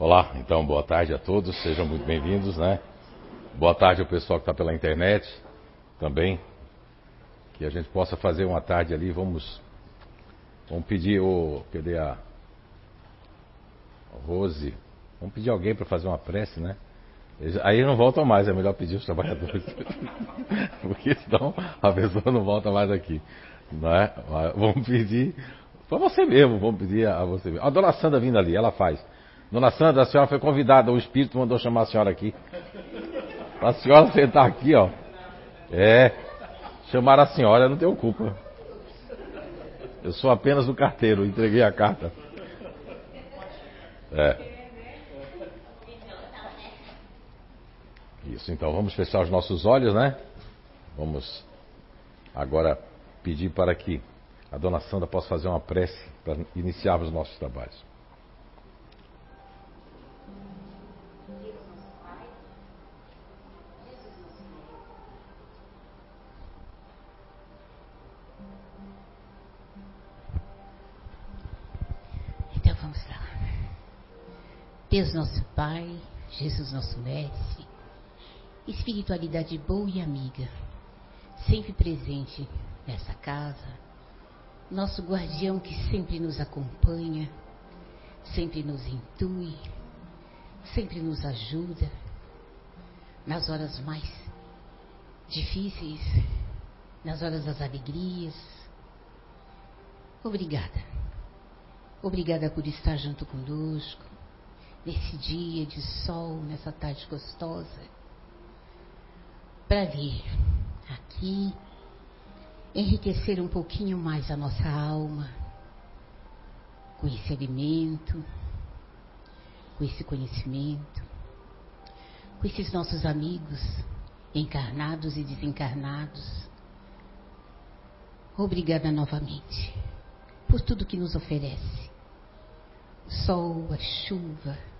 Olá, então boa tarde a todos, sejam muito bem-vindos, né? Boa tarde ao pessoal que está pela internet também. Que a gente possa fazer uma tarde ali, vamos, vamos pedir o. Cadê a. Rose? Vamos pedir alguém para fazer uma prece, né? Aí não voltam mais, é melhor pedir os trabalhadores. Porque senão a pessoa não volta mais aqui. Não é? Vamos pedir para você mesmo, vamos pedir a você mesmo. A dona Sandra vindo ali, ela faz. Dona Sandra, a senhora foi convidada, o espírito mandou chamar a senhora aqui. Para a senhora sentar aqui, ó. É. Chamar a senhora, não tenho culpa. Eu sou apenas o carteiro, entreguei a carta. É. Isso, então vamos fechar os nossos olhos, né? Vamos agora pedir para que a dona Sandra possa fazer uma prece para iniciarmos os nossos trabalhos. Deus nosso Pai, Jesus nosso Mestre, espiritualidade boa e amiga, sempre presente nessa casa, nosso guardião que sempre nos acompanha, sempre nos intui, sempre nos ajuda nas horas mais difíceis, nas horas das alegrias. Obrigada. Obrigada por estar junto conosco, nesse dia de sol, nessa tarde gostosa, para vir aqui enriquecer um pouquinho mais a nossa alma com esse alimento, com esse conhecimento, com esses nossos amigos encarnados e desencarnados. Obrigada novamente por tudo que nos oferece o sol, a chuva,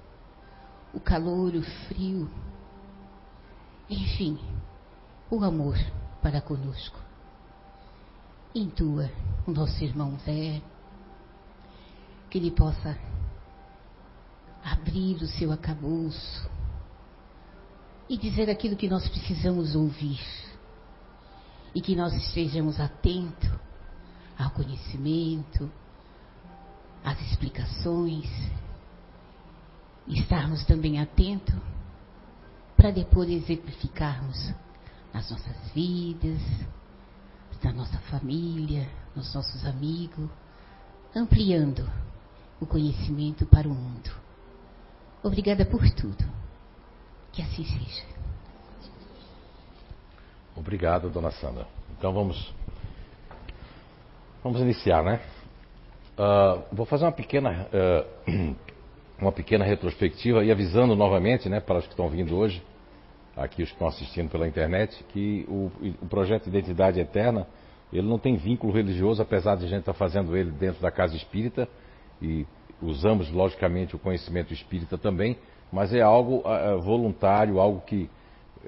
o calor, o frio, enfim, o amor para conosco. Intua o nosso irmão Zé, que ele possa abrir o seu acabouço e dizer aquilo que nós precisamos ouvir e que nós estejamos atentos ao conhecimento, as explicações, estarmos também atentos para depois exemplificarmos nas nossas vidas, na nossa família, nos nossos amigos, ampliando o conhecimento para o mundo. Obrigada por tudo. Que assim seja. Obrigado, dona Sandra. Então vamos vamos iniciar, né? Uh, vou fazer uma pequena, uh, uma pequena retrospectiva e avisando novamente, né, para os que estão vindo hoje, aqui os que estão assistindo pela internet, que o, o projeto Identidade Eterna, ele não tem vínculo religioso, apesar de a gente estar tá fazendo ele dentro da casa espírita e usamos logicamente o conhecimento espírita também, mas é algo uh, voluntário, algo que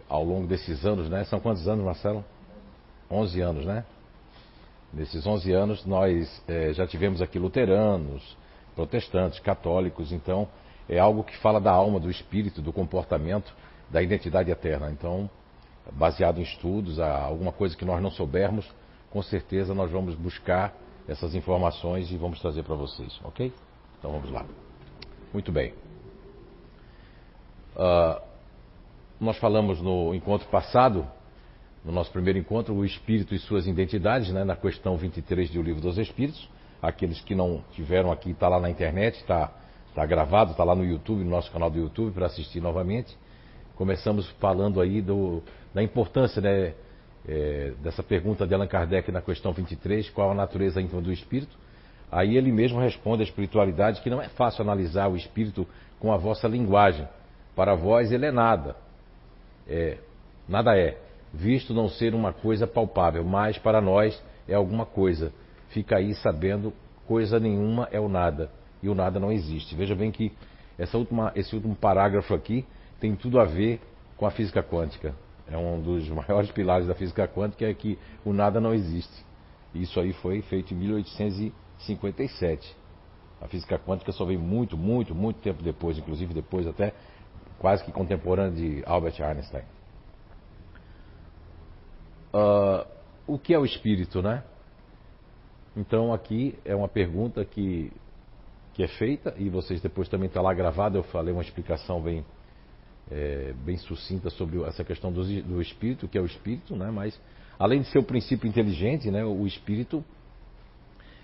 ao longo desses anos, né, são quantos anos, Marcelo? 11 anos, né? Nesses 11 anos, nós é, já tivemos aqui luteranos, protestantes, católicos, então é algo que fala da alma, do espírito, do comportamento, da identidade eterna. Então, baseado em estudos, alguma coisa que nós não soubermos, com certeza nós vamos buscar essas informações e vamos trazer para vocês, ok? Então vamos lá. Muito bem. Uh, nós falamos no encontro passado no nosso primeiro encontro, o Espírito e suas identidades, né, na questão 23 do Livro dos Espíritos. Aqueles que não tiveram aqui, está lá na internet, está tá gravado, está lá no YouTube, no nosso canal do YouTube, para assistir novamente. Começamos falando aí do, da importância né, é, dessa pergunta de Allan Kardec na questão 23, qual a natureza íntima do Espírito. Aí ele mesmo responde à espiritualidade que não é fácil analisar o Espírito com a vossa linguagem. Para vós ele é nada. É, nada é visto não ser uma coisa palpável, mas para nós é alguma coisa. Fica aí sabendo, coisa nenhuma é o nada, e o nada não existe. Veja bem que essa última, esse último parágrafo aqui tem tudo a ver com a física quântica. É um dos maiores pilares da física quântica, é que o nada não existe. Isso aí foi feito em 1857. A física quântica só veio muito, muito, muito tempo depois, inclusive depois até quase que contemporânea de Albert Einstein. Uh, o que é o espírito, né? Então aqui é uma pergunta que, que é feita e vocês depois também está lá gravado. Eu falei uma explicação bem é, bem sucinta sobre essa questão do, do espírito, que é o espírito, né? Mas além de ser o princípio inteligente, né? O espírito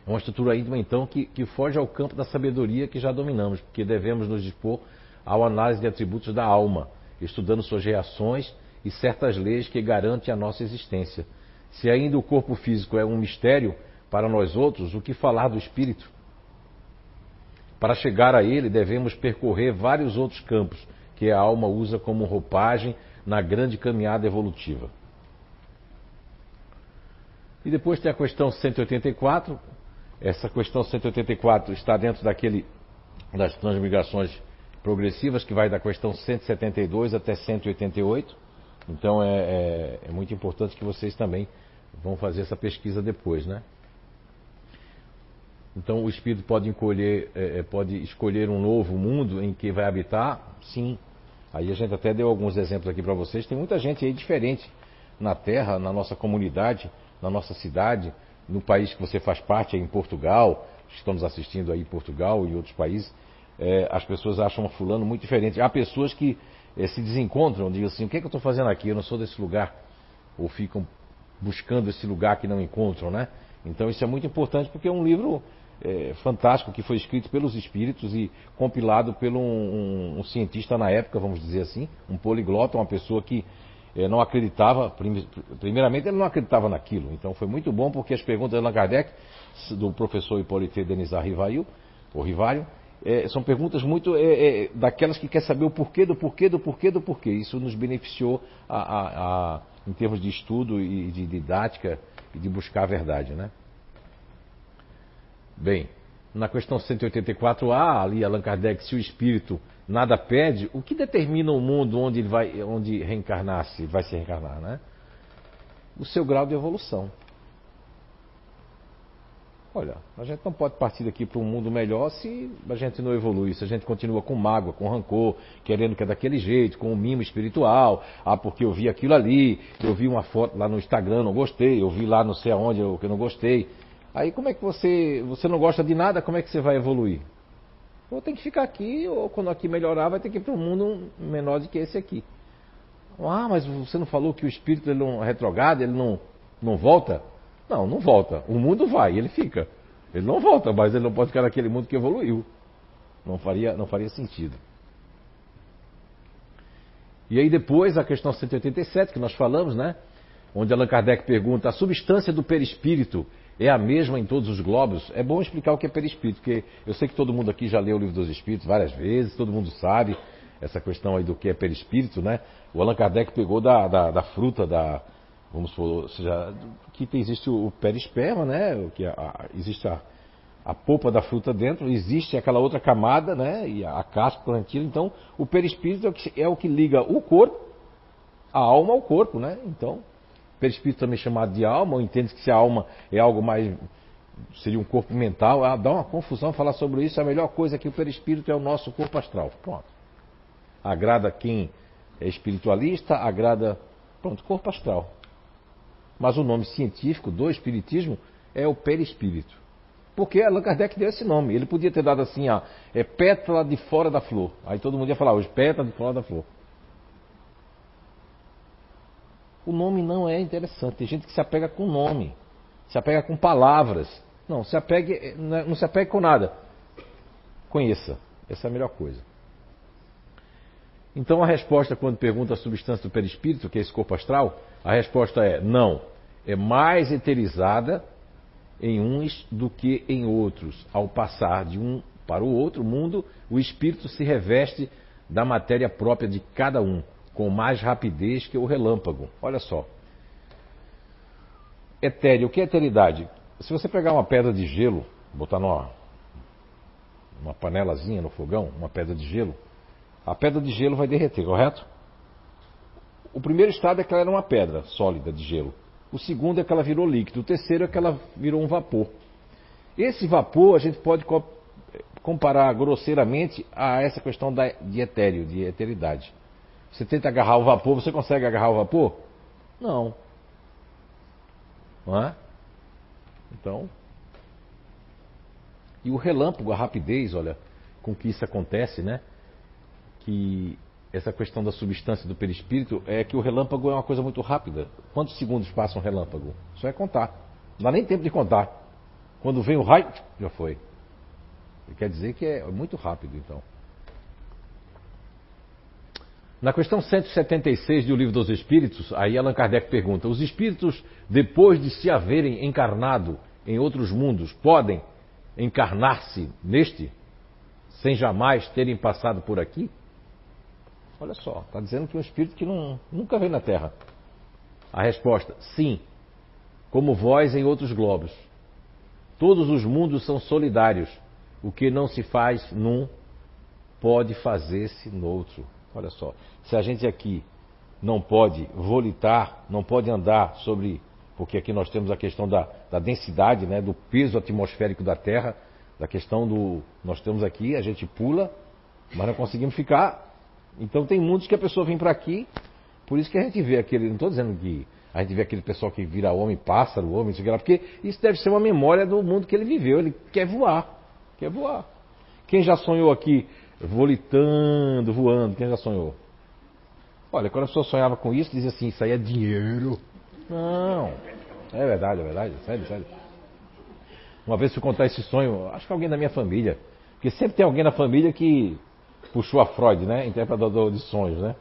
é uma estrutura íntima então que, que foge ao campo da sabedoria que já dominamos, porque devemos nos dispor ao análise de atributos da alma, estudando suas reações e certas leis que garantem a nossa existência. Se ainda o corpo físico é um mistério para nós outros, o que falar do espírito? Para chegar a ele, devemos percorrer vários outros campos que a alma usa como roupagem na grande caminhada evolutiva. E depois tem a questão 184. Essa questão 184 está dentro daquele das transmigrações progressivas que vai da questão 172 até 188. Então é, é, é, muito importante que vocês também vão fazer essa pesquisa depois, né? Então o espírito pode, encolher, é, é, pode escolher um novo mundo em que vai habitar? Sim. Aí a gente até deu alguns exemplos aqui para vocês. Tem muita gente aí diferente na Terra, na nossa comunidade, na nossa cidade, no país que você faz parte, em Portugal, estamos assistindo aí em Portugal e outros países. É, as pessoas acham fulano muito diferente. Há pessoas que é, se desencontram, dizem assim, o que, é que eu estou fazendo aqui? Eu não sou desse lugar. Ou ficam buscando esse lugar que não encontram, né? Então isso é muito importante porque é um livro é, fantástico que foi escrito pelos espíritos e compilado por um, um, um, cientista na época, vamos dizer assim, um poliglota, uma pessoa que é, não acreditava, primeiramente ele não acreditava naquilo. Então foi muito bom porque as perguntas de Allan Kardec, do professor Hipólite Denizar Rivail, ou Rivário, é, são perguntas muito é, é, daquelas que quer saber o porquê do porquê do porquê do porquê. Isso nos beneficiou a, a, a, em termos de estudo e de didática e de buscar a verdade, né? Bem, na questão 184A, ali Allan Kardec, se o espírito nada pede, o que determina o mundo onde ele vai, onde reencarnar-se, vai se reencarnar, né? O seu grau de evolução. Olha, a gente não pode partir daqui para um mundo melhor se a gente não evolui, se a gente continua com mágoa, com rancor, querendo que é daquele jeito, com um mimo espiritual. Ah, porque eu vi aquilo ali, eu vi uma foto lá no Instagram, não gostei, eu vi lá não sei aonde eu, que eu não gostei. Aí como é que você, você não gosta de nada, como é que você vai evoluir? Ou tem que ficar aqui, ou quando aqui melhorar, vai ter que ir para um mundo menor do que esse aqui. Ah, mas você não falou que o espírito ele não é retrograda, ele não, não volta? Não, não volta. O mundo vai, ele fica. Ele não volta, mas ele não pode ficar naquele mundo que evoluiu. Não faria, não faria sentido. E aí depois a questão 187 que nós falamos, né? Onde Allan Kardec pergunta: a substância do perispírito é a mesma em todos os globos? É bom explicar o que é perispírito, porque eu sei que todo mundo aqui já leu o livro dos Espíritos várias vezes, todo mundo sabe essa questão aí do que é perispírito, né? O Allan Kardec pegou da, da, da fruta da, vamos supor, seja, que existe o perisperma, né? Que a, a, existe a, a polpa da fruta dentro, existe aquela outra camada, né? E a, a casca plantila. Então, o perispírito é o, que, é o que liga o corpo, a alma ao corpo, né? Então, perispírito também chamado de alma, ou entende que se a alma é algo mais seria um corpo mental, ah, dá uma confusão falar sobre isso. A melhor coisa é que o perispírito é o nosso corpo astral. Pronto. Agrada quem é espiritualista, agrada, pronto, corpo astral. Mas o nome científico do espiritismo é o perispírito. Porque Allan Kardec deu esse nome. Ele podia ter dado assim, ó, é pétala de fora da flor. Aí todo mundo ia falar hoje, pétala de fora da flor. O nome não é interessante. Tem gente que se apega com nome, se apega com palavras. Não, se apegue, não se apegue com nada. Conheça. Essa é a melhor coisa. Então a resposta quando pergunta a substância do perispírito, que é esse corpo astral, a resposta é não. É mais eterizada em uns do que em outros. Ao passar de um para o outro mundo, o espírito se reveste da matéria própria de cada um, com mais rapidez que o relâmpago. Olha só. Etéreo, o que é eteridade? Se você pegar uma pedra de gelo, botar numa uma panelazinha no fogão, uma pedra de gelo, a pedra de gelo vai derreter, correto? O primeiro estado é que ela era uma pedra sólida de gelo. O segundo é que ela virou líquido. O terceiro é que ela virou um vapor. Esse vapor a gente pode comparar grosseiramente a essa questão da, de etéreo, de eteridade. Você tenta agarrar o vapor, você consegue agarrar o vapor? Não. Não é? Então. E o relâmpago, a rapidez, olha, com que isso acontece, né? Que essa questão da substância do perispírito é que o relâmpago é uma coisa muito rápida. Quantos segundos passa um relâmpago? Só é contar. Não dá nem tempo de contar. Quando vem o raio, já foi. Quer dizer que é muito rápido, então. Na questão 176 do Livro dos Espíritos, aí Allan Kardec pergunta: os espíritos, depois de se haverem encarnado em outros mundos, podem encarnar-se neste, sem jamais terem passado por aqui? Olha só, está dizendo que um espírito que não, nunca veio na Terra. A resposta: sim, como vós em outros globos. Todos os mundos são solidários. O que não se faz num, pode fazer-se no outro. Olha só, se a gente aqui não pode volitar, não pode andar sobre. Porque aqui nós temos a questão da, da densidade, né, do peso atmosférico da Terra, da questão do. Nós temos aqui, a gente pula, mas não conseguimos ficar então tem mundos que a pessoa vem para aqui, por isso que a gente vê aquele, não estou dizendo que a gente vê aquele pessoal que vira homem, pássaro, homem, isso lá, porque isso deve ser uma memória do mundo que ele viveu, ele quer voar, quer voar. Quem já sonhou aqui volitando, voando, quem já sonhou? Olha, quando a pessoa sonhava com isso, dizia assim, isso aí é dinheiro. Não, é verdade, é verdade, sério, sério. Uma vez fui contar esse sonho, acho que alguém da minha família, porque sempre tem alguém na família que puxou a Freud, né? Interpretador de sonhos, né?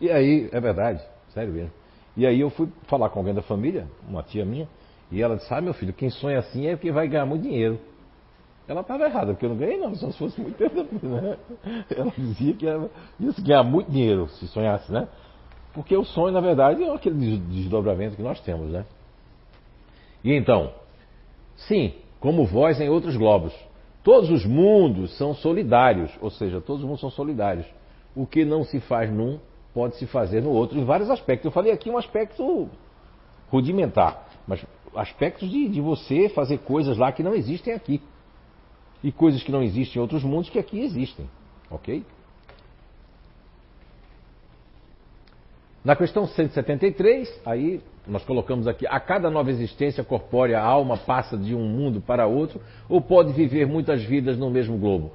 E aí, é verdade, sério mesmo. E aí eu fui falar com alguém da família, uma tia minha, e ela disse, ah meu filho, quem sonha assim é porque vai ganhar muito dinheiro. Ela estava errada, porque eu não ganhei não, só se fosse muito tempo né? Ela dizia que ia ganhar muito dinheiro se sonhasse, né? Porque o sonho, na verdade, é aquele desdobramento que nós temos, né? E então, sim, como voz em outros globos. Todos os mundos são solidários, ou seja, todos os mundos são solidários. O que não se faz num pode se fazer no outro, em vários aspectos. Eu falei aqui um aspecto rudimentar, mas aspectos de, de você fazer coisas lá que não existem aqui. E coisas que não existem em outros mundos que aqui existem. Ok? Na questão 173, aí nós colocamos aqui, a cada nova existência corpórea, a alma passa de um mundo para outro ou pode viver muitas vidas no mesmo globo?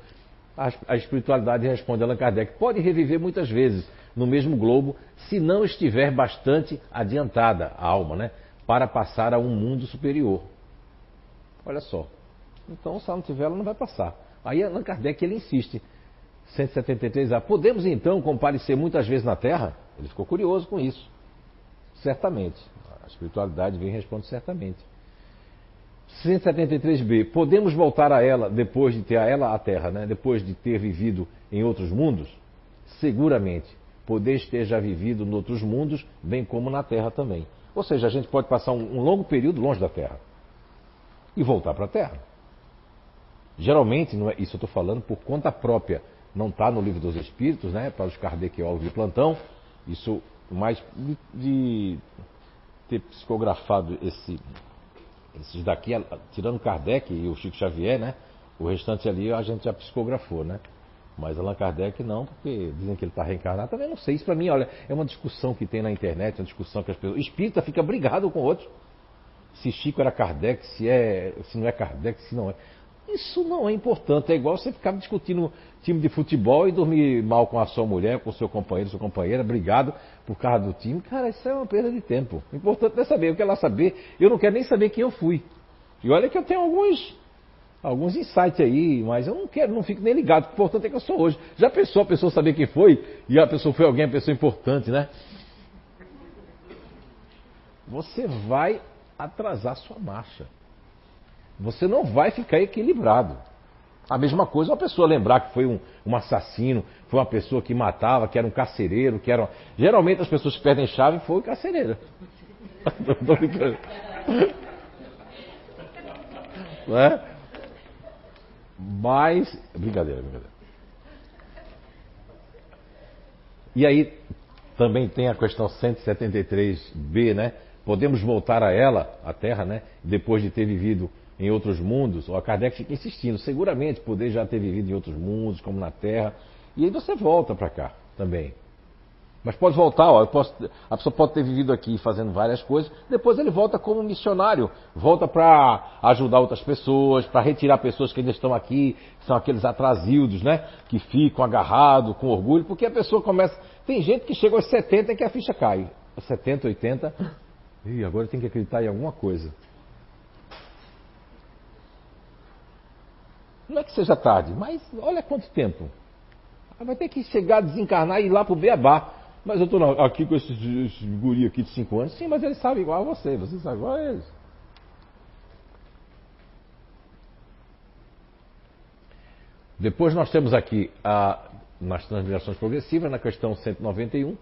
A, a espiritualidade responde Allan Kardec, pode reviver muitas vezes no mesmo globo se não estiver bastante adiantada a alma, né? Para passar a um mundo superior. Olha só. Então, se ela não tiver, ela não vai passar. Aí Allan Kardec ele insiste. 173A. Podemos então comparecer muitas vezes na Terra? Ele ficou curioso com isso. Certamente. A espiritualidade vem e responde certamente. 173b. Podemos voltar a ela depois de ter a ela a Terra, né? depois de ter vivido em outros mundos? Seguramente. Podeis ter já vivido em outros mundos, bem como na Terra também. Ou seja, a gente pode passar um, um longo período longe da Terra e voltar para a Terra. Geralmente, não é, isso eu estou falando por conta própria, não está no livro dos Espíritos, né? Para os kardecólogos de plantão, isso mais de, de ter psicografado esse, esses daqui, tirando Kardec e o Chico Xavier, né? O restante ali a gente já psicografou, né? Mas Allan Kardec não, porque dizem que ele está reencarnado. Também não sei. Isso para mim, olha, é uma discussão que tem na internet, uma discussão que as pessoas. Espírita fica brigado com outro. Se Chico era Kardec, se, é, se não é Kardec, se não é. Isso não é importante. É igual você ficar discutindo time de futebol e dormir mal com a sua mulher, com o seu companheiro, sua companheira, brigado por causa do time. Cara, isso é uma perda de tempo. O importante é saber. Eu quero lá saber. Eu não quero nem saber quem eu fui. E olha que eu tenho alguns alguns insights aí, mas eu não quero, não fico nem ligado. O importante é que eu sou hoje. Já pensou a pessoa saber quem foi? E a pessoa foi alguém, a pessoa importante, né? Você vai atrasar sua marcha você não vai ficar equilibrado. A mesma coisa uma pessoa lembrar que foi um, um, assassino, foi uma pessoa que matava, que era um carcereiro, que era. Geralmente as pessoas que perdem chave foi carcereiro. Não brincando. É? Mas. Brincadeira, brincadeira. E aí também tem a questão 173b, né? Podemos voltar a ela, a Terra, né? Depois de ter vivido em outros mundos, o Kardec fica insistindo, seguramente poder já ter vivido em outros mundos, como na Terra, e aí você volta para cá também. Mas pode voltar, ó, posso, a pessoa pode ter vivido aqui fazendo várias coisas, depois ele volta como missionário, volta para ajudar outras pessoas, para retirar pessoas que ainda estão aqui, que são aqueles atrasildos, né? Que ficam agarrados com orgulho, porque a pessoa começa. Tem gente que chega aos 70 e que a ficha cai. 70, 80. Ih, agora tem que acreditar em alguma coisa. Não é que seja tarde, mas olha quanto tempo. Vai ter que chegar, desencarnar e ir lá pro Beabá. Mas eu estou aqui com esses, esses guri aqui de 5 anos. Sim, mas eles sabem igual a você, você sabe igual a eles. Depois nós temos aqui a, nas transmigrações progressivas, na questão 191.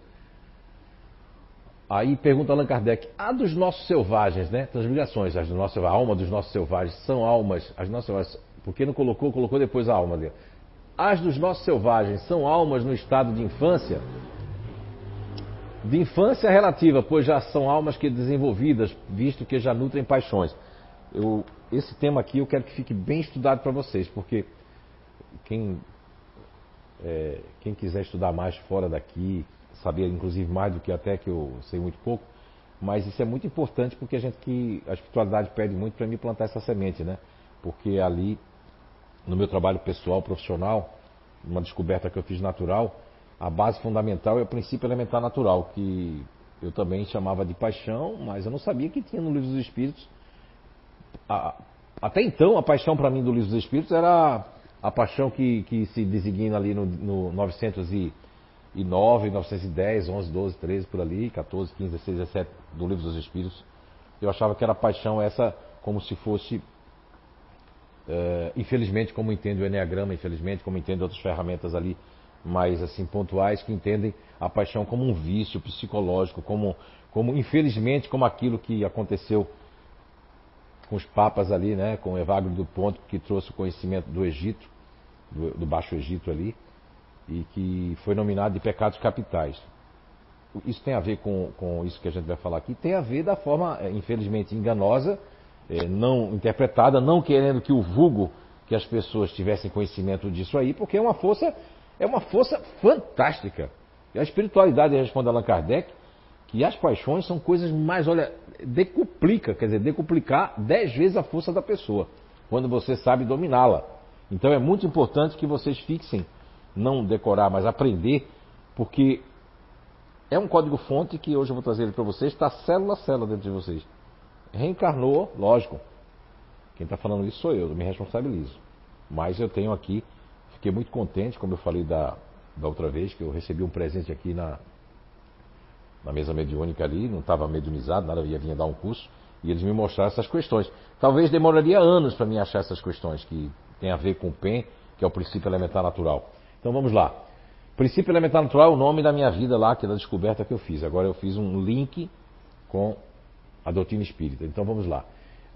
Aí pergunta Allan Kardec, a dos nossos selvagens, né? Transmigrações, as do nosso, a alma dos nossos selvagens são almas, as nossas porque não colocou, colocou depois a alma dele. As dos nossos selvagens são almas no estado de infância? De infância relativa, pois já são almas que desenvolvidas, visto que já nutrem paixões. Eu, esse tema aqui eu quero que fique bem estudado para vocês, porque quem, é, quem quiser estudar mais fora daqui, saber inclusive mais do que até que eu sei muito pouco, mas isso é muito importante porque a gente que a espiritualidade pede muito para me plantar essa semente, né? Porque ali no meu trabalho pessoal, profissional, uma descoberta que eu fiz natural, a base fundamental é o princípio elementar natural, que eu também chamava de paixão, mas eu não sabia que tinha no Livro dos Espíritos. até então, a paixão para mim do Livro dos Espíritos era a paixão que, que se designa ali no, no 909, 910, 11, 12, 13, por ali, 14, 15, 16, 17 do Livro dos Espíritos. Eu achava que era paixão essa como se fosse Uh, infelizmente, como entende o Enneagrama, infelizmente, como entende outras ferramentas ali mais assim pontuais que entendem a paixão como um vício psicológico, como, como infelizmente como aquilo que aconteceu com os papas ali, né, com Evagrio do Ponto, que trouxe o conhecimento do Egito, do, do Baixo Egito ali, e que foi nominado de pecados capitais. Isso tem a ver com, com isso que a gente vai falar aqui, tem a ver da forma, eh, infelizmente, enganosa não interpretada, não querendo que o vulgo, que as pessoas tivessem conhecimento disso aí, porque é uma força, é uma força fantástica. E a espiritualidade, responde Allan Kardec, que as paixões são coisas mais, olha, decuplica, quer dizer, decuplicar dez vezes a força da pessoa, quando você sabe dominá-la. Então é muito importante que vocês fixem, não decorar, mas aprender, porque é um código-fonte que hoje eu vou trazer para vocês, está célula a célula dentro de vocês. Reencarnou, lógico. Quem está falando isso sou eu, eu me responsabilizo. Mas eu tenho aqui, fiquei muito contente, como eu falei da, da outra vez, que eu recebi um presente aqui na, na mesa mediúnica ali, não estava mediunizado, nada, ia vir dar um curso, e eles me mostraram essas questões. Talvez demoraria anos para mim achar essas questões que tem a ver com o PEN, que é o princípio elementar natural. Então vamos lá. Princípio elementar natural é o nome da minha vida lá, que é da descoberta que eu fiz. Agora eu fiz um link com a doutrina espírita. Então vamos lá.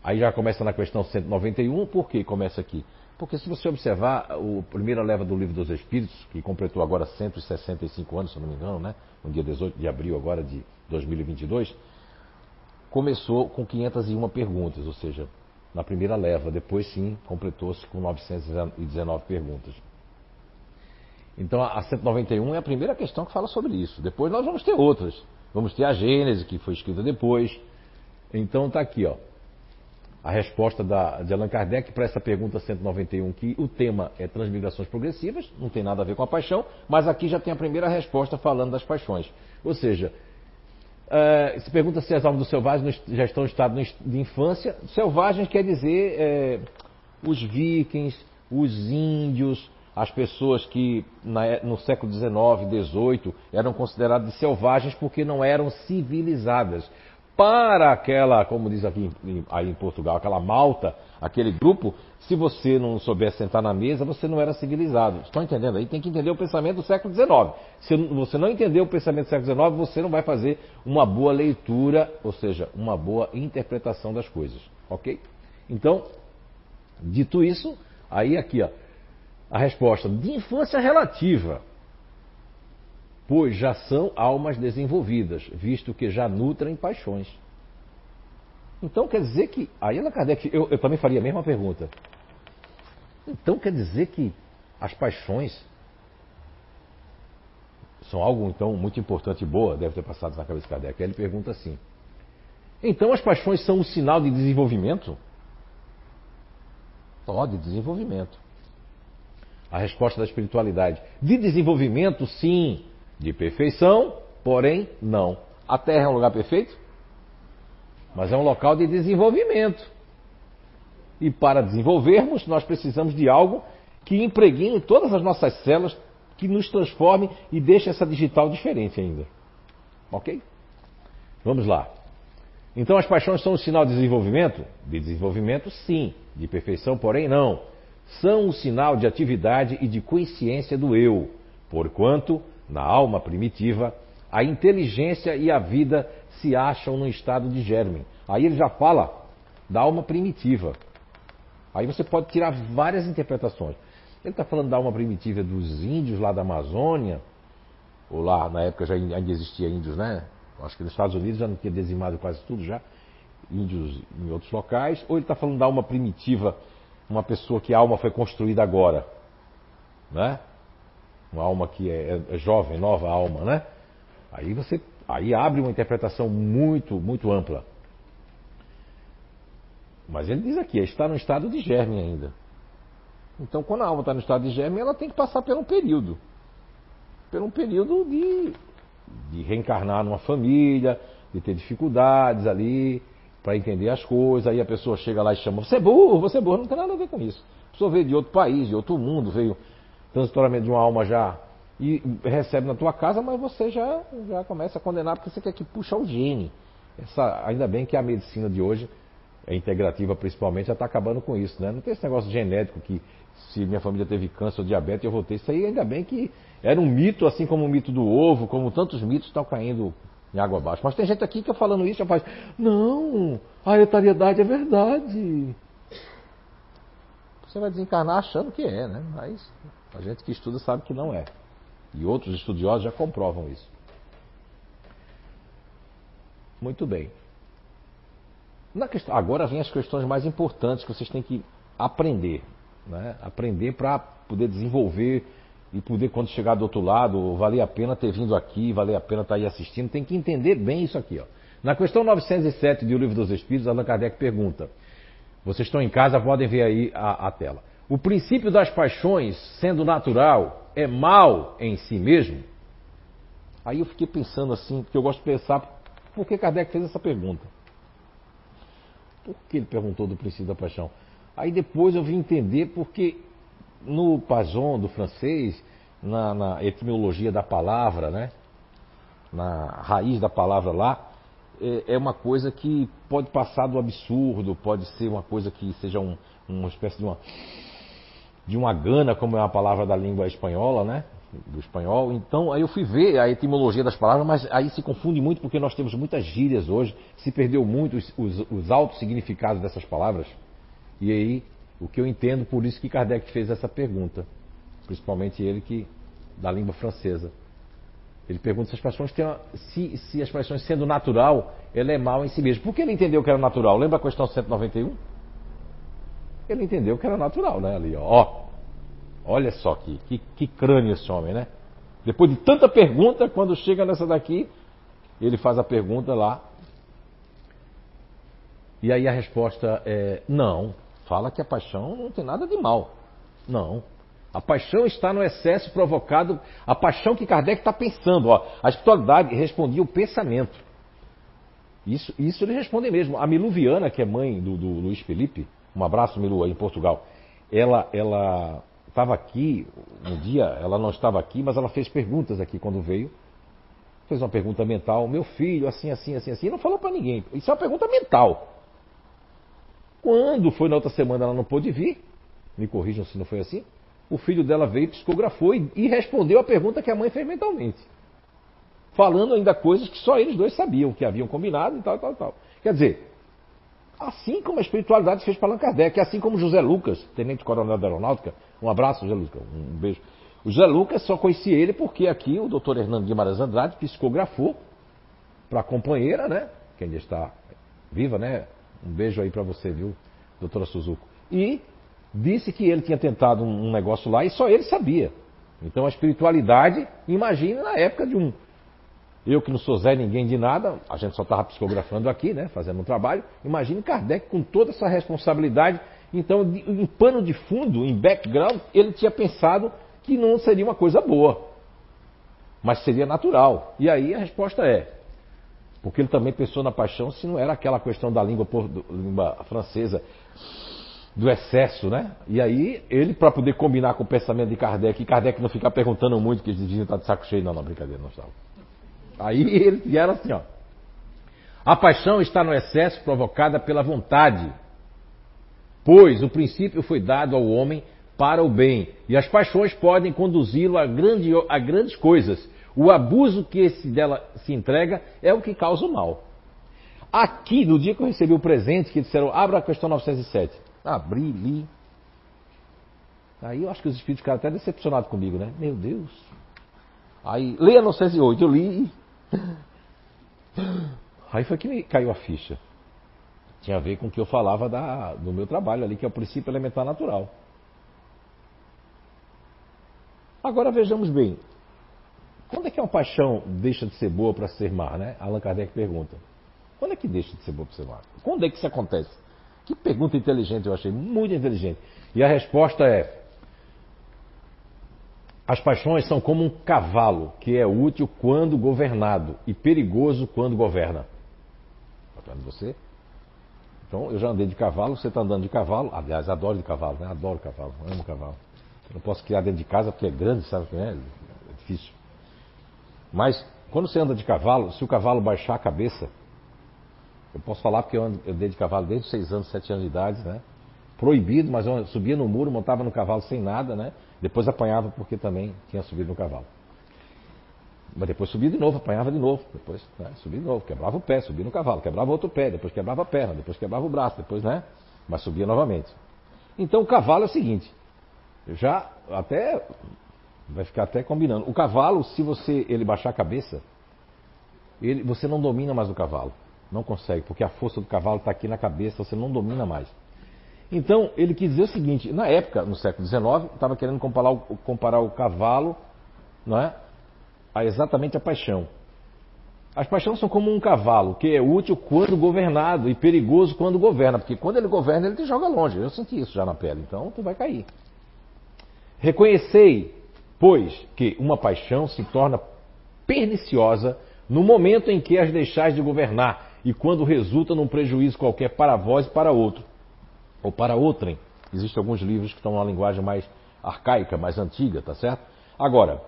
Aí já começa na questão 191, por que começa aqui? Porque se você observar a primeira leva do Livro dos Espíritos, que completou agora 165 anos, se não me engano, né? no dia 18 de abril agora de 2022, começou com 501 perguntas, ou seja, na primeira leva, depois sim completou-se com 919 perguntas. Então a 191 é a primeira questão que fala sobre isso. Depois nós vamos ter outras. Vamos ter a Gênese, que foi escrita depois. Então está aqui, ó. A resposta da, de Allan Kardec para essa pergunta 191, que o tema é transmigrações progressivas, não tem nada a ver com a paixão, mas aqui já tem a primeira resposta falando das paixões. Ou seja, uh, se pergunta se as almas dos selvagens já estão em estado de infância. Selvagens quer dizer é, os vikings, os índios, as pessoas que na, no século XIX, XVIII eram consideradas selvagens porque não eram civilizadas para aquela, como diz aqui aí em Portugal, aquela malta, aquele grupo, se você não souber sentar na mesa, você não era civilizado. Estão entendendo? Aí tem que entender o pensamento do século XIX. Se você não entender o pensamento do século XIX, você não vai fazer uma boa leitura, ou seja, uma boa interpretação das coisas. Ok? Então, dito isso, aí aqui, ó, a resposta de infância relativa pois já são almas desenvolvidas, visto que já nutrem paixões. Então quer dizer que. Aí Allan Kardec, eu, eu também faria a mesma pergunta. Então quer dizer que as paixões são algo então muito importante e boa, deve ter passado na cabeça de Kardec. Aí ele pergunta assim: então as paixões são um sinal de desenvolvimento? Ó, oh, de desenvolvimento. A resposta da espiritualidade: de desenvolvimento, sim. De perfeição, porém, não. A Terra é um lugar perfeito? Mas é um local de desenvolvimento. E para desenvolvermos, nós precisamos de algo que impregne todas as nossas células, que nos transforme e deixe essa digital diferente ainda. Ok? Vamos lá. Então as paixões são um sinal de desenvolvimento? De desenvolvimento, sim. De perfeição, porém, não. São um sinal de atividade e de consciência do eu, porquanto, na alma primitiva, a inteligência e a vida se acham no estado de germe. Aí ele já fala da alma primitiva. Aí você pode tirar várias interpretações. Ele está falando da alma primitiva dos índios lá da Amazônia, ou lá na época já ainda existia índios, né? Acho que nos Estados Unidos já não tinha dizimado quase tudo já, índios em outros locais, ou ele está falando da alma primitiva, uma pessoa que a alma foi construída agora, né? Uma alma que é, é jovem, nova alma, né? Aí você aí abre uma interpretação muito, muito ampla. Mas ele diz aqui, está no estado de germe ainda. Então, quando a alma está no estado de germe, ela tem que passar por um período. Por um período de, de reencarnar numa família, de ter dificuldades ali, para entender as coisas. Aí a pessoa chega lá e chama, você é burro, você é burro. Não tem nada a ver com isso. A pessoa veio de outro país, de outro mundo, veio transitoriamente de uma alma já e recebe na tua casa, mas você já, já começa a condenar porque você quer que puxa o gene. Essa, ainda bem que a medicina de hoje, é integrativa principalmente, já está acabando com isso. Né? Não tem esse negócio genético que se minha família teve câncer ou diabetes, eu vou ter. Isso aí ainda bem que era um mito, assim como o mito do ovo, como tantos mitos estão caindo em água abaixo. Mas tem gente aqui que eu falando isso já faz, não, a hereditariedade é verdade. Você vai desencarnar achando que é, né? Mas a gente que estuda sabe que não é. E outros estudiosos já comprovam isso. Muito bem. Questão, agora vem as questões mais importantes que vocês têm que aprender. Né? Aprender para poder desenvolver e poder, quando chegar do outro lado, valer a pena ter vindo aqui, valer a pena estar aí assistindo. Tem que entender bem isso aqui. Ó. Na questão 907 do Livro dos Espíritos, Allan Kardec pergunta. Vocês estão em casa, podem ver aí a, a tela. O princípio das paixões, sendo natural, é mal em si mesmo? Aí eu fiquei pensando assim, porque eu gosto de pensar, por que Kardec fez essa pergunta? Por que ele perguntou do princípio da paixão? Aí depois eu vim entender porque no Pazon do francês, na, na etimologia da palavra, né? na raiz da palavra lá, é, é, uma coisa que pode passar do absurdo, pode ser uma coisa que seja um, uma espécie de uma de uma gana, como é uma palavra da língua espanhola, né? Do espanhol. Então, aí eu fui ver a etimologia das palavras, mas aí se confunde muito porque nós temos muitas gírias hoje, se perdeu muito os, os, os altos significados dessas palavras. E aí, o que eu entendo, por isso que Kardec fez essa pergunta, principalmente ele que da língua francesa. Ele pergunta se as paixões têm uma, se, se as paixões sendo natural, ela é mal em si mesmo. Por que ele entendeu que era natural? Lembra a questão 191? Ele entendeu que era natural, né? Ali, ó. Olha só que, que, que crânio esse homem, né? Depois de tanta pergunta, quando chega nessa daqui, ele faz a pergunta lá. E aí a resposta é: não. Fala que a paixão não tem nada de mal. Não. A paixão está no excesso provocado. A paixão que Kardec está pensando. Ó, a espiritualidade respondia o pensamento. Isso, isso ele responde mesmo. A Miluviana, que é mãe do, do Luiz Felipe, um abraço, Milu, em Portugal. Ela ela estava aqui um dia, ela não estava aqui, mas ela fez perguntas aqui quando veio. Fez uma pergunta mental, meu filho, assim, assim, assim, assim, e não falou para ninguém. Isso é uma pergunta mental. Quando foi na outra semana ela não pôde vir, me corrijam se não foi assim, o filho dela veio, psicografou e, e respondeu a pergunta que a mãe fez mentalmente. Falando ainda coisas que só eles dois sabiam, que haviam combinado e tal, tal, tal. Quer dizer, Assim como a espiritualidade fez para Allan Kardec, assim como José Lucas, tenente coronel da aeronáutica, um abraço, José Lucas, um beijo. O José Lucas só conhecia ele porque aqui o doutor Hernando Guimarães Andrade psicografou para a companheira, né, que ainda está viva, né, Um beijo aí para você, viu, doutora Suzuko. E disse que ele tinha tentado um negócio lá e só ele sabia. Então a espiritualidade, imagine na época de um. Eu que não sou Zé ninguém de nada, a gente só estava psicografando aqui, né, fazendo um trabalho. Imagine Kardec com toda essa responsabilidade. Então, em pano de fundo, em background, ele tinha pensado que não seria uma coisa boa, mas seria natural. E aí a resposta é: porque ele também pensou na paixão se não era aquela questão da língua, língua francesa do excesso, né? E aí, ele, para poder combinar com o pensamento de Kardec, e Kardec não ficar perguntando muito, que eles diziam que está de saco cheio, não, não, brincadeira, não estava. Aí eles vieram assim, ó. A paixão está no excesso provocada pela vontade, pois o princípio foi dado ao homem para o bem, e as paixões podem conduzi-lo a, grande, a grandes coisas. O abuso que esse dela se entrega é o que causa o mal. Aqui, no dia que eu recebi o presente, que disseram, abra a questão 907. Abri, li. Aí eu acho que os espíritos ficaram até decepcionados comigo, né? Meu Deus. Aí, leia 908, eu li. Aí foi que me caiu a ficha. Tinha a ver com o que eu falava da, do meu trabalho ali, que é o princípio elementar natural. Agora vejamos bem. Quando é que uma paixão deixa de ser boa para ser má, né? Allan Kardec pergunta. Quando é que deixa de ser boa para ser má? Quando é que isso acontece? Que pergunta inteligente eu achei, muito inteligente. E a resposta é: as paixões são como um cavalo que é útil quando governado e perigoso quando governa. Está vendo você? Então, eu já andei de cavalo, você está andando de cavalo. Aliás, adoro de cavalo, né? Adoro cavalo, amo cavalo. Eu não posso criar dentro de casa porque é grande, sabe? É, é difícil. Mas, quando você anda de cavalo, se o cavalo baixar a cabeça, eu posso falar porque eu andei de cavalo desde 6 anos, 7 anos de idade, né? Proibido, mas eu subia no muro, montava no cavalo sem nada, né? Depois apanhava porque também tinha subido no cavalo. Mas depois subia de novo, apanhava de novo, depois né, subia de novo, quebrava o pé, subia no cavalo, quebrava outro pé, depois quebrava a perna, depois quebrava o braço, depois, né? Mas subia novamente. Então o cavalo é o seguinte, já até vai ficar até combinando. O cavalo, se você ele baixar a cabeça, ele, você não domina mais o cavalo. Não consegue, porque a força do cavalo está aqui na cabeça, você não domina mais. Então, ele quis dizer o seguinte: na época, no século XIX, estava querendo comparar o, comparar o cavalo não é, a exatamente a paixão. As paixões são como um cavalo, que é útil quando governado e perigoso quando governa, porque quando ele governa, ele te joga longe. Eu senti isso já na pele, então tu vai cair. Reconhecei, pois, que uma paixão se torna perniciosa no momento em que as deixais de governar e quando resulta num prejuízo qualquer para vós e para outro, ou para outrem. Existem alguns livros que estão numa linguagem mais arcaica, mais antiga, tá certo? Agora,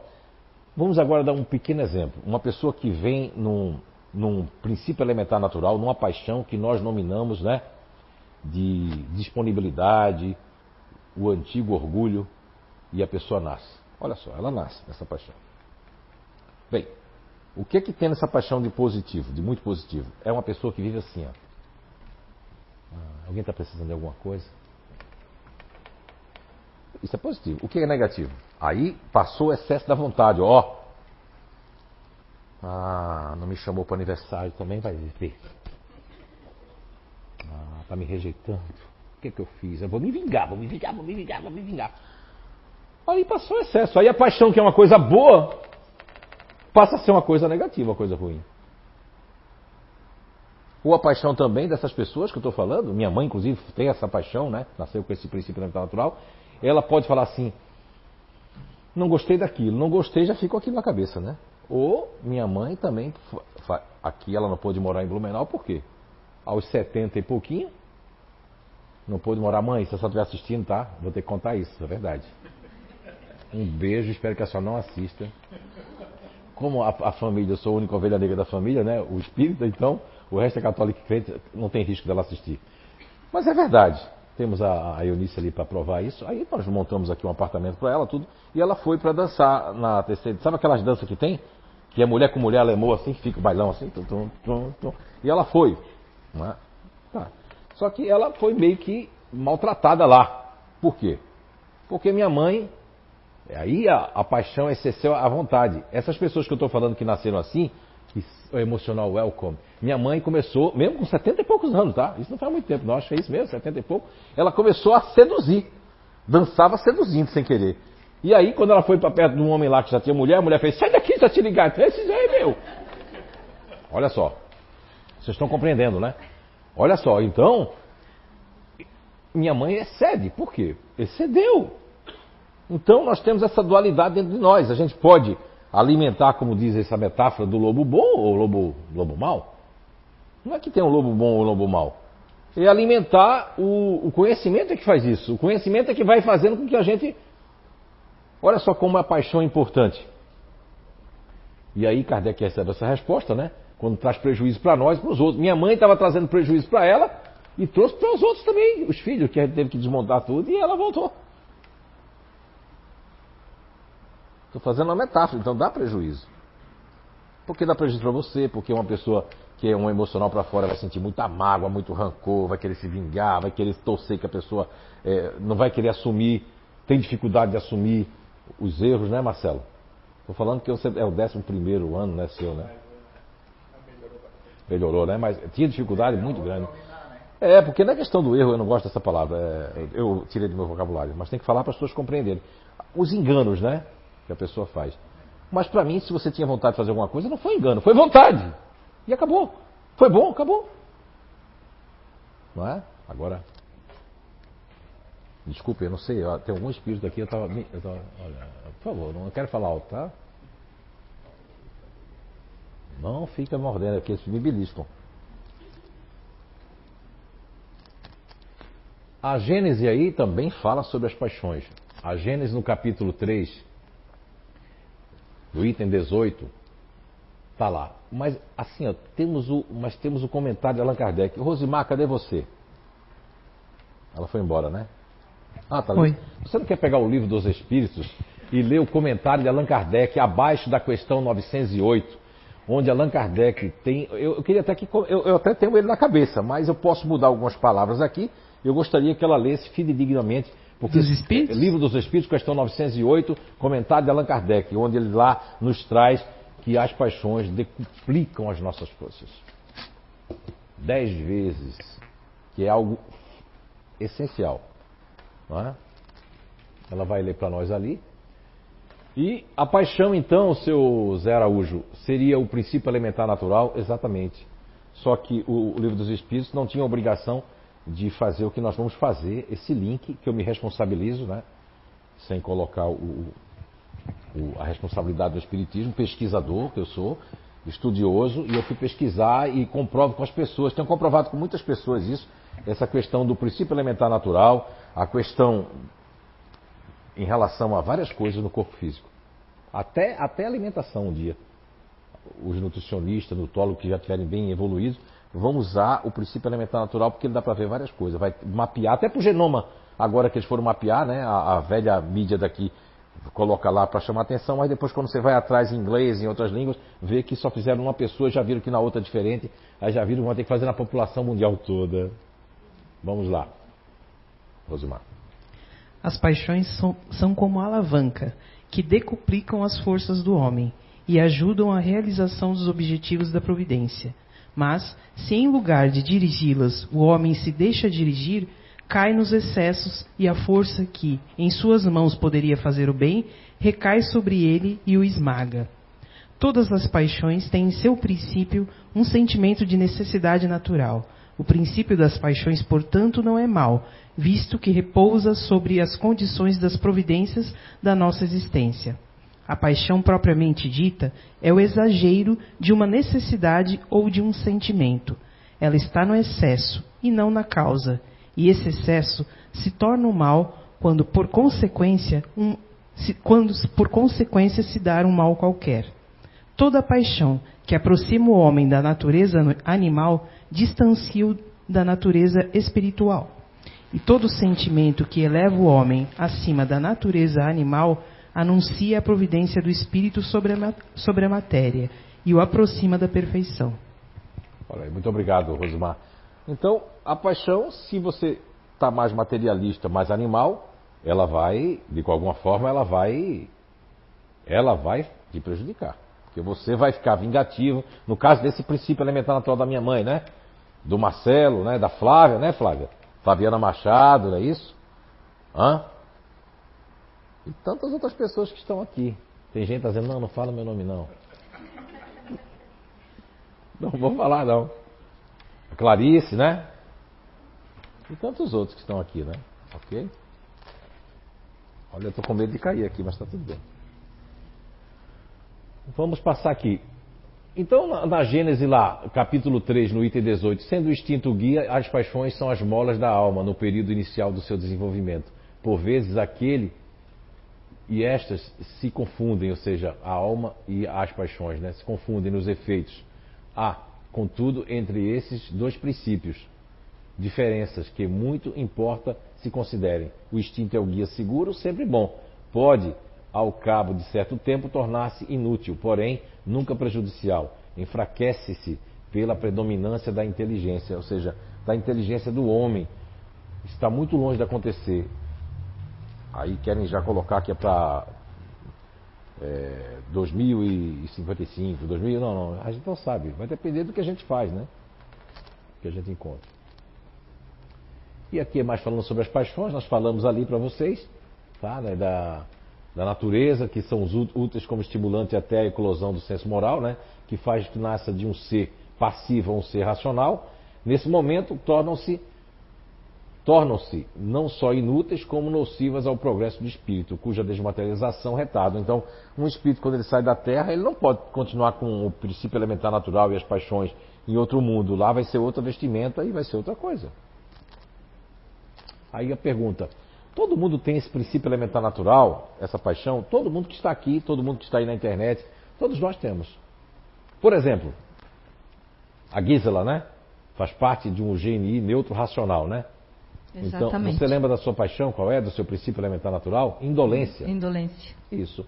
vamos agora dar um pequeno exemplo. Uma pessoa que vem num, num princípio elementar natural, numa paixão que nós nominamos, né, de disponibilidade, o antigo orgulho, e a pessoa nasce. Olha só, ela nasce nessa paixão. Bem, o que é que tem nessa paixão de positivo, de muito positivo? É uma pessoa que vive assim, ó. Ah, alguém está precisando de alguma coisa? Isso é positivo. O que é negativo? Aí passou o excesso da vontade, ó. Ah, não me chamou para aniversário também, vai ver. Ah, tá me rejeitando. O que é que eu fiz? Eu vou me vingar, vou me vingar, vou me vingar, vou me vingar. Aí passou o excesso. Aí a paixão, que é uma coisa boa, passa a ser uma coisa negativa, uma coisa ruim. Ou a paixão também dessas pessoas que eu estou falando, minha mãe, inclusive, tem essa paixão, né? Nasceu com esse princípio natural. Ela pode falar assim: não gostei daquilo, não gostei, já fico aquilo na cabeça, né? Ou minha mãe também, aqui ela não pôde morar em Blumenau, por quê? Aos 70 e pouquinho, não pôde morar. Mãe, se a senhora estiver assistindo, tá? Vou ter que contar isso, é verdade. Um beijo, espero que a senhora não assista como a, a, família, eu sou a única ovelha negra da família, né? O espírita, então, o resto é católico e crente, não tem risco dela assistir. Mas é verdade. Temos a, a Eunice ali para provar isso. Aí nós montamos aqui um apartamento para ela, tudo. E ela foi para dançar na terceira. Sabe aquelas danças que tem? Que é mulher com mulher alemão assim, fica o bailão assim. Tum, tum, tum, tum. E ela foi. Né? Tá. Só que ela foi meio que maltratada lá. Por quê? Porque minha mãe Aí a, a paixão excedeu a vontade. Essas pessoas que eu estou falando que nasceram assim, emocional welcome. Minha mãe começou, mesmo com 70 e poucos anos, tá? Isso não faz muito tempo, não, acho que é isso mesmo, 70 e pouco. Ela começou a seduzir. Dançava seduzindo sem querer. E aí, quando ela foi para perto de um homem lá que já tinha mulher, a mulher fez: Sai daqui, já te ligar. Esse aí, meu. Olha só. Vocês estão compreendendo, né? Olha só, então. Minha mãe excede. Por quê? Excedeu. Então, nós temos essa dualidade dentro de nós. A gente pode alimentar, como diz essa metáfora, do lobo bom ou lobo, lobo mau. Não é que tem um lobo bom ou um lobo mau. É alimentar o, o conhecimento é que faz isso. O conhecimento é que vai fazendo com que a gente Olha só como a paixão é importante. E aí Kardec recebe essa resposta, né? Quando traz prejuízo para nós e para os outros. Minha mãe estava trazendo prejuízo para ela e trouxe para os outros também, os filhos, que a gente teve que desmontar tudo e ela voltou. Estou fazendo uma metáfora, então dá prejuízo. Por que dá prejuízo para você? Porque uma pessoa que é um emocional para fora vai sentir muita mágoa, muito rancor, vai querer se vingar, vai querer torcer que a pessoa é, não vai querer assumir, tem dificuldade de assumir os erros, né, Marcelo? Estou falando que você é o décimo primeiro ano, né, seu, né? Melhorou, né? Mas tinha dificuldade muito grande. É, porque na questão do erro, eu não gosto dessa palavra, é, eu tirei do meu vocabulário, mas tem que falar para as pessoas compreenderem. Os enganos, né? Que a pessoa faz. Mas para mim, se você tinha vontade de fazer alguma coisa, não foi engano, foi vontade. E acabou. Foi bom, acabou. Não é? Agora, Desculpe, eu não sei, tem algum espírito aqui, eu estava. Olha, por favor, não quero falar alto, tá? Não fica mordendo aqui, eles me beliscam. A Gênese aí também fala sobre as paixões. A Gênese no capítulo 3, do item 18, tá lá. Mas assim, ó, temos o, mas temos o comentário de Allan Kardec. Rosimar, cadê você? Ela foi embora, né? Ah, tá. Oi. Você não quer pegar o livro dos Espíritos e ler o comentário de Allan Kardec abaixo da questão 908, onde Allan Kardec tem. Eu, eu queria até que. Eu, eu, até tenho ele na cabeça, mas eu posso mudar algumas palavras aqui. Eu gostaria que ela lesse fidedignamente. Porque dos Espíritos? Livro dos Espíritos, questão 908, comentário de Allan Kardec, onde ele lá nos traz que as paixões decuplicam as nossas forças. Dez vezes, que é algo essencial. É? Ela vai ler para nós ali. E a paixão, então, seu Zé Araújo, seria o princípio elementar natural? Exatamente. Só que o, o Livro dos Espíritos não tinha obrigação de fazer o que nós vamos fazer, esse link, que eu me responsabilizo, né? sem colocar o, o, a responsabilidade do Espiritismo, pesquisador que eu sou, estudioso, e eu fui pesquisar e comprovo com as pessoas, tenho comprovado com muitas pessoas isso, essa questão do princípio elementar natural, a questão em relação a várias coisas no corpo físico. Até, até alimentação um dia. Os nutricionistas, nutólogos que já estiverem bem evoluídos, vão usar o princípio elementar natural porque ele dá para ver várias coisas. Vai mapear, até para o genoma, agora que eles foram mapear, né, a, a velha mídia daqui coloca lá para chamar atenção, mas depois quando você vai atrás em inglês, em outras línguas, vê que só fizeram uma pessoa, já viram que na outra é diferente, aí já viram que vão ter que fazer na população mundial toda. Vamos lá. Rosimar. As paixões são, são como alavanca, que decuplicam as forças do homem e ajudam a realização dos objetivos da providência. Mas, se em lugar de dirigi-las o homem se deixa dirigir, cai nos excessos e a força que, em suas mãos, poderia fazer o bem, recai sobre ele e o esmaga. Todas as paixões têm em seu princípio um sentimento de necessidade natural, o princípio das paixões, portanto, não é mau, visto que repousa sobre as condições das providências da nossa existência. A paixão propriamente dita é o exagero de uma necessidade ou de um sentimento. Ela está no excesso e não na causa, e esse excesso se torna o mal quando por consequência, um, se, quando por consequência se dar um mal qualquer. Toda paixão que aproxima o homem da natureza animal distancia-o da natureza espiritual. E todo sentimento que eleva o homem acima da natureza animal anuncia a providência do espírito sobre a, sobre a matéria e o aproxima da perfeição. Olha, muito obrigado, Rosimar. Então, a paixão, se você está mais materialista, mais animal, ela vai, de alguma forma, ela vai, ela vai te prejudicar. Porque você vai ficar vingativo, no caso desse princípio elementar natural da minha mãe, né? Do Marcelo, né? Da Flávia, né, Flávia? Flaviana Machado, não é isso? Hã? E tantas outras pessoas que estão aqui. Tem gente dizendo, não, não fala meu nome não. Não vou falar não. Clarice, né? E tantos outros que estão aqui, né? Ok? Olha, eu estou com medo de cair aqui, mas está tudo bem. Vamos passar aqui. Então, na, na Gênesis lá, capítulo 3, no item 18, sendo o instinto guia, as paixões são as molas da alma no período inicial do seu desenvolvimento. Por vezes, aquele e estas se confundem, ou seja, a alma e as paixões, né? se confundem nos efeitos. Há, contudo, entre esses dois princípios, diferenças que muito importa se considerem. O instinto é o guia seguro, sempre bom. Pode, ao cabo de certo tempo, tornar-se inútil, porém nunca prejudicial. Enfraquece-se pela predominância da inteligência, ou seja, da inteligência do homem. Está muito longe de acontecer. Aí querem já colocar que é para é, 2055, 2000, não, não, a gente não sabe. Vai depender do que a gente faz, né? Que a gente encontra. E aqui é mais falando sobre as paixões, nós falamos ali para vocês, tá? Né? Da, da natureza, que são os úteis como estimulante até a eclosão do senso moral, né? Que faz que nasça de um ser passivo a um ser racional. Nesse momento, tornam-se tornam-se não só inúteis, como nocivas ao progresso do espírito, cuja desmaterialização retarda. Então, um espírito, quando ele sai da Terra, ele não pode continuar com o princípio elementar natural e as paixões em outro mundo. Lá vai ser outra vestimenta e vai ser outra coisa. Aí a pergunta: todo mundo tem esse princípio elementar natural, essa paixão? Todo mundo que está aqui, todo mundo que está aí na internet, todos nós temos. Por exemplo, a Gisela, né? Faz parte de um GNI neutro racional, né? Exatamente. Então, você lembra da sua paixão? Qual é? Do seu princípio elementar natural? Indolência. Indolência. Isso.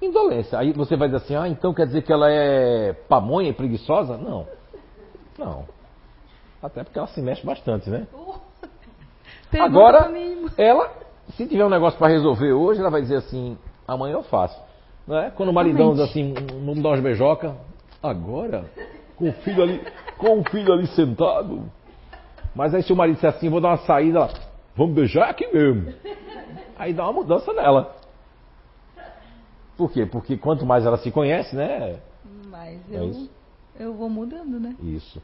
Indolência. Aí você vai dizer assim, ah, então quer dizer que ela é pamonha e preguiçosa? Não. Não. Até porque ela se mexe bastante, né? Agora, ela, se tiver um negócio para resolver hoje, ela vai dizer assim, amanhã eu faço. Não é? Quando o maridão diz assim, vamos dar umas beijocas, agora, com o filho ali, com o filho ali sentado, mas aí se o marido disser assim, vou dar uma saída, ela, vamos beijar aqui mesmo. Aí dá uma mudança nela. Por quê? Porque quanto mais ela se conhece, né? Mas é eu, eu vou mudando, né? Isso.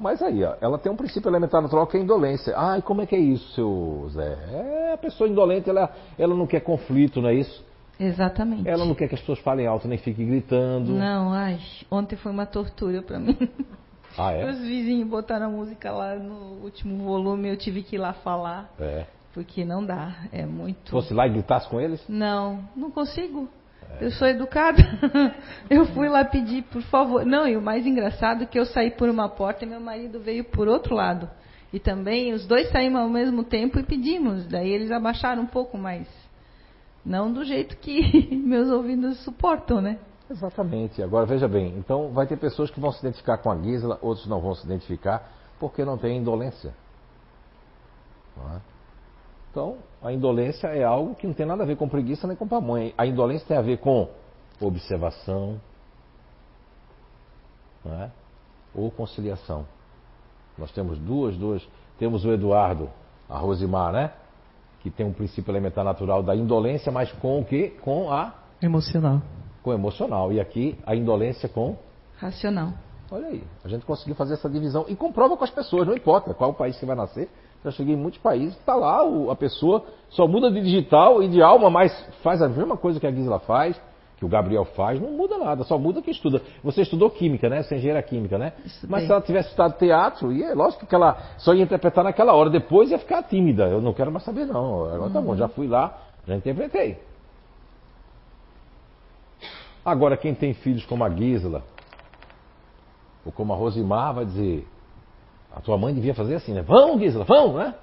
Mas aí, ó, ela tem um princípio elementar natural que é a indolência. Ah, e como é que é isso, seu Zé? É, a pessoa indolente, ela, ela não quer conflito, não é isso? Exatamente. Ela não quer que as pessoas falem alto nem fiquem gritando. Não, ai, ontem foi uma tortura para mim. Ah, é? Os vizinhos botaram a música lá no último volume, eu tive que ir lá falar. É. Porque não dá, é muito. Se fosse lá e gritasse com eles? Não, não consigo. É. Eu sou educada. eu fui lá pedir, por favor. Não, e o mais engraçado é que eu saí por uma porta e meu marido veio por outro lado. E também os dois saímos ao mesmo tempo e pedimos. Daí eles abaixaram um pouco mais. Não do jeito que meus ouvidos suportam, né? Exatamente. Agora veja bem, então vai ter pessoas que vão se identificar com a Gisela, outros não vão se identificar porque não tem indolência. Não é? Então, a indolência é algo que não tem nada a ver com preguiça nem com pamonha. A indolência tem a ver com observação é? ou conciliação. Nós temos duas, duas. Temos o Eduardo, a Rosimar, né? Que tem um princípio elementar natural da indolência, mas com o que? Com a emocional com emocional. E aqui a indolência com racional. Olha aí, a gente conseguiu fazer essa divisão e comprova com as pessoas, não importa qual país você vai nascer. Já cheguei em muitos países, está lá a pessoa só muda de digital e de alma, mas faz a mesma coisa que a Gisela faz, que o Gabriel faz, não muda nada, só muda que estuda. Você estudou química, né? Você é engenheira química, né? Estudei. Mas se ela tivesse estudado teatro, e é lógico que ela só ia interpretar naquela hora, depois ia ficar tímida. Eu não quero mais saber, não. Agora uhum. tá bom, já fui lá, já interpretei. Agora, quem tem filhos como a Gisela, ou como a Rosimar, vai dizer: a tua mãe devia fazer assim, né? Vamos, Gisela, vamos, né?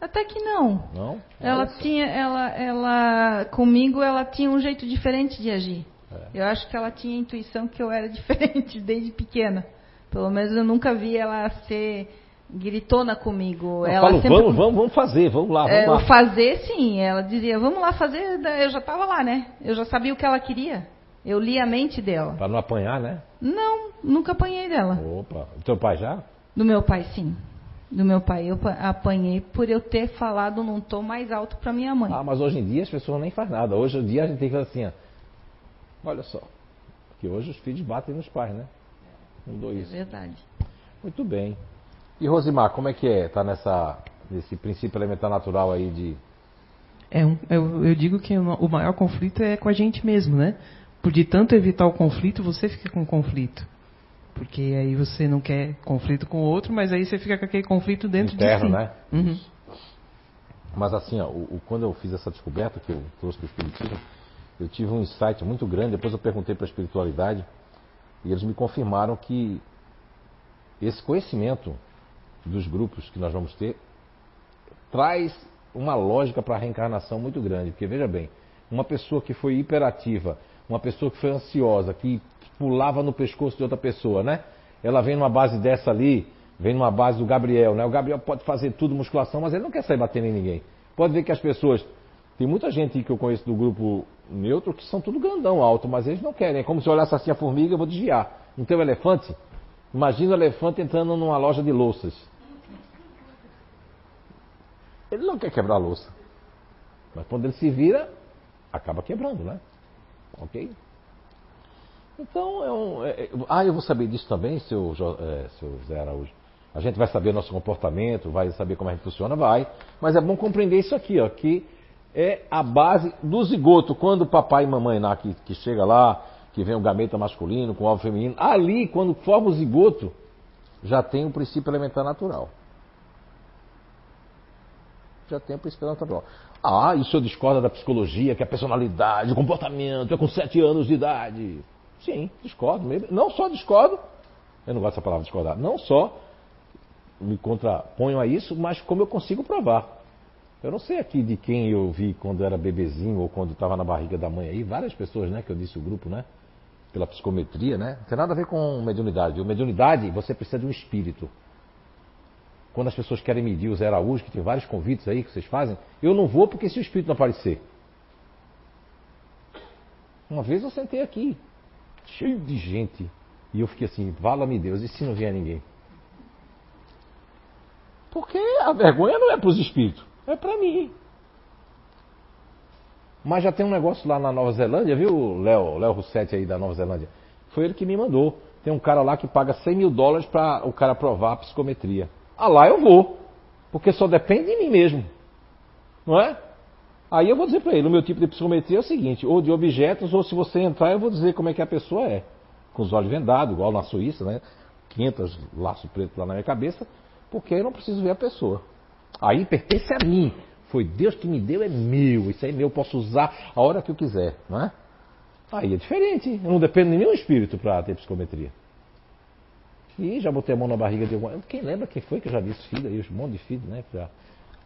Até que não. Não? Ela tinha, ela, ela, comigo, ela tinha um jeito diferente de agir. É. Eu acho que ela tinha a intuição que eu era diferente desde pequena. Pelo menos eu nunca vi ela ser gritona comigo. Ela falo, sempre... vamos, vamos, vamos fazer, vamos lá, vamos é, lá. Fazer, sim. Ela dizia, vamos lá fazer. Eu já estava lá, né? Eu já sabia o que ela queria. Eu li a mente dela. Para não apanhar, né? Não, nunca apanhei dela. Opa. Do teu pai já? Do meu pai, sim. Do meu pai. Eu pa- apanhei por eu ter falado num tom mais alto para minha mãe. Ah, mas hoje em dia as pessoas nem fazem nada. Hoje em dia a gente tem que fazer assim, ó. Olha só. Porque hoje os filhos batem nos pais, né? Mudou É isso. verdade. Muito bem. E Rosimar, como é que é? Tá nessa, nesse princípio elementar natural aí de. É um- eu, eu digo que o maior conflito é com a gente mesmo, né? Por de tanto evitar o conflito, você fica com conflito. Porque aí você não quer conflito com o outro, mas aí você fica com aquele conflito dentro interno, de si. né? Uhum. Mas assim, ó, o, o- quando eu fiz essa descoberta que eu trouxe para o Espiritismo, eu tive um insight muito grande. Depois eu perguntei para a espiritualidade e eles me confirmaram que esse conhecimento dos grupos que nós vamos ter traz uma lógica para a reencarnação muito grande. Porque veja bem, uma pessoa que foi hiperativa, uma pessoa que foi ansiosa, que pulava no pescoço de outra pessoa, né? Ela vem numa base dessa ali, vem numa base do Gabriel, né? O Gabriel pode fazer tudo musculação, mas ele não quer sair batendo em ninguém. Pode ver que as pessoas. Tem muita gente que eu conheço do grupo neutro que são tudo grandão, alto, mas eles não querem. É como se eu olhasse assim a formiga, eu vou desviar. Não tem o elefante? Imagina o elefante entrando numa loja de louças. Ele não quer quebrar a louça. Mas quando ele se vira, acaba quebrando, né? Ok? Então, é um, é- é- ah, eu vou saber disso também, seu, é, seu Zé Araújo. A gente vai saber o nosso comportamento, vai saber como a gente funciona, vai. Mas é bom compreender isso aqui, ó, que é a base do zigoto. Quando o papai e mamãe lá, que, que chega lá, que vem o gameta masculino com o ovo feminino, ali, quando forma o zigoto, já tem o princípio elementar natural. Já tem o princípio elementar natural. Ah, e o senhor discorda da psicologia, que é a personalidade, o comportamento, é com sete anos de idade. Sim, discordo. mesmo. Não só discordo, eu não gosto dessa palavra discordar, não só me contraponho a isso, mas como eu consigo provar. Eu não sei aqui de quem eu vi quando era bebezinho ou quando estava na barriga da mãe aí, várias pessoas, né, que eu disse o grupo, né, pela psicometria, né, não tem nada a ver com mediunidade. O mediunidade, você precisa de um espírito. Quando as pessoas querem medir o Zé Araújo, que tem vários convites aí que vocês fazem, eu não vou porque se o espírito não aparecer. Uma vez eu sentei aqui, cheio de gente, e eu fiquei assim, vala-me Deus, e se não vier ninguém? Porque a vergonha não é para os espíritos, é para mim. Mas já tem um negócio lá na Nova Zelândia, viu, Léo, Léo Russetti aí da Nova Zelândia? Foi ele que me mandou. Tem um cara lá que paga 100 mil dólares para o cara provar a psicometria. Ah, lá eu vou, porque só depende de mim mesmo. Não é? Aí eu vou dizer para ele, o meu tipo de psicometria é o seguinte, ou de objetos, ou se você entrar, eu vou dizer como é que a pessoa é. Com os olhos vendados, igual na Suíça, né? 500 laços pretos lá na minha cabeça, porque eu não preciso ver a pessoa. Aí pertence a mim. Foi Deus que me deu, é meu. Isso aí é meu, eu posso usar a hora que eu quiser, não é? Aí é diferente. Eu não dependo de nenhum espírito para ter psicometria. E já botei a mão na barriga de alguma. Quem lembra quem foi que eu já disse filho aí, um monte de filho, né? Já.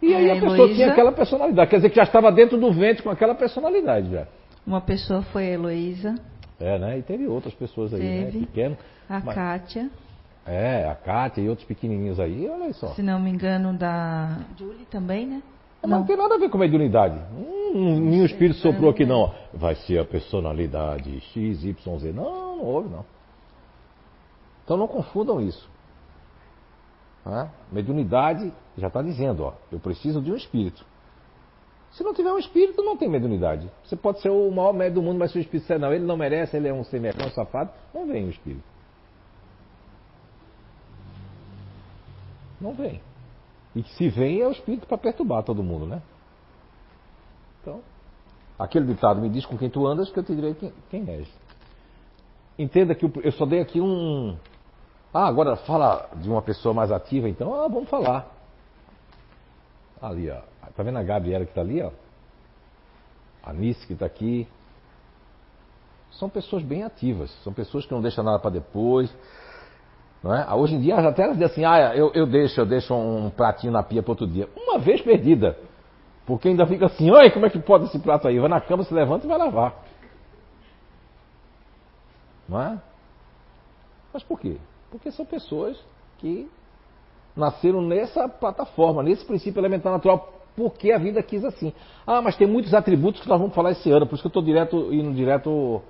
E aí A a pessoa Heloísa- tinha aquela personalidade. Quer dizer que já estava dentro do ventre com aquela personalidade já. Uma pessoa foi a Heloísa, É, né? E teve outras pessoas aí, né? Teve. Pequeno. a Mas- Kátia, É, a Kátia e outros pequenininhos aí, olha só. se não me engano, da Julie também, né? É, Mas não tem nada a ver com mediunidade. Hum, nenhum espírito soprou aqui não. Vai ser a personalidade X, Y, Z. Não, não houve não. Então não confundam isso. Né? Mediunidade já está dizendo, ó, eu preciso de um espírito. Se não tiver um espírito, não tem mediunidade. Você pode ser o maior médium do mundo, mas se o espírito disser, não, ele não merece, ele é um semecão, um safado, não vem o espírito. Não vem. E se vem é o espírito para perturbar todo mundo, né? Então, aquele ditado me diz com quem tu andas que eu te direi quem, quem és. Entenda que eu só dei aqui um. Ah, agora fala de uma pessoa mais ativa, então. Ah, vamos falar. Ali, ó. Tá vendo a Gabriela que tá ali, ó? A Nice que tá aqui. São pessoas bem ativas. São pessoas que não deixam nada para depois. Não é? Ah, Hoje em dia, até elas dizem assim, ah, eu, eu deixo, eu deixo um pratinho na pia para outro dia. Uma vez perdida. Porque ainda fica assim, oi, como é que pode esse prato aí? Vai na cama, se levanta e vai lavar. Não é? Mas por quê? Porque são pessoas que nasceram nessa plataforma, nesse princípio elementar natural, porque a vida quis assim. Ah, mas tem muitos atributos que nós vamos falar esse ano, por isso que eu estou direto, indo direto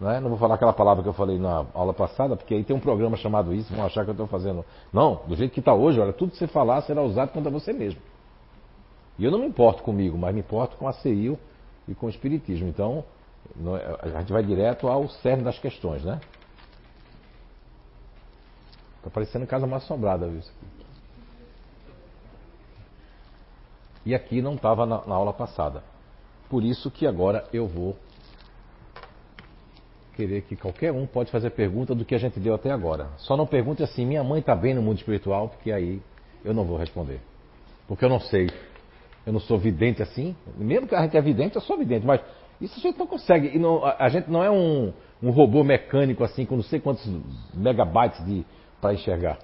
Não, é? não vou falar aquela palavra que eu falei na aula passada, porque aí tem um programa chamado isso, vão achar que eu estou fazendo. Não, do jeito que está hoje, olha, tudo que você falar será usado contra você mesmo. E eu não me importo comigo, mas me importo com a CEIU e com o Espiritismo. Então, é, a gente vai direto ao cerne das questões, né? Está parecendo casa mal assombrada, viu? E aqui não estava na, na aula passada. Por isso que agora eu vou querer que qualquer um pode fazer pergunta do que a gente deu até agora. Só não pergunte assim, minha mãe está bem no mundo espiritual, porque aí eu não vou responder. Porque eu não sei. Eu não sou vidente assim. Mesmo que a gente é vidente, eu sou vidente, mas isso a gente não consegue. Não, a, gente não é um, um, robô mecânico assim, com não sei quantos megabytes para enxergar.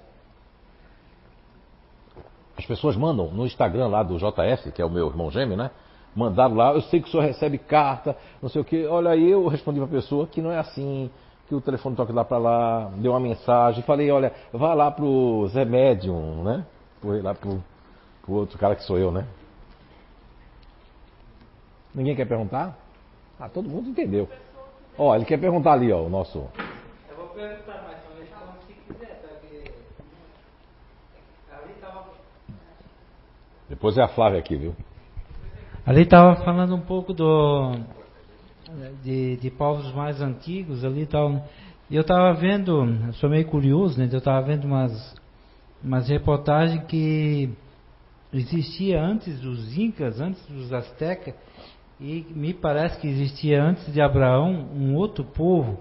As pessoas mandam no Instagram lá do JF, que é o meu irmão gêmeo, né? Mandaram lá, eu sei que o senhor recebe carta, não sei o que. Olha aí, eu respondi para a pessoa que não é assim, que o telefone toca lá para lá, deu uma mensagem, falei, olha, vá lá pro Zé Médium, né? Foi lá pro, pro outro cara que sou eu, né? Ninguém quer perguntar? Ah, todo mundo entendeu. Ó, ele quer perguntar ali, ó, o nosso. Eu vou perguntar, se quiser. Depois é a Flávia aqui, viu? Ali estava falando um pouco do de, de povos mais antigos ali tal. E eu estava vendo, sou meio curioso, né? Eu estava vendo umas umas reportagens que existia antes dos incas, antes dos astecas, e me parece que existia antes de Abraão um outro povo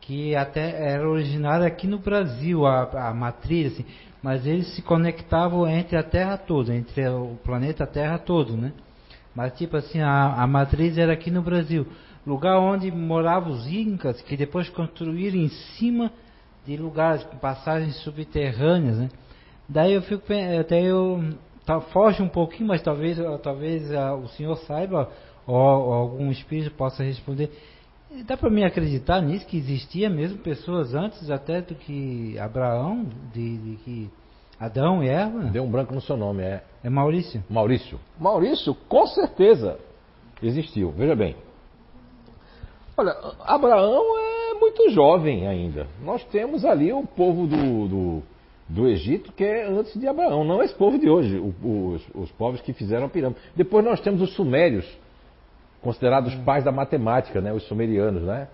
que até era originário aqui no Brasil, a, a matriz, assim, mas eles se conectavam entre a Terra toda, entre o planeta Terra todo, né? Mas tipo assim, a, a matriz era aqui no Brasil. Lugar onde moravam os incas, que depois construíram em cima de lugares com passagens subterrâneas, né? Daí eu fico até eu tá, foge um pouquinho, mas talvez talvez uh, o senhor saiba ou, ou, algum espírito possa responder. Dá para mim acreditar nisso que existia mesmo pessoas antes até do que Abraão, de, de que Adão e Eva? Deu um branco no seu nome, é. É Maurício? Maurício. Maurício, com certeza existiu. Veja bem. Olha, Abraão é muito jovem ainda. Nós temos ali o povo do, do, do Egito que é antes de Abraão, não esse povo de hoje, os, os povos que fizeram a pirâmide. Depois nós temos os sumérios, considerados pais da matemática, né? os sumerianos, né?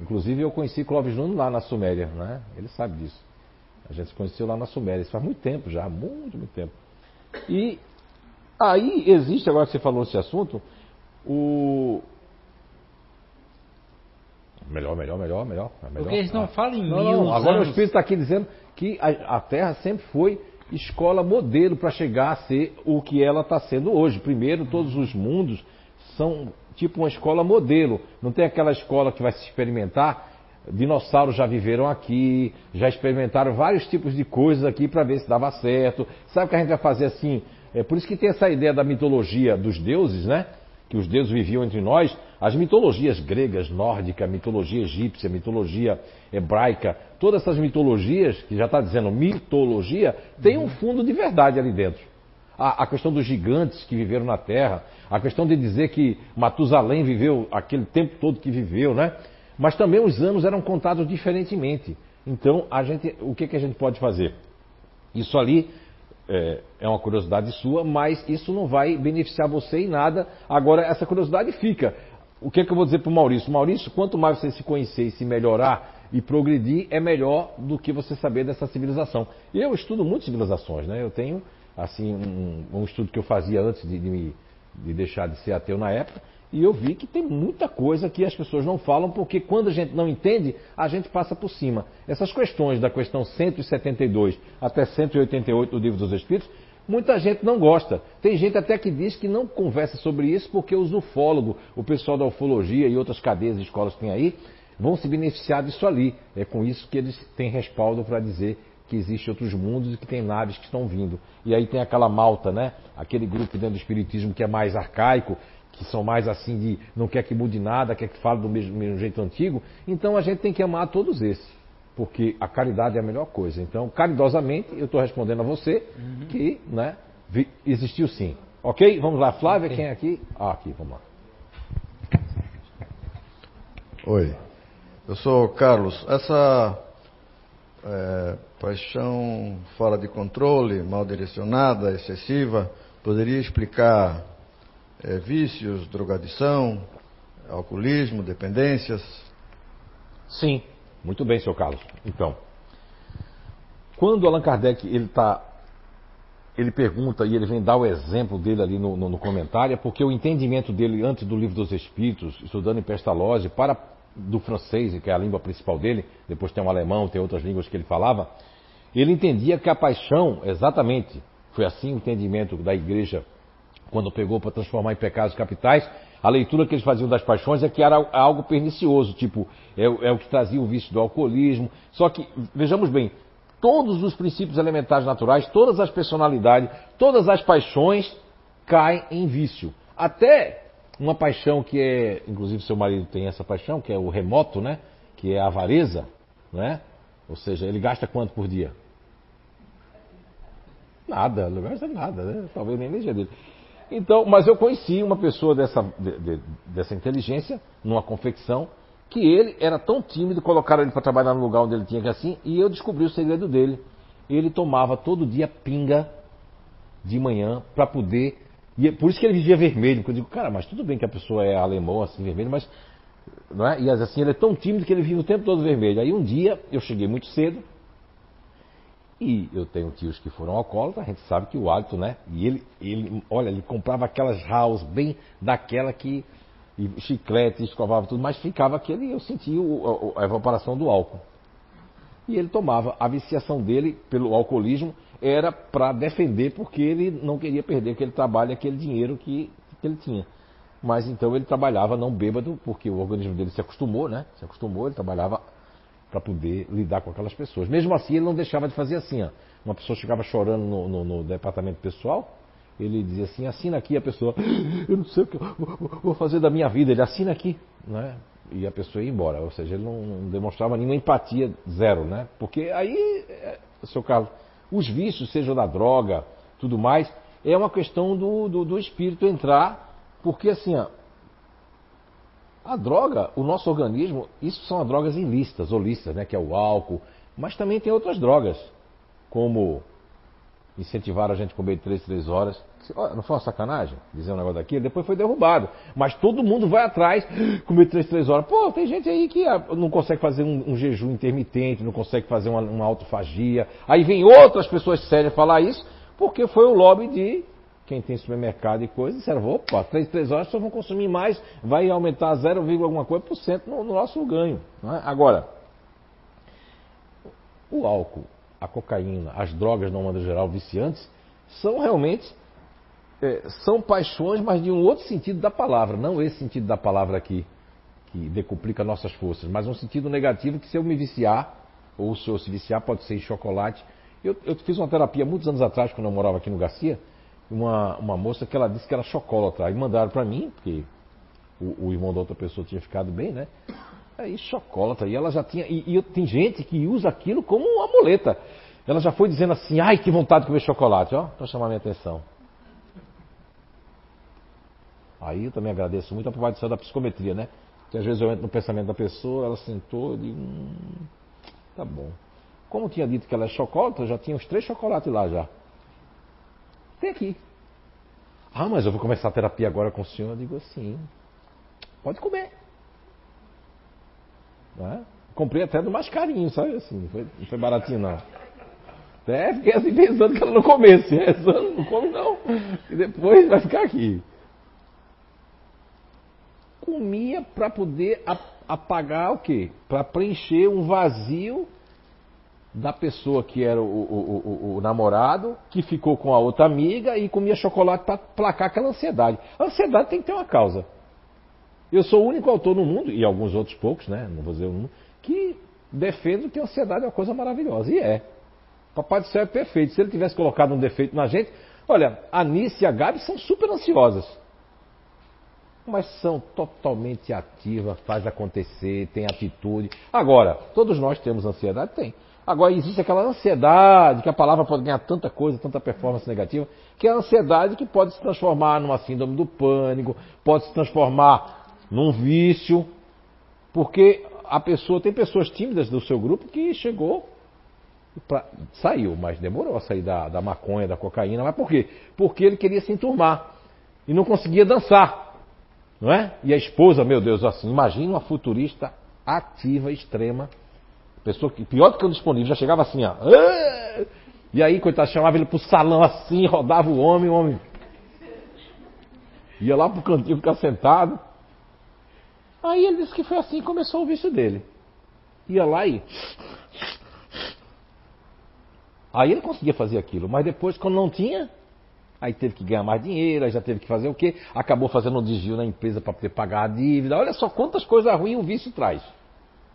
Inclusive eu conheci Clóvis Nunes lá na Suméria, né? Ele sabe disso. A gente se conheceu lá na Suméria, isso faz muito tempo já, muito, muito tempo. E aí existe, agora que você falou esse assunto, o. Melhor, melhor, melhor, melhor. É melhor. Porque eles não ah. falam em não, mil não, Agora anos. o Espírito está aqui dizendo que a, a Terra sempre foi escola modelo para chegar a ser o que ela está sendo hoje. Primeiro, todos os mundos são tipo uma escola modelo. Não tem aquela escola que vai se experimentar Dinossauros já viveram aqui, já experimentaram vários tipos de coisas aqui para ver se dava certo. Sabe o que a gente vai fazer assim? É por isso que tem essa ideia da mitologia dos deuses, né? Que os deuses viviam entre nós. As mitologias gregas, nórdica, mitologia egípcia, mitologia hebraica, todas essas mitologias, que já está dizendo mitologia, tem um fundo de verdade ali dentro. A, a, questão dos gigantes que viveram na Terra, a questão de dizer que Matusalém viveu aquele tempo todo que viveu, né? Mas também os anos eram contados diferentemente. Então, a gente, o que, que a gente pode fazer? Isso ali é, é, uma curiosidade sua, mas isso não vai beneficiar você em nada. Agora, essa curiosidade fica. O que, que eu vou dizer para o Maurício? Maurício, quanto mais você se conhecer e se melhorar e progredir, é melhor do que você saber dessa civilização. Eu estudo muitas civilizações, né? Eu tenho, assim, um, um estudo que eu fazia antes de, de, me, de deixar de ser ateu na época e eu vi que tem muita coisa que as pessoas não falam, porque quando a gente não entende, a gente passa por cima. Essas questões da questão 172 até 188 do Livro dos Espíritos, muita gente não gosta. Tem gente até que diz que não conversa sobre isso porque os ufólogos, o pessoal da ufologia e outras cadeias de escolas que tem aí, vão se beneficiar disso ali. É com isso que eles têm respaldo para dizer que existem outros mundos e que tem naves que estão vindo. E aí tem aquela malta, né? Aquele grupo dentro do Espiritismo que é mais arcaico, que são mais assim de não quer que mude nada, quer que fale do mesmo, mesmo jeito antigo. Então a gente tem que amar todos esses, porque a caridade é a melhor coisa. Então, caridosamente, eu estou respondendo a você uhum. que né, existiu sim. Ok? Vamos lá, Flávia, okay. quem é aqui? Ah, aqui, vamos lá. Oi. Eu sou Carlos. Essa é, paixão fora de controle, mal direcionada, excessiva, poderia explicar é, vícios, drogadição, alcoolismo, dependências? Sim, muito bem, seu Carlos. Então, quando Allan Kardec ele tá, ele pergunta e ele vem dar o exemplo dele ali no, no, no comentário, é porque o entendimento dele antes do livro dos Espíritos, estudando em Pestalozzi, para do francês, que é a língua principal dele, depois tem o alemão, tem outras línguas que ele falava, ele entendia que a paixão, exatamente, foi assim o entendimento da igreja quando pegou para transformar em pecados capitais, a leitura que eles faziam das paixões é que era algo pernicioso, tipo, é, é o que trazia o vício do alcoolismo. Só que, vejamos bem, todos os princípios elementares naturais, todas as personalidades, todas as paixões caem em vício. Até uma paixão que é, inclusive seu marido tem essa paixão, que é o remoto, né? Que é a avareza, né? Ou seja, ele gasta quanto por dia? Nada, não gasta nada, né? Talvez nem energia dele. Então, mas eu conheci uma pessoa dessa, de, de, dessa inteligência, numa confecção, que ele era tão tímido, colocaram ele para trabalhar no lugar onde ele tinha que assim, e eu descobri o segredo dele. Ele tomava todo dia pinga de manhã para poder. E é por isso que ele vivia vermelho, porque eu digo, cara, mas tudo bem que a pessoa é alemão, assim, vermelho, mas. Não é? E assim, ele é tão tímido que ele vive o tempo todo vermelho. Aí um dia eu cheguei muito cedo, e eu tenho tios que foram alcoólatras, a gente sabe que o hálito, né? E ele, ele olha, ele comprava aquelas house bem daquela que. E chiclete, escovava tudo, mas ficava aquele, eu sentia a, a evaporação do álcool. E ele tomava. A viciação dele pelo alcoolismo era para defender, porque ele não queria perder aquele trabalho, aquele dinheiro que, que ele tinha. Mas então ele trabalhava não bêbado, porque o organismo dele se acostumou, né? Se acostumou, ele trabalhava para poder lidar com aquelas pessoas. Mesmo assim, ele não deixava de fazer assim. Ó. Uma pessoa chegava chorando no, no, no, departamento pessoal, ele dizia assim: assina aqui. A pessoa, eu não sei o que eu vou fazer da minha vida. Ele assina aqui, né? E a pessoa ia embora. Ou seja, ele não, demonstrava nenhuma empatia, zero, né? Porque aí, é, seu Carlos, os vícios, seja da droga, tudo mais, é uma questão do, do, do espírito entrar, porque assim, ó, a droga, o nosso organismo, isso são as drogas ilícitas, ou lícitas, né, que é o álcool, mas também tem outras drogas, como incentivar a gente a comer 3, 3 horas. Não foi uma sacanagem dizer um negócio daquele? Depois foi derrubado. Mas todo mundo vai atrás, comer 3, 3 horas. Pô, tem gente aí que ah, não consegue fazer um, um jejum intermitente, não consegue fazer uma, uma autofagia. Aí vem outras pessoas sérias falar isso, porque foi o lobby de quem tem supermercado e coisa, disseram, opa, 3, 3 horas só vão consumir mais, vai aumentar 0, alguma coisa por cento no, no nosso ganho. É? Agora, o álcool, a cocaína, as drogas, de uma maneira geral, viciantes, são realmente é, são paixões, mas de um outro sentido da palavra, não esse sentido da palavra aqui, que decuplica nossas forças, mas um sentido negativo que se eu me viciar, ou se eu se viciar, pode ser em chocolate. Eu, eu fiz uma terapia muitos anos atrás, quando eu morava aqui no Garcia, uma, uma moça que ela disse que era chocolatra. E mandaram para mim, porque o, o, irmão da outra pessoa tinha ficado bem, né? Aí chocolatra. E ela já tinha. E, e tem gente que usa aquilo como uma muleta. Ela já foi dizendo assim, ai que vontade de comer chocolate, ó, para chamar minha atenção. Aí eu também agradeço muito a provação da psicometria, né? Que às vezes eu entro no pensamento da pessoa, ela sentou e digo, hum, tá bom. Como tinha dito que ela é chocolate, já tinha os três chocolates lá já. Tem aqui. Ah, mas eu vou começar a terapia agora com o senhor. Eu digo assim: pode comer. É? Comprei até do mais carinho, sabe assim? Foi, não foi baratinho não. Até fiquei assim pensando que ela não comesse. Rezando, não come não. E depois vai ficar aqui. Comia para poder apagar o quê? Para preencher um vazio da pessoa que era o, o, o, o, namorado, que ficou com a outra amiga e comia chocolate para placar aquela ansiedade. A ansiedade tem que ter uma causa. Eu sou o único autor no mundo, e alguns outros poucos, né? Não vou dizer mundo, que defendo que a ansiedade é uma coisa maravilhosa. E é. Papai do céu é perfeito. Se ele tivesse colocado um defeito na gente. Olha, a Nice e a Gabi são super ansiosas. Mas são totalmente ativas, faz acontecer, tem atitude. Agora, todos nós temos ansiedade? Tem. Agora, existe aquela ansiedade, que a palavra pode ganhar tanta coisa, tanta performance negativa, que é a ansiedade que pode se transformar numa síndrome do pânico, pode se transformar num vício, porque a pessoa, tem pessoas tímidas do seu grupo que chegou, pra, saiu, mas demorou a sair da, da maconha, da cocaína. Mas por quê? Porque ele queria se enturmar e não conseguia dançar. Não é? E a esposa, meu Deus, assim, imagina uma futurista ativa, extrema, pessoa que, pior do que o disponível, já chegava assim, ó. E aí, coitado, chamava ele pro salão assim, rodava o homem, o homem. Ia lá pro cantinho ficar sentado. Aí ele disse que foi assim que começou o vício dele. Ia lá e. Aí ele conseguia fazer aquilo, mas depois, quando não tinha, aí teve que ganhar mais dinheiro, aí já teve que fazer o quê? Acabou fazendo um desvio na empresa para poder pagar a dívida. Olha só quantas coisas ruins o vício traz.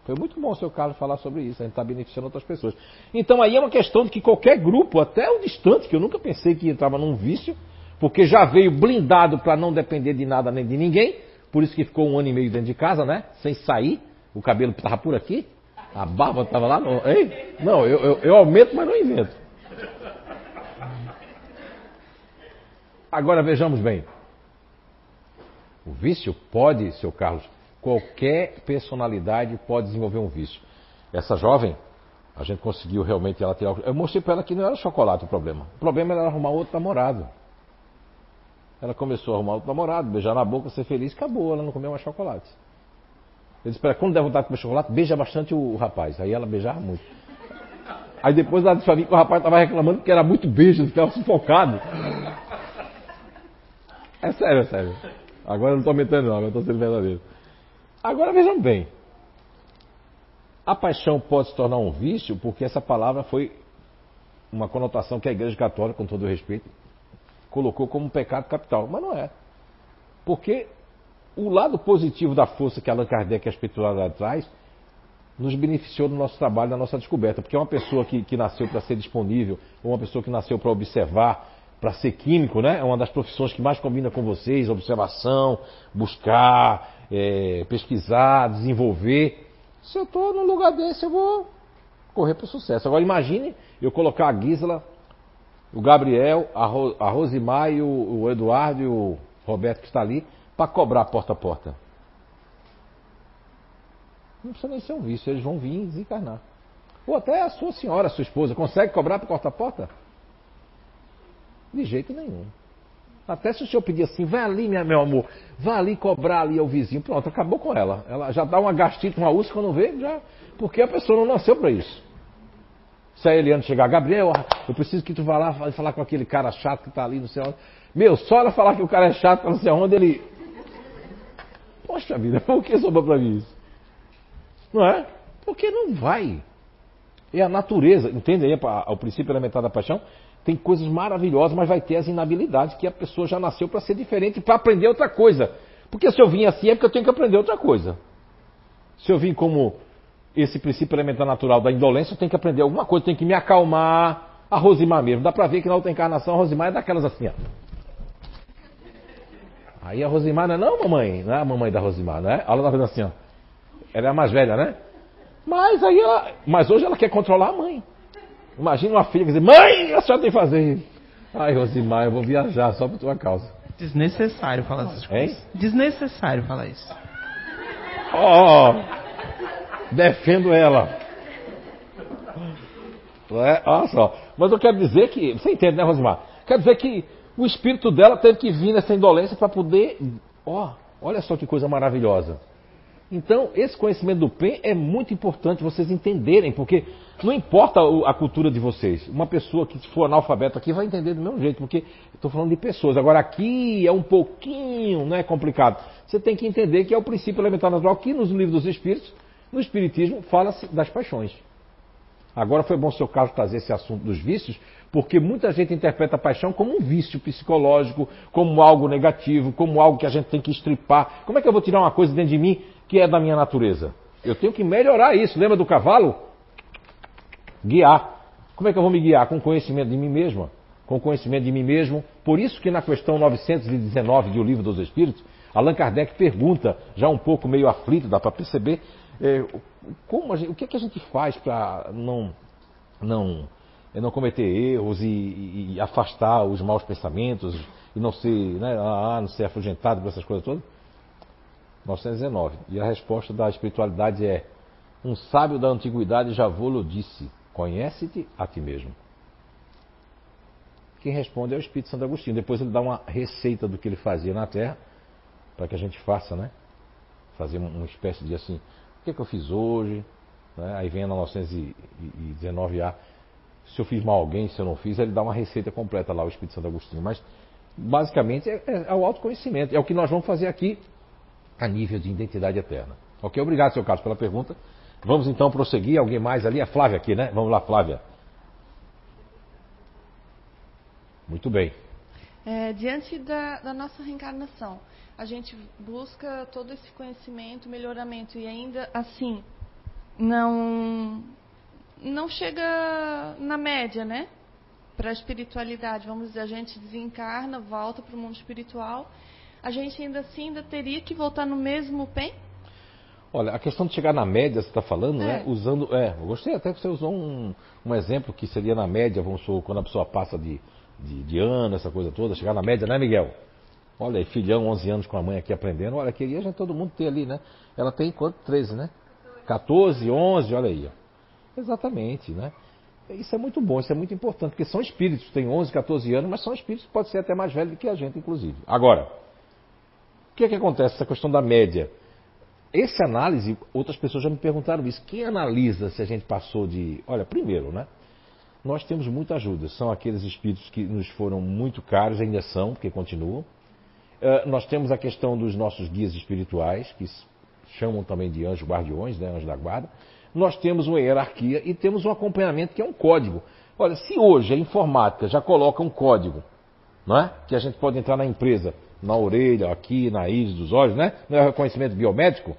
Foi muito bom o seu Carlos falar sobre isso, a gente está beneficiando outras pessoas. Então aí é uma questão de que qualquer grupo, até o distante, que eu nunca pensei que entrava num vício, porque já veio blindado para não depender de nada nem de ninguém, por isso que ficou um ano e meio dentro de casa, né? Sem sair, o cabelo estava por aqui, a barba estava lá. Ei? Não, eu, eu, eu aumento, mas não invento. Agora vejamos bem. O vício pode, seu Carlos, qualquer personalidade pode desenvolver um vício. Essa jovem, a gente conseguiu realmente ela tirar. Eu mostrei para ela que não era chocolate o problema. O problema era arrumar outro namorado. Ela começou a arrumar outro namorado, beijar na boca, ser feliz, acabou, ela não comeu mais chocolate. Eu disse, espera, quando der vontade de comer chocolate, beija bastante o rapaz. Aí ela beijava muito. Aí depois ela disse pra mim que o rapaz estava reclamando porque era muito beijo, ficava sufocado. É sério, é sério. Agora eu não estou aumentando não, agora estou sendo verdadeiro. Agora vejam bem. A paixão pode se tornar um vício porque essa palavra foi uma conotação que a Igreja Católica, com todo o respeito, colocou como um pecado capital, mas não é. Porque o lado positivo da força que Allan Kardec e a espiritualidade traz nos beneficiou no nosso trabalho, na nossa descoberta. Porque uma pessoa que, que nasceu para ser disponível, ou uma pessoa que nasceu para observar, para ser químico, né? É uma das profissões que mais combina com vocês, observação, buscar, é, pesquisar, desenvolver. Se eu estou num lugar desse, eu vou correr para o sucesso. Agora imagine eu colocar a Gisela o Gabriel, a, Ro, a Rosimar e o, o, Eduardo e o Roberto que está ali para cobrar porta a porta. Não precisa nem ser um vício, eles vão vir desencarnar. Ou até a sua senhora, a sua esposa, consegue cobrar porta a porta? De jeito nenhum. Até se o senhor pedir assim, vai ali, minha, meu amor, vai ali cobrar ali ao vizinho, pronto, acabou com ela. Ela já dá uma gastite, uma úlcera quando vê, já, porque a pessoa não nasceu para isso. Se a Eliane chegar, Gabriel, eu preciso que tu vá lá falar com aquele cara chato que está ali no céu. Meu, só ela falar que o cara é chato, não sei onde, ele. Poxa vida, por que sobrou para mim isso? Não é? Porque não vai. É a natureza, entende aí o princípio elementar da paixão? Tem coisas maravilhosas, mas vai ter as inabilidades que a pessoa já nasceu para ser diferente, para aprender outra coisa. Porque se eu vim assim é porque eu tenho que aprender outra coisa. Se eu vim como esse princípio elementar natural da indolência, eu tenho que aprender alguma coisa, tenho que me acalmar. A Rosimar mesmo, dá para ver que na outra encarnação a Rosimar é daquelas assim, ó. Aí a Rosimar não é não, mamãe, não é a mamãe da Rosimar, não é? Ela tá fazendo assim, ó. Ela é a mais velha, né? Mas aí ela. Mas hoje ela quer controlar a mãe. Imagina uma filha que diz, mãe, a senhora tem que fazer. Ai, Rosimar, eu vou viajar só por tua causa. Desnecessário falar essas coisas. Hein? Desnecessário falar isso. Ó. Oh. Defendo ela. É? Olha só. Mas eu quero dizer que. Você entende, né, Rosimar? Quer dizer que o espírito dela teve que vir nessa indolência para poder. Ó, olha só que coisa maravilhosa. Então, esse conhecimento do PEN é muito importante vocês entenderem, porque não importa a cultura de vocês. Uma pessoa que for analfabeto aqui vai entender do mesmo jeito, porque estou falando de pessoas. Agora, aqui é um pouquinho não é complicado. Você tem que entender que é o princípio elementar natural que nos livros dos Espíritos no Espiritismo fala-se das paixões. Agora foi bom o seu Carlos trazer esse assunto dos vícios, porque muita gente interpreta a paixão como um vício psicológico, como algo negativo, como algo que a gente tem que estripar. Como é que eu vou tirar uma coisa dentro de mim que é da minha natureza? Eu tenho que melhorar isso. Lembra do cavalo? Guiar. Como é que eu vou me guiar? Com conhecimento de mim mesmo. Com conhecimento de mim mesmo. Por isso que na questão 919 do Livro dos Espíritos, Allan Kardec pergunta, já um pouco meio aflito, dá para perceber, é, como gente, o que, é que a gente faz para não, não, é, não cometer erros e, e, afastar os maus pensamentos e não ser, né, ah, não ser afugentado por essas coisas todas? 919. E a resposta da espiritualidade é Um sábio da antiguidade já vou-lo disse: conhece-te a ti mesmo. Quem responde é o Espírito Santo Agostinho. Depois ele dá uma receita do que ele fazia na Terra, para que a gente faça, né? Fazer uma espécie de assim, o que, é que eu fiz hoje? Né? Aí vem a 919A, se eu fiz mal a alguém, se eu não fiz, ele dá uma receita completa lá, o Espírito Santo Agostinho. Mas, basicamente, é, é, é o autoconhecimento. É o que nós vamos fazer aqui a nível de identidade eterna. Ok? Obrigado, seu Carlos, pela pergunta. Vamos então prosseguir. Alguém mais ali? A Flávia aqui, né? Vamos lá, Flávia. Muito bem. É, diante da, da, nossa reencarnação, a gente busca todo esse conhecimento, melhoramento e ainda assim não não chega na média, né? Para a espiritualidade, vamos dizer, a gente desencarna, volta para o mundo espiritual, a gente ainda assim ainda teria que voltar no mesmo PEN? Olha, a questão de chegar na média, você está falando, né? é. né? Usando. É, eu gostei até que você usou um, um exemplo que seria na média, vamos supor, quando a pessoa passa de de, de ano, essa coisa toda, chegar na média, né, Miguel? Olha aí, filhão, 11 anos com a mãe aqui aprendendo. Olha, queria já todo mundo ter ali, né? Ela tem quanto? 13, né? 14, 11, olha aí. Ó. Exatamente, né? Isso é muito bom, isso é muito importante, porque são espíritos, têm 11, 14 anos, mas são espíritos que podem ser até mais velhos do que a gente, inclusive. Agora, o que é que acontece, essa questão da média? Essa análise, outras pessoas já me perguntaram isso. Quem analisa se a gente passou de. Olha, primeiro, né? nós temos muita ajuda. São aqueles espíritos que nos foram muito caros, ainda são, porque continuam. Uh, nós temos a questão dos nossos guias espirituais, que chamam também de anjos guardiões, né, anjos da guarda. Nós temos uma hierarquia e temos um acompanhamento que é um código. Olha, se hoje a informática já coloca um código, não é? Que a gente pode entrar na empresa, na orelha, aqui, na íris dos olhos, né? Não é reconhecimento biomédico?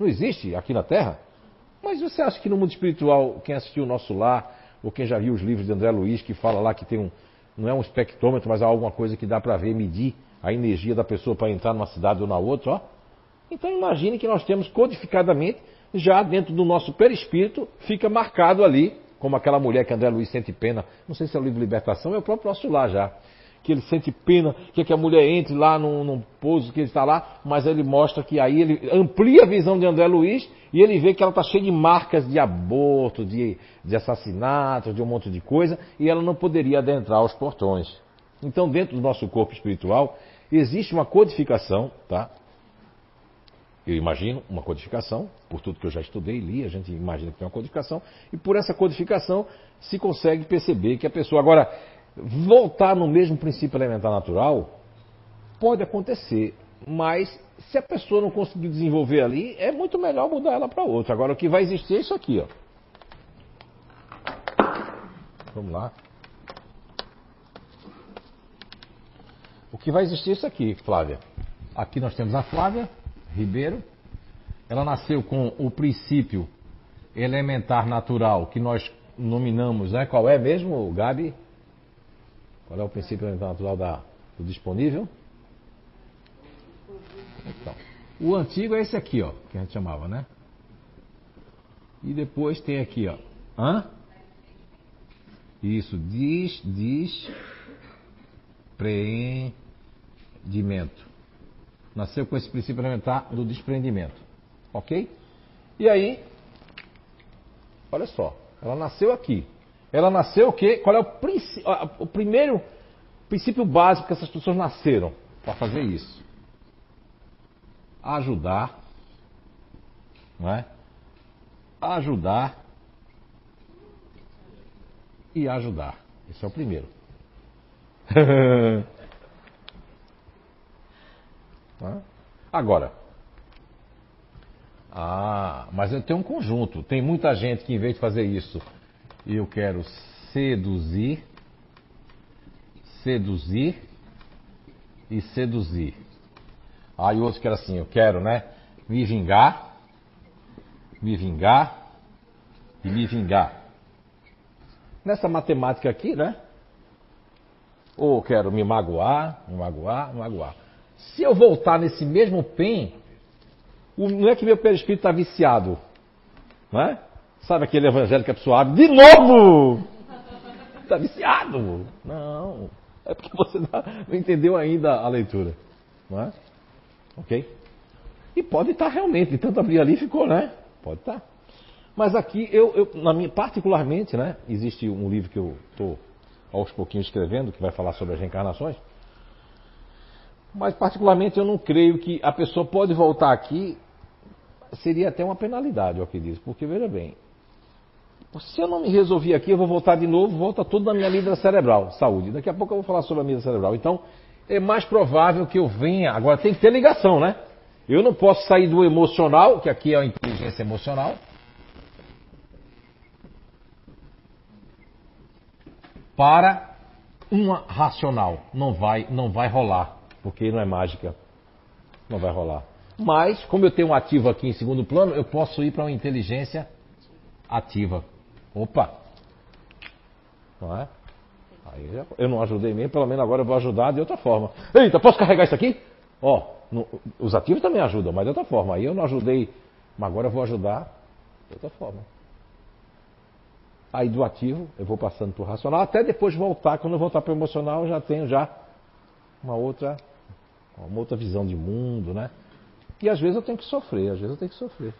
Não existe aqui na Terra? Mas você acha que no mundo espiritual, quem assistiu o nosso lar, ou quem já viu os livros de André Luiz, que fala lá que tem um, não é um espectrômetro, mas há alguma coisa que dá para ver, medir a energia da pessoa para entrar numa cidade ou na outra, ó. Então imagine que nós temos codificadamente, já dentro do nosso perispírito, fica marcado ali, como aquela mulher que André Luiz sente pena, não sei se é o livro Libertação, é o próprio nosso lá já que ele sente pena, quer que a mulher entre lá num, num pouso que ele está lá, mas ele mostra que aí ele amplia a visão de André Luiz e ele vê que ela está cheia de marcas de aborto, de, de assassinato, de um monte de coisa, e ela não poderia adentrar os portões. Então, dentro do nosso corpo espiritual, existe uma codificação, tá? Eu imagino uma codificação, por tudo que eu já estudei e li, a gente imagina que tem uma codificação, e por essa codificação se consegue perceber que a pessoa. Agora, voltar no mesmo princípio elementar natural pode acontecer, mas se a pessoa não conseguir desenvolver ali, é muito melhor mudar ela para outra. Agora o que vai existir é isso aqui, ó. Vamos lá. O que vai existir é isso aqui, Flávia. Aqui nós temos a Flávia Ribeiro. Ela nasceu com o princípio elementar natural que nós nominamos, né? Qual é mesmo, Gabi? Qual é o princípio natural da, do disponível? Então, o antigo é esse aqui, ó, que a gente chamava, né? E depois tem aqui, ó. Hã? Isso, diz, diz, preendimento. Nasceu com esse princípio elementar do desprendimento. Ok? E aí, olha só, ela nasceu aqui. Ela nasceu o quê? Qual é o, o primeiro princípio básico que essas pessoas nasceram para fazer isso? Ajudar, não é? Ajudar e ajudar. Esse é o primeiro. Agora, ah, mas tenho um conjunto. Tem muita gente que em vez de fazer isso eu quero seduzir, seduzir e seduzir. Aí outro que era assim, eu quero, né? Me vingar, me vingar e me vingar. Nessa matemática aqui, né? Ou eu quero me magoar, me magoar, me magoar. Se eu voltar nesse mesmo PEN, não é que meu perispírito está viciado, não é? Sabe aquele evangelho que a de novo? Está viciado? Não. É porque você não entendeu ainda a leitura. Não é? Ok? E pode estar realmente, de tanto abrir ali ficou, né? Pode estar. Mas aqui, eu, eu na minha, particularmente, né, existe um livro que eu estou aos pouquinhos escrevendo, que vai falar sobre as reencarnações. Mas, particularmente, eu não creio que a pessoa pode voltar aqui, seria até uma penalidade, o que diz. Porque, veja bem, se eu não me resolver aqui, eu vou voltar de novo, volta tudo na minha vida cerebral, saúde. Daqui a pouco eu vou falar sobre a vida cerebral. Então, é mais provável que eu venha. Agora, tem que ter ligação, né? Eu não posso sair do emocional, que aqui é a inteligência emocional, para uma racional. Não vai, não vai rolar, porque não é mágica. Não vai rolar. Mas, como eu tenho um ativo aqui em segundo plano, eu posso ir para uma inteligência ativa. Opa! Não é? Aí eu não ajudei mesmo, pelo menos agora eu vou ajudar de outra forma. Eita, posso carregar isso aqui? Ó, no, os ativos também ajudam, mas de outra forma. Aí eu não ajudei, mas agora eu vou ajudar de outra forma. Aí do ativo eu vou passando para o racional, até depois voltar. Quando eu voltar para o emocional, eu já tenho já uma outra, uma outra visão de mundo, né? E às vezes eu tenho que sofrer, às vezes eu tenho que sofrer.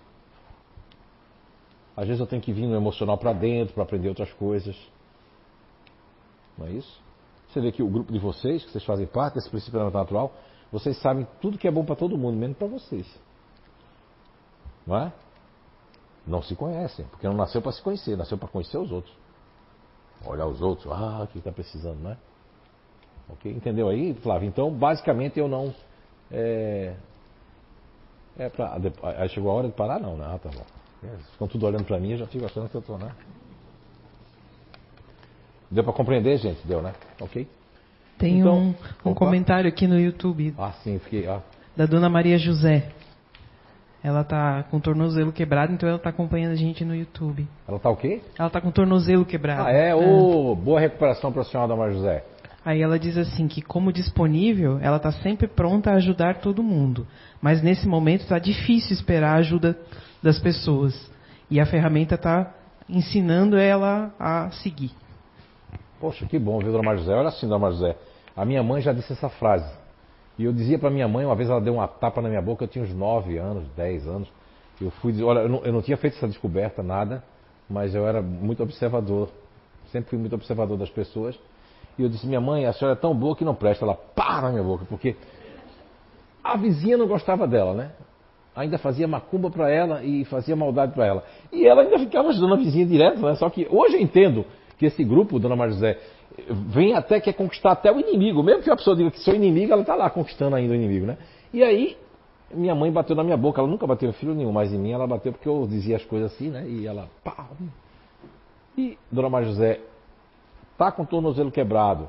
Às vezes eu tenho que vir no emocional para dentro para aprender outras coisas. Não é isso? Você vê que o grupo de vocês, que vocês fazem parte desse princípio natural, vocês sabem tudo que é bom para todo mundo, menos para vocês. Não é? Não se conhecem, porque não nasceu para se conhecer, nasceu para conhecer os outros. Olhar os outros, ah, o que está precisando, né? Ok? Entendeu aí, Flávio? Então, basicamente, eu não. É, é pra, aí chegou a hora de parar? Não, né? Ah, tá bom. É, ficam tudo olhando para mim, eu já fico achando que eu estou, né? Deu para compreender, gente? Deu, né? Ok? Tem então, um, um comentário aqui no YouTube. Ah, sim, fiquei. Ah. Da dona Maria José. Ela tá com o tornozelo quebrado, então ela tá acompanhando a gente no YouTube. Ela tá o quê? Ela tá com o tornozelo quebrado. Ah, é? Ô, oh, boa recuperação para a senhora, Dona José. Aí ela diz assim que como disponível, ela está sempre pronta a ajudar todo mundo. Mas nesse momento está difícil esperar a ajuda das pessoas. E a ferramenta está ensinando ela a seguir. Poxa, que bom, viu, Dona José? Olha assim, Dona José. A minha mãe já disse essa frase. E eu dizia para minha mãe, uma vez ela deu uma tapa na minha boca, eu tinha uns 9 anos, 10 anos. Eu fui dizer, olha, eu não, eu não tinha feito essa descoberta, nada, mas eu era muito observador. Sempre fui muito observador das pessoas. E eu disse, minha mãe, a senhora é tão boa que não presta. Ela pá na minha boca, porque a vizinha não gostava dela, né? Ainda fazia macumba para ela e fazia maldade para ela. E ela ainda ficava ajudando a vizinha direto, né? Só que hoje eu entendo que esse grupo, Dona Marzé, vem até quer conquistar até o inimigo. Mesmo que a pessoa diga que sou inimigo, ela está lá conquistando ainda o inimigo, né? E aí, minha mãe bateu na minha boca. Ela nunca bateu filho nenhum, mas em mim ela bateu porque eu dizia as coisas assim, né? E ela, pá. E Dona Maria José tá com o tornozelo quebrado,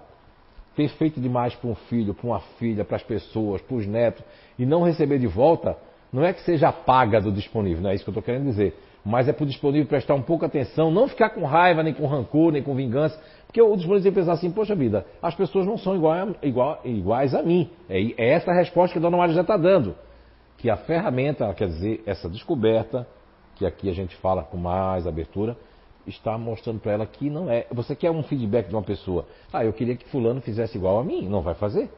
ter feito demais para um filho, para uma filha, para as pessoas, para os netos, e não receber de volta, não é que seja paga do disponível, não é isso que eu estou querendo dizer. Mas é para o disponível prestar um pouco atenção, não ficar com raiva, nem com rancor, nem com vingança, porque o disponível tem pensar assim, poxa vida, as pessoas não são igual, igual, iguais a mim. É, é essa a resposta que a dona Maria já está dando. Que a ferramenta, quer dizer, essa descoberta, que aqui a gente fala com mais abertura, está mostrando para ela que não é. Você quer um feedback de uma pessoa. Ah, eu queria que fulano fizesse igual a mim. Não vai fazer.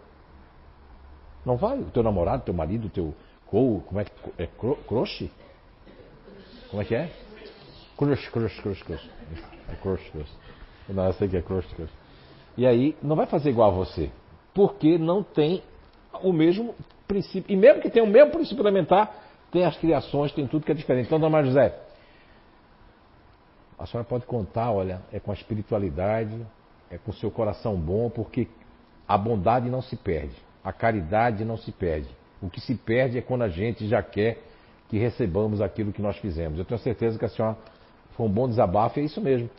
Não vai. O teu namorado, teu marido, teu co, como é que é crush? Como é que é? Crush, crush, crush, crush. É crush, crush. Não, eu sei que é crush, crush. E aí, não vai fazer igual a você. Porque não tem o mesmo princípio. E mesmo que tenha o mesmo princípio elementar, tem as criações, tem tudo que é diferente. Então, Dona Maria José, a senhora pode contar, olha, é com a espiritualidade, é com o seu coração bom, porque a bondade não se perde, a caridade não se perde. O que se perde é quando a gente já quer que recebamos aquilo que nós fizemos. Eu tenho certeza que a senhora foi um bom desabafo, é isso mesmo.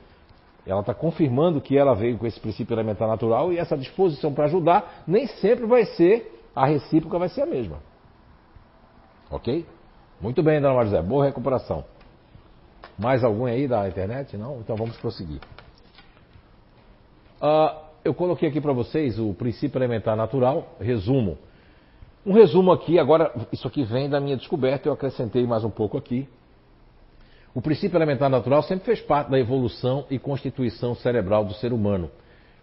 Ela está confirmando que ela veio com esse princípio elementar natural e essa disposição para ajudar nem sempre vai ser, a recíproca vai ser a mesma. Ok? Muito bem, dona Maria Boa recuperação. Mais algum aí da internet? Não? Então vamos prosseguir. Uh, eu coloquei aqui para vocês o princípio elementar natural, resumo. Um resumo aqui, agora, isso aqui vem da minha descoberta, eu acrescentei mais um pouco aqui. O princípio elementar natural sempre fez parte da evolução e constituição cerebral do ser humano,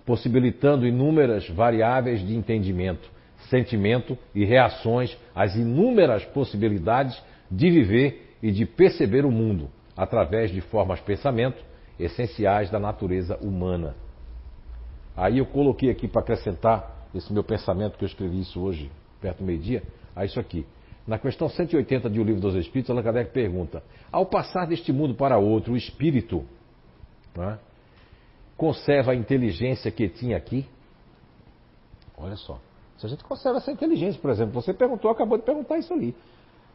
possibilitando inúmeras variáveis de entendimento, sentimento e reações às inúmeras possibilidades de viver e de perceber o mundo. através de formas pensamento essenciais da natureza humana. Aí eu coloquei aqui para acrescentar esse meu pensamento que eu escrevi isso hoje, perto do meio-dia, a isso aqui. Na questão 180 de O Livro dos Espíritos, Allan Kardec pergunta: Ao passar deste mundo para outro, o espírito né, conserva a inteligência que tinha aqui? Olha só. Se a gente conserva essa inteligência, por exemplo, você perguntou, acabou de perguntar isso ali.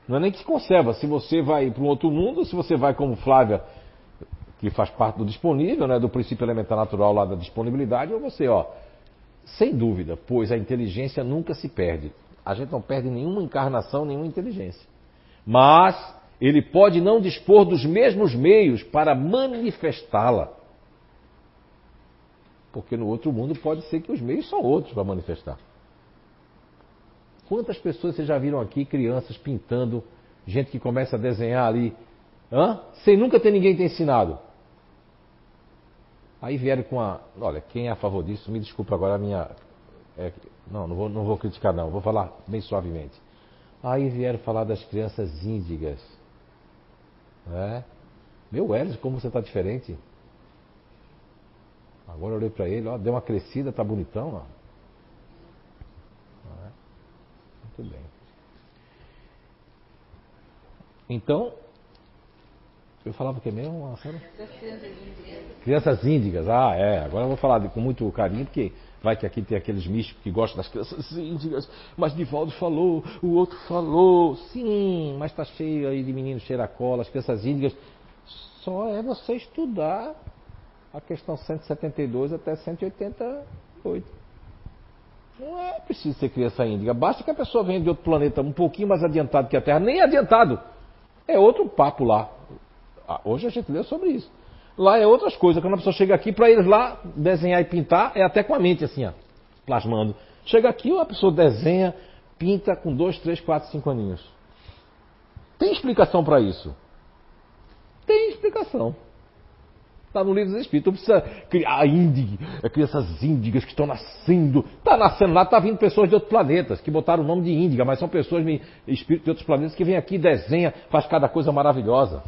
Não é nem que se conserva, se você vai para um outro mundo, se você vai como Flávia, que faz parte do disponível, né, do princípio elementar natural lá da disponibilidade, ou você, ó, sem dúvida, pois a inteligência nunca se perde. A gente não perde nenhuma encarnação, nenhuma inteligência. Mas ele pode não dispor dos mesmos meios para manifestá-la. Porque no outro mundo pode ser que os meios são outros para manifestar. Quantas pessoas vocês já viram aqui, crianças pintando, gente que começa a desenhar ali, hã? sem nunca ter ninguém ter ensinado? Aí vieram com a. Olha, quem é a favor disso, me desculpa agora a minha. É, não, não vou, não vou criticar, não, vou falar bem suavemente. Aí vieram falar das crianças índigas. É? Meu Hélio, como você está diferente? Agora eu olhei para ele, ó, deu uma crescida, tá bonitão, ó. É? Muito bem. Então, eu falava o que mesmo, Crianças índigas. Ah, é. Agora eu vou falar com muito carinho, porque vai que aqui tem aqueles místicos que gostam das crianças índigas. Mas Divaldo falou, o outro falou. Sim, mas tá cheio aí de meninos cheiracola, as crianças índigas. Só é você estudar a questão 172 até 188. Não é preciso ser criança índiga. Basta que a pessoa venha de outro planeta um pouquinho mais adiantado que a Terra. Nem adiantado. É outro papo lá. Ah, hoje a gente leu sobre isso. Lá é outras coisas. Quando a pessoa chega aqui, para eles lá desenhar e pintar, é até com a mente assim, ó, plasmando. Chega aqui, a pessoa desenha, pinta com dois, três, quatro, cinco aninhos. Tem explicação para isso? Tem explicação. Está no livro dos Espíritos. Não precisa criar índigo, é crianças índigas que estão nascendo. Está nascendo lá, está vindo pessoas de outros planetas que botaram o nome de índiga, mas são pessoas, espíritos de outros planetas que vêm aqui, desenha, faz cada coisa maravilhosa.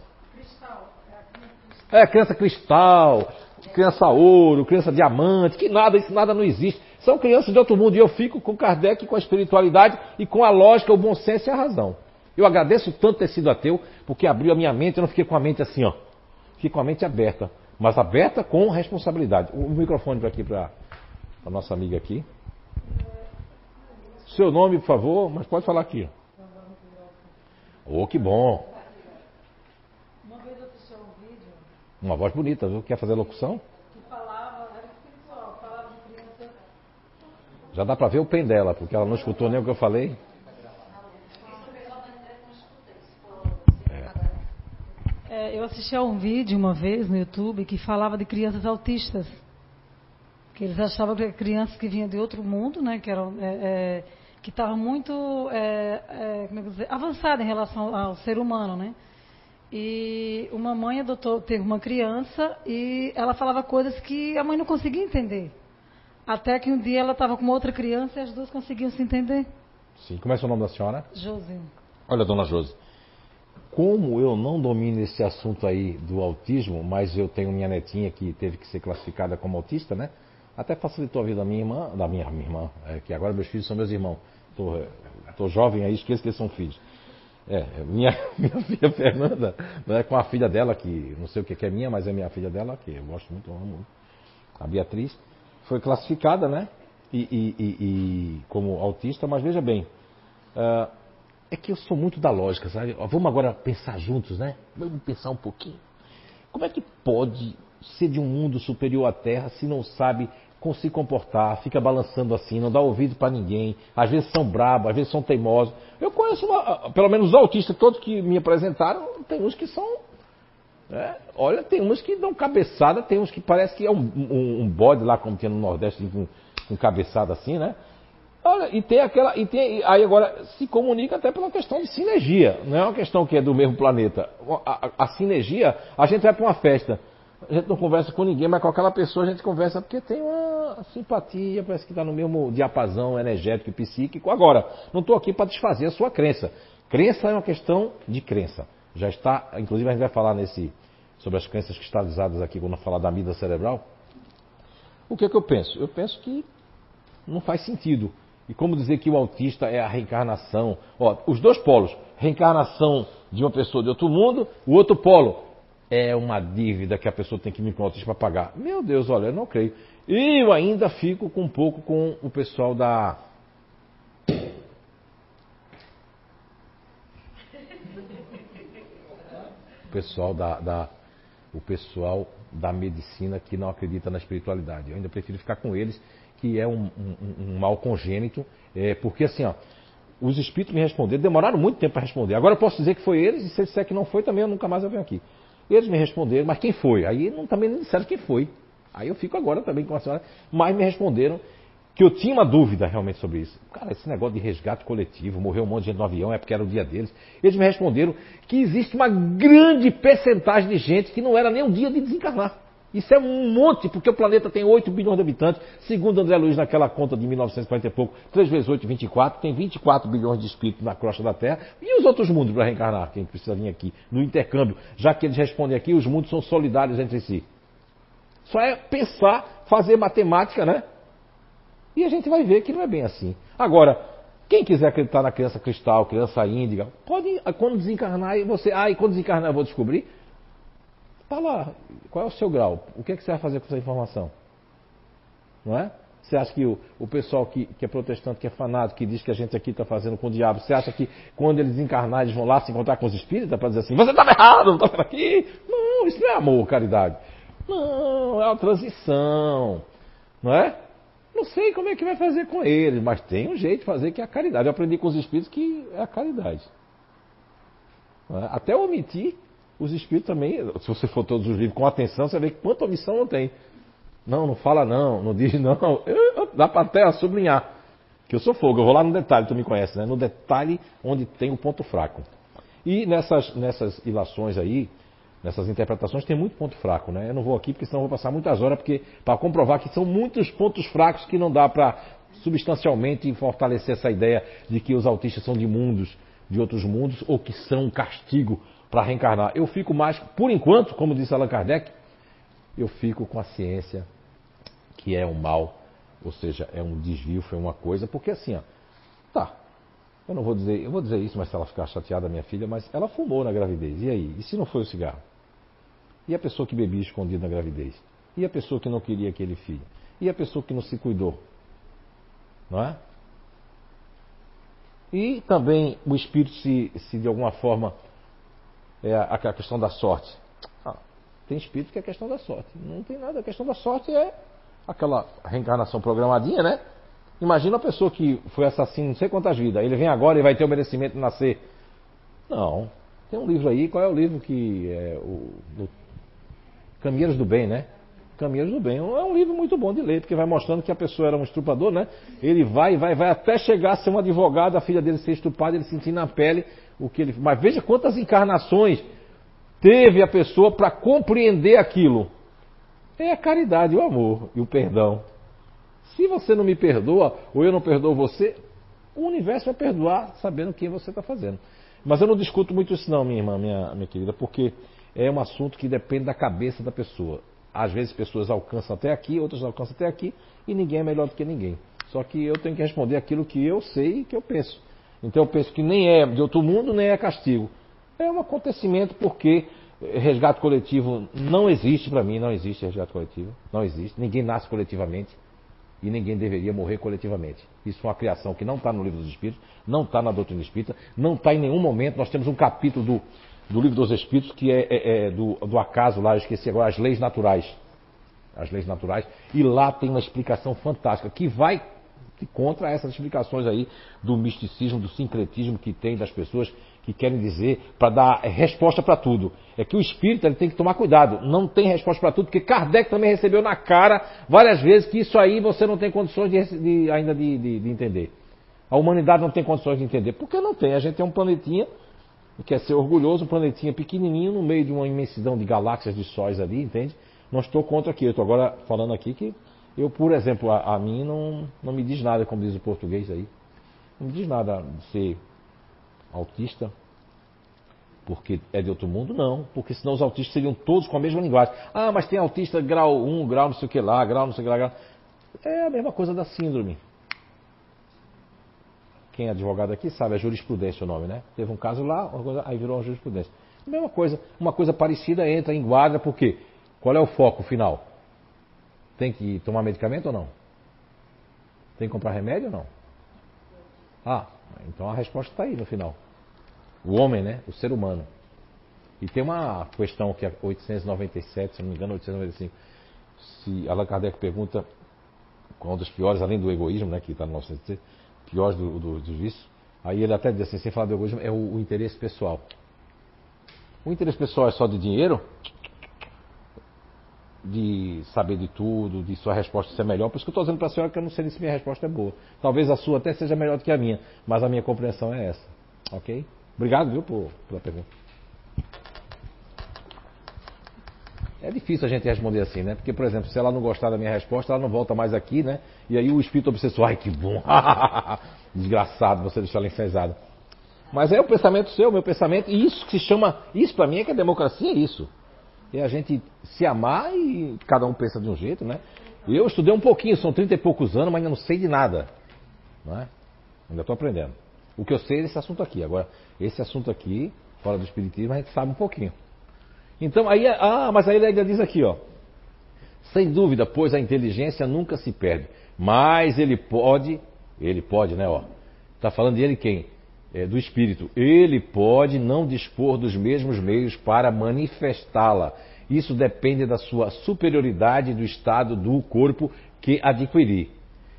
É, criança cristal, criança ouro, criança diamante, que nada, isso nada não existe. São crianças de outro mundo e eu fico com Kardec, com a espiritualidade e com a lógica, o bom senso e a razão. Eu agradeço tanto ter sido ateu, porque abriu a minha mente, eu não fiquei com a mente assim, ó. Fiquei com a mente aberta mas aberta com responsabilidade. O microfone para aqui para a nossa amiga aqui. Seu nome, por favor, mas pode falar aqui. Oh, que bom. Uma vez eu assisti um vídeo. Uma voz bonita, viu? Quer fazer locução? Que. Já dá para ver o pen dela, porque ela não escutou nem o que eu falei. É, eu assisti a um vídeo uma vez no YouTube que falava de crianças autistas. Que eles achavam que crianças que vinham de outro mundo, né, que eram é, é, que estavam muito é, é, como é dizer, avançadas em relação ao ser humano, né? E uma mãe adotou, teve uma criança e ela falava coisas que a mãe não conseguia entender. Até que um dia ela estava com outra criança e as duas conseguiam se entender. Sim. Como é o nome da senhora? Josi. Olha, dona Josi. Como eu não domino esse assunto aí do autismo, mas eu tenho minha netinha que teve que ser classificada como autista, né? Até facilitou a vida da minha irmã, da minha, minha irmã, é, que agora meus filhos são meus irmãos. Estou jovem aí, esqueço que eles são filhos. É, minha, minha filha Fernanda, né, com a filha dela, que não sei o que é minha, mas é minha filha dela, que eu gosto muito, eu amo muito. A Beatriz, foi classificada, né? E, e, e, e como autista, mas veja bem, uh, é que eu sou muito da lógica, sabe? Vamos agora pensar juntos, né? Vamos pensar um pouquinho. Como é que pode ser de um mundo superior à Terra se não sabe como se comportar, fica balançando assim, não dá ouvido para ninguém, às vezes são brabos, às vezes são teimosos. Eu conheço, uma, pelo menos os autistas todos que me apresentaram, tem uns que são. É, olha, tem uns que dão cabeçada, tem uns que parece que é um, um, um bode lá, como tinha no Nordeste, com, com cabeçada assim, né? Olha, e tem aquela. E tem, aí agora se comunica até pela questão de sinergia. Não é uma questão que é do mesmo planeta. A, a, a sinergia, a gente vai para uma festa. A gente não conversa com ninguém, mas com aquela pessoa a gente conversa porque tem uma simpatia, parece que está no mesmo diapasão energético e psíquico. Agora, não estou aqui para desfazer a sua crença. Crença é uma questão de crença. Já está, inclusive a gente vai falar nesse, sobre as crenças cristalizadas aqui quando falar da vida cerebral, o que é que eu penso? Eu penso que não faz sentido. E como dizer que o autista é a reencarnação? Ó, os dois polos, reencarnação de uma pessoa de outro mundo, o outro polo é uma dívida que a pessoa tem que me autista para pagar. Meu Deus, olha, eu não creio. Eu ainda fico com um pouco com o pessoal da o pessoal da, da, o pessoal da medicina que não acredita na espiritualidade. Eu ainda prefiro ficar com eles, que é um, um, um mal congênito, é, porque assim, ó, os espíritos me responderam, demoraram muito tempo para responder. Agora eu posso dizer que foi eles, e se disser que não foi, também eu nunca mais venho aqui. Eles me responderam, mas quem foi? Aí não, também não disseram quem foi. Aí eu fico agora também com a senhora, mas me responderam que eu tinha uma dúvida realmente sobre isso. Cara, esse negócio de resgate coletivo, morreu um monte de gente no avião, é porque era o dia deles. Eles me responderam que existe uma grande percentagem de gente que não era nem um dia de desencarnar. Isso é um monte, porque o planeta tem 8 bilhões de habitantes. Segundo André Luiz, naquela conta de 1940 e pouco, 3 vezes 8, 24, tem 24 bilhões de espíritos na crosta da Terra. E os outros mundos para reencarnar, quem precisa vir aqui, no intercâmbio. Já que eles respondem aqui, os mundos são solidários entre si. Só é pensar, fazer matemática, né? E a gente vai ver que não é bem assim. Agora, quem quiser acreditar na criança cristal, criança índiga, pode, quando desencarnar, você, ah, e quando desencarnar eu vou descobrir. Tá lá, qual é o seu grau? O que, é que você vai fazer com essa informação? Não é? Você acha que o, o pessoal que, que, é protestante, que é fanático, que diz que a gente aqui está fazendo com o diabo, você acha que quando eles encarnar eles vão lá se encontrar com os espíritos para dizer assim, você estava errado, não estava aqui? Não, isso não é amor, caridade. Não, é uma transição. Não é? Não sei como é que vai fazer com eles, mas tem um jeito de fazer que é a caridade. Eu aprendi com os espíritos que é a caridade. É? Até omitir, os espíritos também, se você for todos os livros com atenção, você vê quanta omissão não tem. Não, não fala não, não diz não. Eu, dá para até sublinhar. Que eu sou fogo, eu vou lá no detalhe, tu me conhece, né? No detalhe onde tem o ponto fraco. E nessas, nessas ilações aí, nessas interpretações tem muito ponto fraco, né? Eu não vou aqui porque senão vou passar muitas horas porque para comprovar que são muitos pontos fracos que não dá para substancialmente fortalecer essa ideia de que os autistas são de mundos, de outros mundos ou que são um castigo para reencarnar. Eu fico mais, por enquanto, como disse Allan Kardec, eu fico com a ciência que é um mal, ou seja, é um desvio, foi uma coisa, porque assim, ó, tá, eu não vou dizer, eu vou dizer isso, mas se ela ficar chateada, minha filha, mas ela fumou na gravidez. E aí? E se não foi o cigarro? E a pessoa que bebia escondido na gravidez? E a pessoa que não queria aquele filho? E a pessoa que não se cuidou? Não é? E também o espírito se, se de alguma forma é a, a questão da sorte. Ah, tem espírito que é a questão da sorte. Não tem nada. A questão da sorte é aquela reencarnação programadinha, né? Imagina uma pessoa que foi assassino não sei quantas vidas. Ele vem agora e vai ter o merecimento de nascer. Não. Tem um livro aí, qual é o livro que é o, o Caminheiros do Bem, né? Caminheiros do Bem. É um livro muito bom de ler, porque vai mostrando que a pessoa era um estrupador, né? Ele vai, vai, vai até chegar a ser um advogado, a filha dele ser estuprada, ele sentir na pele o que ele. Mas veja quantas encarnações teve a pessoa para compreender aquilo. É a caridade, o amor e o perdão. Se você não me perdoa, ou eu não perdoo você, o universo vai perdoar sabendo quem você está fazendo. Mas eu não discuto muito isso não, minha irmã, minha, minha querida, porque é um assunto que depende da cabeça da pessoa. Às vezes pessoas alcançam até aqui, outras alcançam até aqui, e ninguém é melhor do que ninguém. Só que eu tenho que responder aquilo que eu sei e que eu penso. Então eu penso que nem é de outro mundo, nem é castigo. É um acontecimento porque resgate coletivo não existe para mim, não existe resgate coletivo, não existe. Ninguém nasce coletivamente e ninguém deveria morrer coletivamente. Isso é uma criação que não está no livro dos Espíritos, não está na doutrina espírita, não está em nenhum momento. Nós temos um capítulo do, do livro dos Espíritos que é, é, é do, do, acaso lá, eu esqueci agora, as leis naturais. As leis naturais. E lá tem uma explicação fantástica que vai contra essas explicações aí do misticismo, do sincretismo que tem das pessoas que querem dizer para dar resposta para tudo. É que o espírito ele tem que tomar cuidado, não tem resposta para tudo, porque Kardec também recebeu na cara várias vezes que isso aí você não tem condições de, de, ainda de, de, entender. A humanidade não tem condições de entender. Porque não tem. A gente tem um planetinha, quer ser orgulhoso, um planetinha pequenininho no meio de uma imensidão de galáxias, de sóis ali, entende? Não estou contra aqui. Eu estou agora falando aqui que eu, por exemplo, a, a mim não, não me diz nada, como diz o português aí. Não me diz nada de ser autista. porque é de outro mundo? Não, porque senão os autistas seriam todos com a mesma linguagem. Ah, mas tem autista grau 1, grau não sei o que lá, grau não sei o que lá. Grau... É a mesma coisa da síndrome. Quem é advogado aqui sabe, é jurisprudência o nome, né? Teve um caso lá, aí virou uma jurisprudência. A mesma coisa, uma coisa parecida entra, enquadra, por quê? Qual é o foco final? Tem que tomar medicamento ou não? Tem que comprar remédio ou não? Ah, então a resposta está aí no final. O homem, né? O ser humano. E tem uma questão que é 897, se não me engano, 895. Se Allan Kardec pergunta qual dos piores, além do egoísmo, né, que está no nosso piores do, do, dos vícios, aí ele até diz assim, sem falar do egoísmo, é o, o interesse pessoal. O interesse pessoal é só de dinheiro? De saber de tudo, de sua resposta ser melhor. Por isso que eu estou dizendo para a senhora que eu não sei se minha resposta é boa. Talvez a sua até seja melhor do que a minha, mas a minha compreensão é essa. Ok? Obrigado, viu, por, pela pergunta. É difícil a gente responder assim, né? Porque, por exemplo, se ela não gostar da minha resposta, ela não volta mais aqui, né? E aí o espírito obsessor, ai que bom, desgraçado, você deixou ela enfesada. Mas é o pensamento seu, meu pensamento, e isso que se chama, isso para mim é que a democracia é isso. É a gente se amar e cada um pensa de um jeito, né? Eu estudei um pouquinho, são 30 e poucos anos, mas ainda não sei de nada. Não é? Ainda estou aprendendo. O que eu sei é esse assunto aqui. Agora, esse assunto aqui, fora do Espiritismo, a gente sabe um pouquinho. Então, aí, ah, mas aí ele ainda diz aqui, ó. Sem dúvida, pois a inteligência nunca se perde. Mas ele pode, ele pode, né, ó. Está falando de ele quem? É, do espírito. Ele pode não dispor dos mesmos meios para manifestá-la. Isso depende da sua superioridade do estado do corpo que adquirir.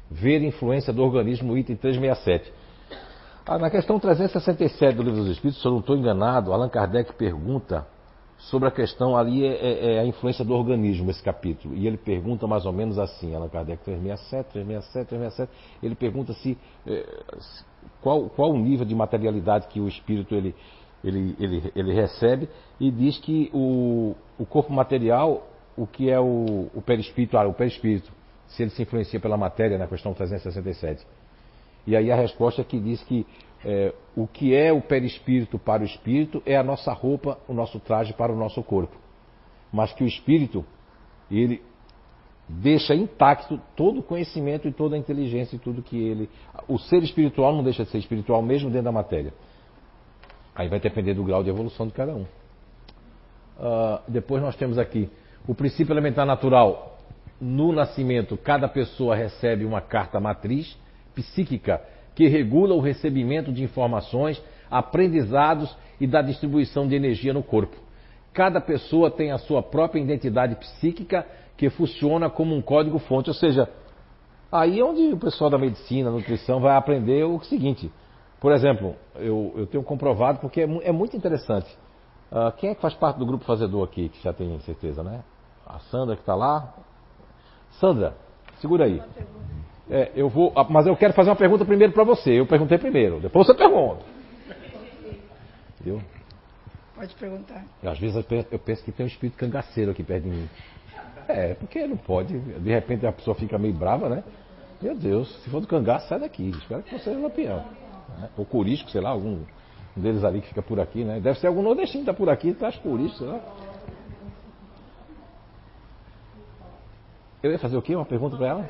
Ver influência do organismo, item 367. Ah, na questão 367 do Livro dos Espíritos, se eu não estou enganado, Allan Kardec pergunta sobre a questão ali, é, é, é, a influência do organismo, esse capítulo. E ele pergunta mais ou menos assim, Allan Kardec 367, 367, 367, ele pergunta se, é, qual, qual o nível de materialidade que o espírito ele, ele, ele, ele recebe e diz que o, o corpo material, o que é o, o perispírito, ah, o perispírito, se ele se influencia pela matéria na questão 367. E aí a resposta é que diz que é, o que é o perispírito para o espírito é a nossa roupa, o nosso traje para o nosso corpo. Mas que o espírito, ele deixa intacto todo o conhecimento e toda a inteligência e tudo que ele. O ser espiritual não deixa de ser espiritual mesmo dentro da matéria. Aí vai depender do grau de evolução de cada um. Uh, depois nós temos aqui o princípio elementar natural. No nascimento, cada pessoa recebe uma carta matriz psíquica que regula o recebimento de informações, aprendizados e da distribuição de energia no corpo. Cada pessoa tem a sua própria identidade psíquica funciona como um código-fonte, ou seja, aí é onde o pessoal da medicina, nutrição vai aprender o seguinte. Por exemplo, eu, eu tenho comprovado porque é, é muito interessante. Uh, quem é que faz parte do grupo fazedor aqui, que já tem certeza, né? A Sandra que está lá. Sandra, segura aí. É, eu vou, ah, mas eu quero fazer uma pergunta primeiro para você. Eu perguntei primeiro, depois você pergunta. Viu? Pode perguntar. Às vezes eu penso, eu penso que tem um espírito cangaceiro aqui perto de mim. É, porque não pode. De repente a pessoa fica meio brava, né? Meu Deus, se for do cangaço, sai daqui. Espero que você seja lampião. Né? Ou corisco, sei lá, algum um deles ali que fica por aqui, né? Deve ser algum nordestino que está por aqui, traz corisco, sei lá. Eu ia fazer o quê? Uma pergunta para ela?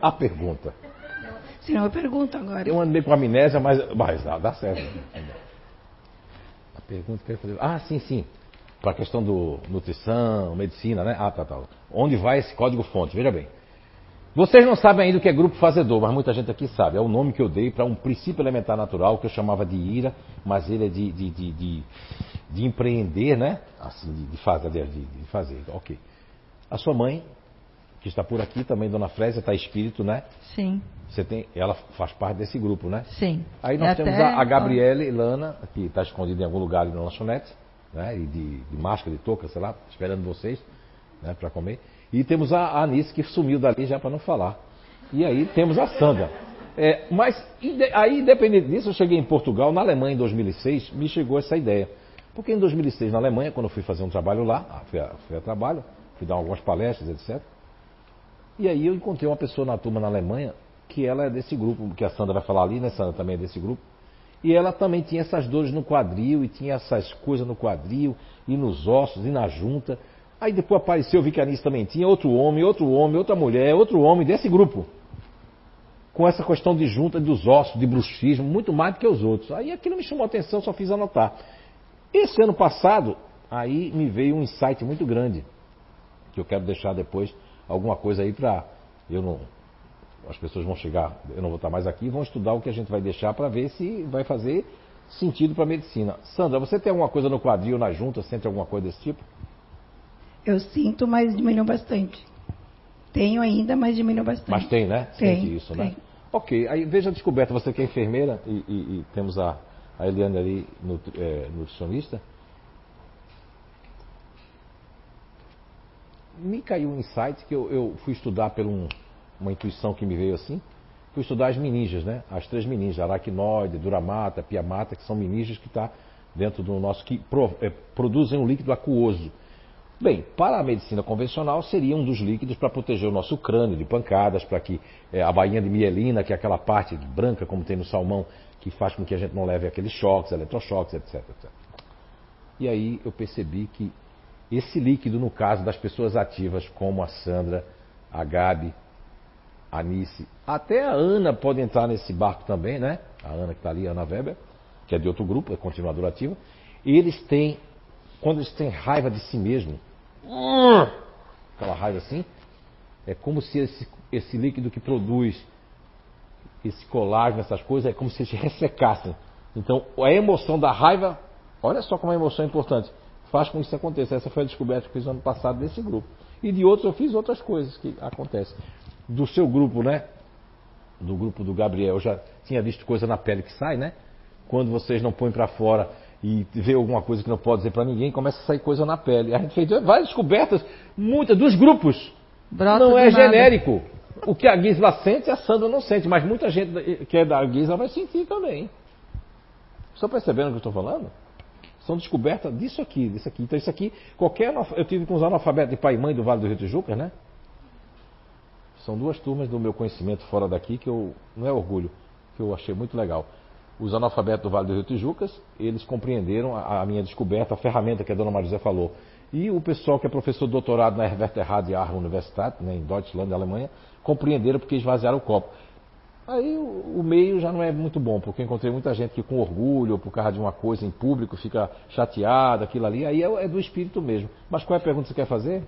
A pergunta. Sim, uma pergunta agora. Eu andei com amnésia, mas, mas dá, dá certo. A pergunta que eu ia fazer. Ah, sim, sim. Para a questão do nutrição, medicina, né? Ah, tá, tá. Onde vai esse código-fonte? Veja bem. Vocês não sabem ainda o que é grupo fazedor, mas muita gente aqui sabe. É o nome que eu dei para um princípio elementar natural que eu chamava de ira, mas ele é de, de, de, de, de empreender, né? Assim, de, de fazer, de, de fazer. Ok. A sua mãe que está por aqui também, Dona Frésia, está espírito, né? Sim. Você tem, ela faz parte desse grupo, né? Sim. Aí nós temos a, a Gabriele Lana, que está escondida em algum lugar ali no lanchonete, né? E de, de máscara, de touca, sei lá, esperando vocês, né? Para comer. E temos a, Anice, que sumiu dali já para não falar. E aí temos a Sandra. É, mas aí, independente disso, eu cheguei em Portugal, na Alemanha, em 2006, me chegou essa ideia. Porque em 2006, na Alemanha, quando eu fui fazer um trabalho lá, ah, fui a, fui a trabalho, fui dar algumas palestras, etc. E aí eu encontrei uma pessoa na turma na Alemanha que ela é desse grupo, que a Sandra vai falar ali, né? Sandra também é desse grupo. E ela também tinha essas dores no quadril, e tinha essas coisas no quadril, e nos ossos, e na junta. Aí depois apareceu, vi que a Anice também tinha, outro homem, outro homem, outra mulher, outro homem desse grupo. Com essa questão de junta dos ossos, de bruxismo, muito mais do que os outros. Aí aquilo me chamou a atenção, só fiz anotar. Esse ano passado, aí me veio um insight muito grande, que eu quero deixar depois alguma coisa aí para eu não as pessoas vão chegar, eu não vou estar mais aqui, vão estudar o que a gente vai deixar para ver se vai fazer sentido para a medicina. Sandra, você tem alguma coisa no quadril, na junta, sente alguma coisa desse tipo? Eu sinto, mas diminuiu bastante. Tenho ainda, mas diminuiu bastante. Mas tem, né? Tem, Sente isso, né? tem. Ok, aí veja a descoberta, você que é enfermeira e, e- e temos a, a Eliane ali, nutri- é, nutricionista. Me caiu um insight que eu, eu fui estudar por um- uma intuição que me veio assim. Fui estudar as meninges, né? As três meninges, aracnoide, duramata, piamata, que são meninges que está dentro do nosso, que pro- é, produzem um líquido aquoso. Bem, para a medicina convencional seria um dos líquidos para proteger o nosso crânio de pancadas, para que eh, a bainha de mielina, que é aquela parte branca como tem no salmão, que faz com que a gente não leve aqueles choques, eletrochoques, etc, etc. E aí eu percebi que esse líquido, no caso das pessoas ativas, como a Sandra, a Gabi, a Nice, até a Ana pode entrar nesse barco também, né? A Ana que está ali, Ana Weber, que é de outro grupo, é continuadora ativa. Eles têm, quando eles têm raiva de si mesmo, aquela raiva assim, é como se esse, esse líquido que produz esse colágeno, essas coisas, é como se eles ressecassem. Então, a emoção da raiva, olha só como a emoção é importante, faz com que isso aconteça. Essa foi a descoberta que eu fiz no ano passado desse grupo. E de outros eu fiz outras coisas que acontecem. Do seu grupo, né? Do grupo do Gabriel, eu já tinha visto coisa na pele que sai, né? Quando vocês não põem para fora e vê alguma coisa que não pode dizer para ninguém, começa a sair coisa na pele. A gente fez várias descobertas, muitas dos grupos. Brota não é nada. genérico. O que a Gisela sente, a Sandra não sente, mas muita gente que é da Gisela vai sentir também. Estão percebendo o que eu estou falando? São descobertas disso aqui, disso aqui. Então isso aqui, qualquer eu tive com os analfabetos de pai e mãe do Vale do Rio Tijuca, né? São duas turmas do meu conhecimento fora daqui que eu não é orgulho, que eu achei muito legal. Os analfabetos do Vale do Rio Tijucas, eles compreenderam a, a minha descoberta, a ferramenta que a dona Maria José falou. E o pessoal que é professor de doutorado na Herverterrad Aar Universität, né, em Deutschland, Alemanha, compreenderam porque esvaziaram o copo. Aí o, o meio já não é muito bom, porque eu encontrei muita gente que com orgulho, por causa de uma coisa em público, fica chateada, aquilo ali, aí é, é do espírito mesmo. Mas qual é a pergunta que você quer fazer?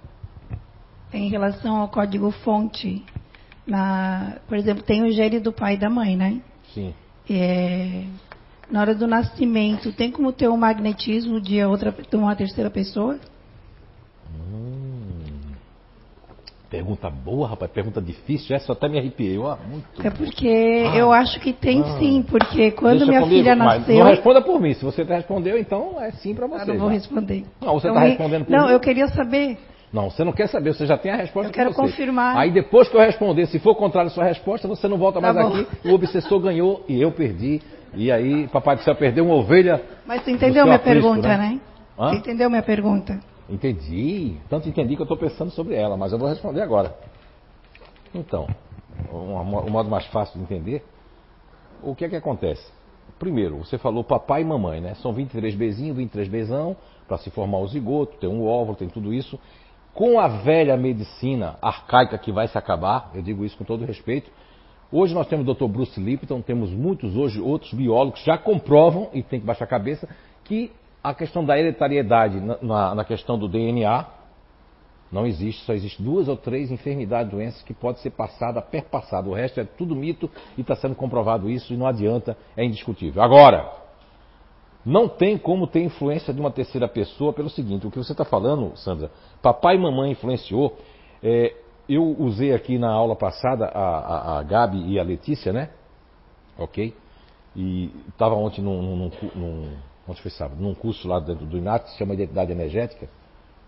Em relação ao código fonte, na, por exemplo, tem o gene do pai e da mãe, né? Sim. É, na hora do nascimento, tem como ter um magnetismo de, outra, de uma terceira pessoa? Pergunta boa, rapaz, pergunta difícil, essa eu até me arrepiei. Ó, muito É porque eu acho que tem sim, porque quando minha comigo, filha nasceu. Não responda por mim. Se você respondeu, então é sim para Eu você. não vou já. responder. Não, você Eu está me- respondendo por Não, mim. eu queria saber. Não, você não quer saber, você já tem a resposta Eu quero você. confirmar. Aí depois que eu responder, se for contrário à sua resposta, você não volta Tá mais bom. aqui. O obsessor ganhou e eu perdi. E aí, Papai do Céu perdeu uma ovelha. Mas do entendeu minha pergunta, né? né? Entendeu minha pergunta? Entendi. Tanto entendi que eu estou pensando sobre ela, mas eu vou responder agora. Então, um- o modo mais fácil de entender, o que é que acontece? Primeiro, você falou papai e mamãe, né? São 23 bezinhos, 23 bezão, para se formar o zigoto, tem um óvulo, tem tudo isso. Com a velha medicina arcaica que vai se acabar, eu digo isso com todo respeito, Hoje nós temos o Dr. Bruce Lipton, temos muitos hoje outros biólogos que já comprovam, e tem que baixar a cabeça, que a questão da hereditariedade na, na- na questão do DNA não existe, só existe duas ou três enfermidades, doenças que pode ser passada, perpassada. O resto é tudo mito e está sendo comprovado isso e não adianta, é indiscutível. Agora, não tem como ter influência de uma terceira pessoa pelo seguinte, o que você está falando, Sandra, papai e mamãe influenciou. é, eu usei aqui na aula passada a, a, a Gabi e a Letícia, né? Ok? E estava ontem num, num, num, ontem foi sábado, num curso lá dentro do INAT, que se chama Identidade Energética,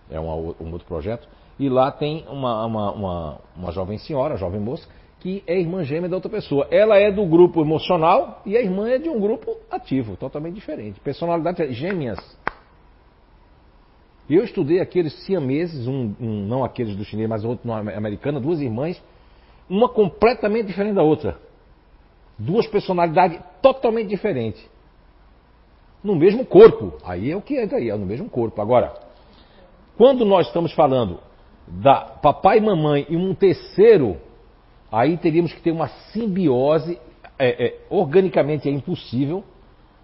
é uma um outro projeto, e lá tem uma, uma, uma, uma jovem senhora, jovem moça, que é irmã gêmea da outra pessoa. Ela é do grupo emocional e a irmã é de um grupo ativo, totalmente diferente. Personalidades gêmeas. Eu estudei aqueles siameses, um, um- não aqueles do chinês, mas outro americano, duas irmãs, uma completamente diferente da outra. Duas personalidades totalmente diferentes. no mesmo corpo. Aí é o que entra aí, é no mesmo corpo. Agora, quando nós estamos falando da papai e mamãe e um terceiro, aí teríamos que ter uma simbiose. É, é, organicamente é impossível,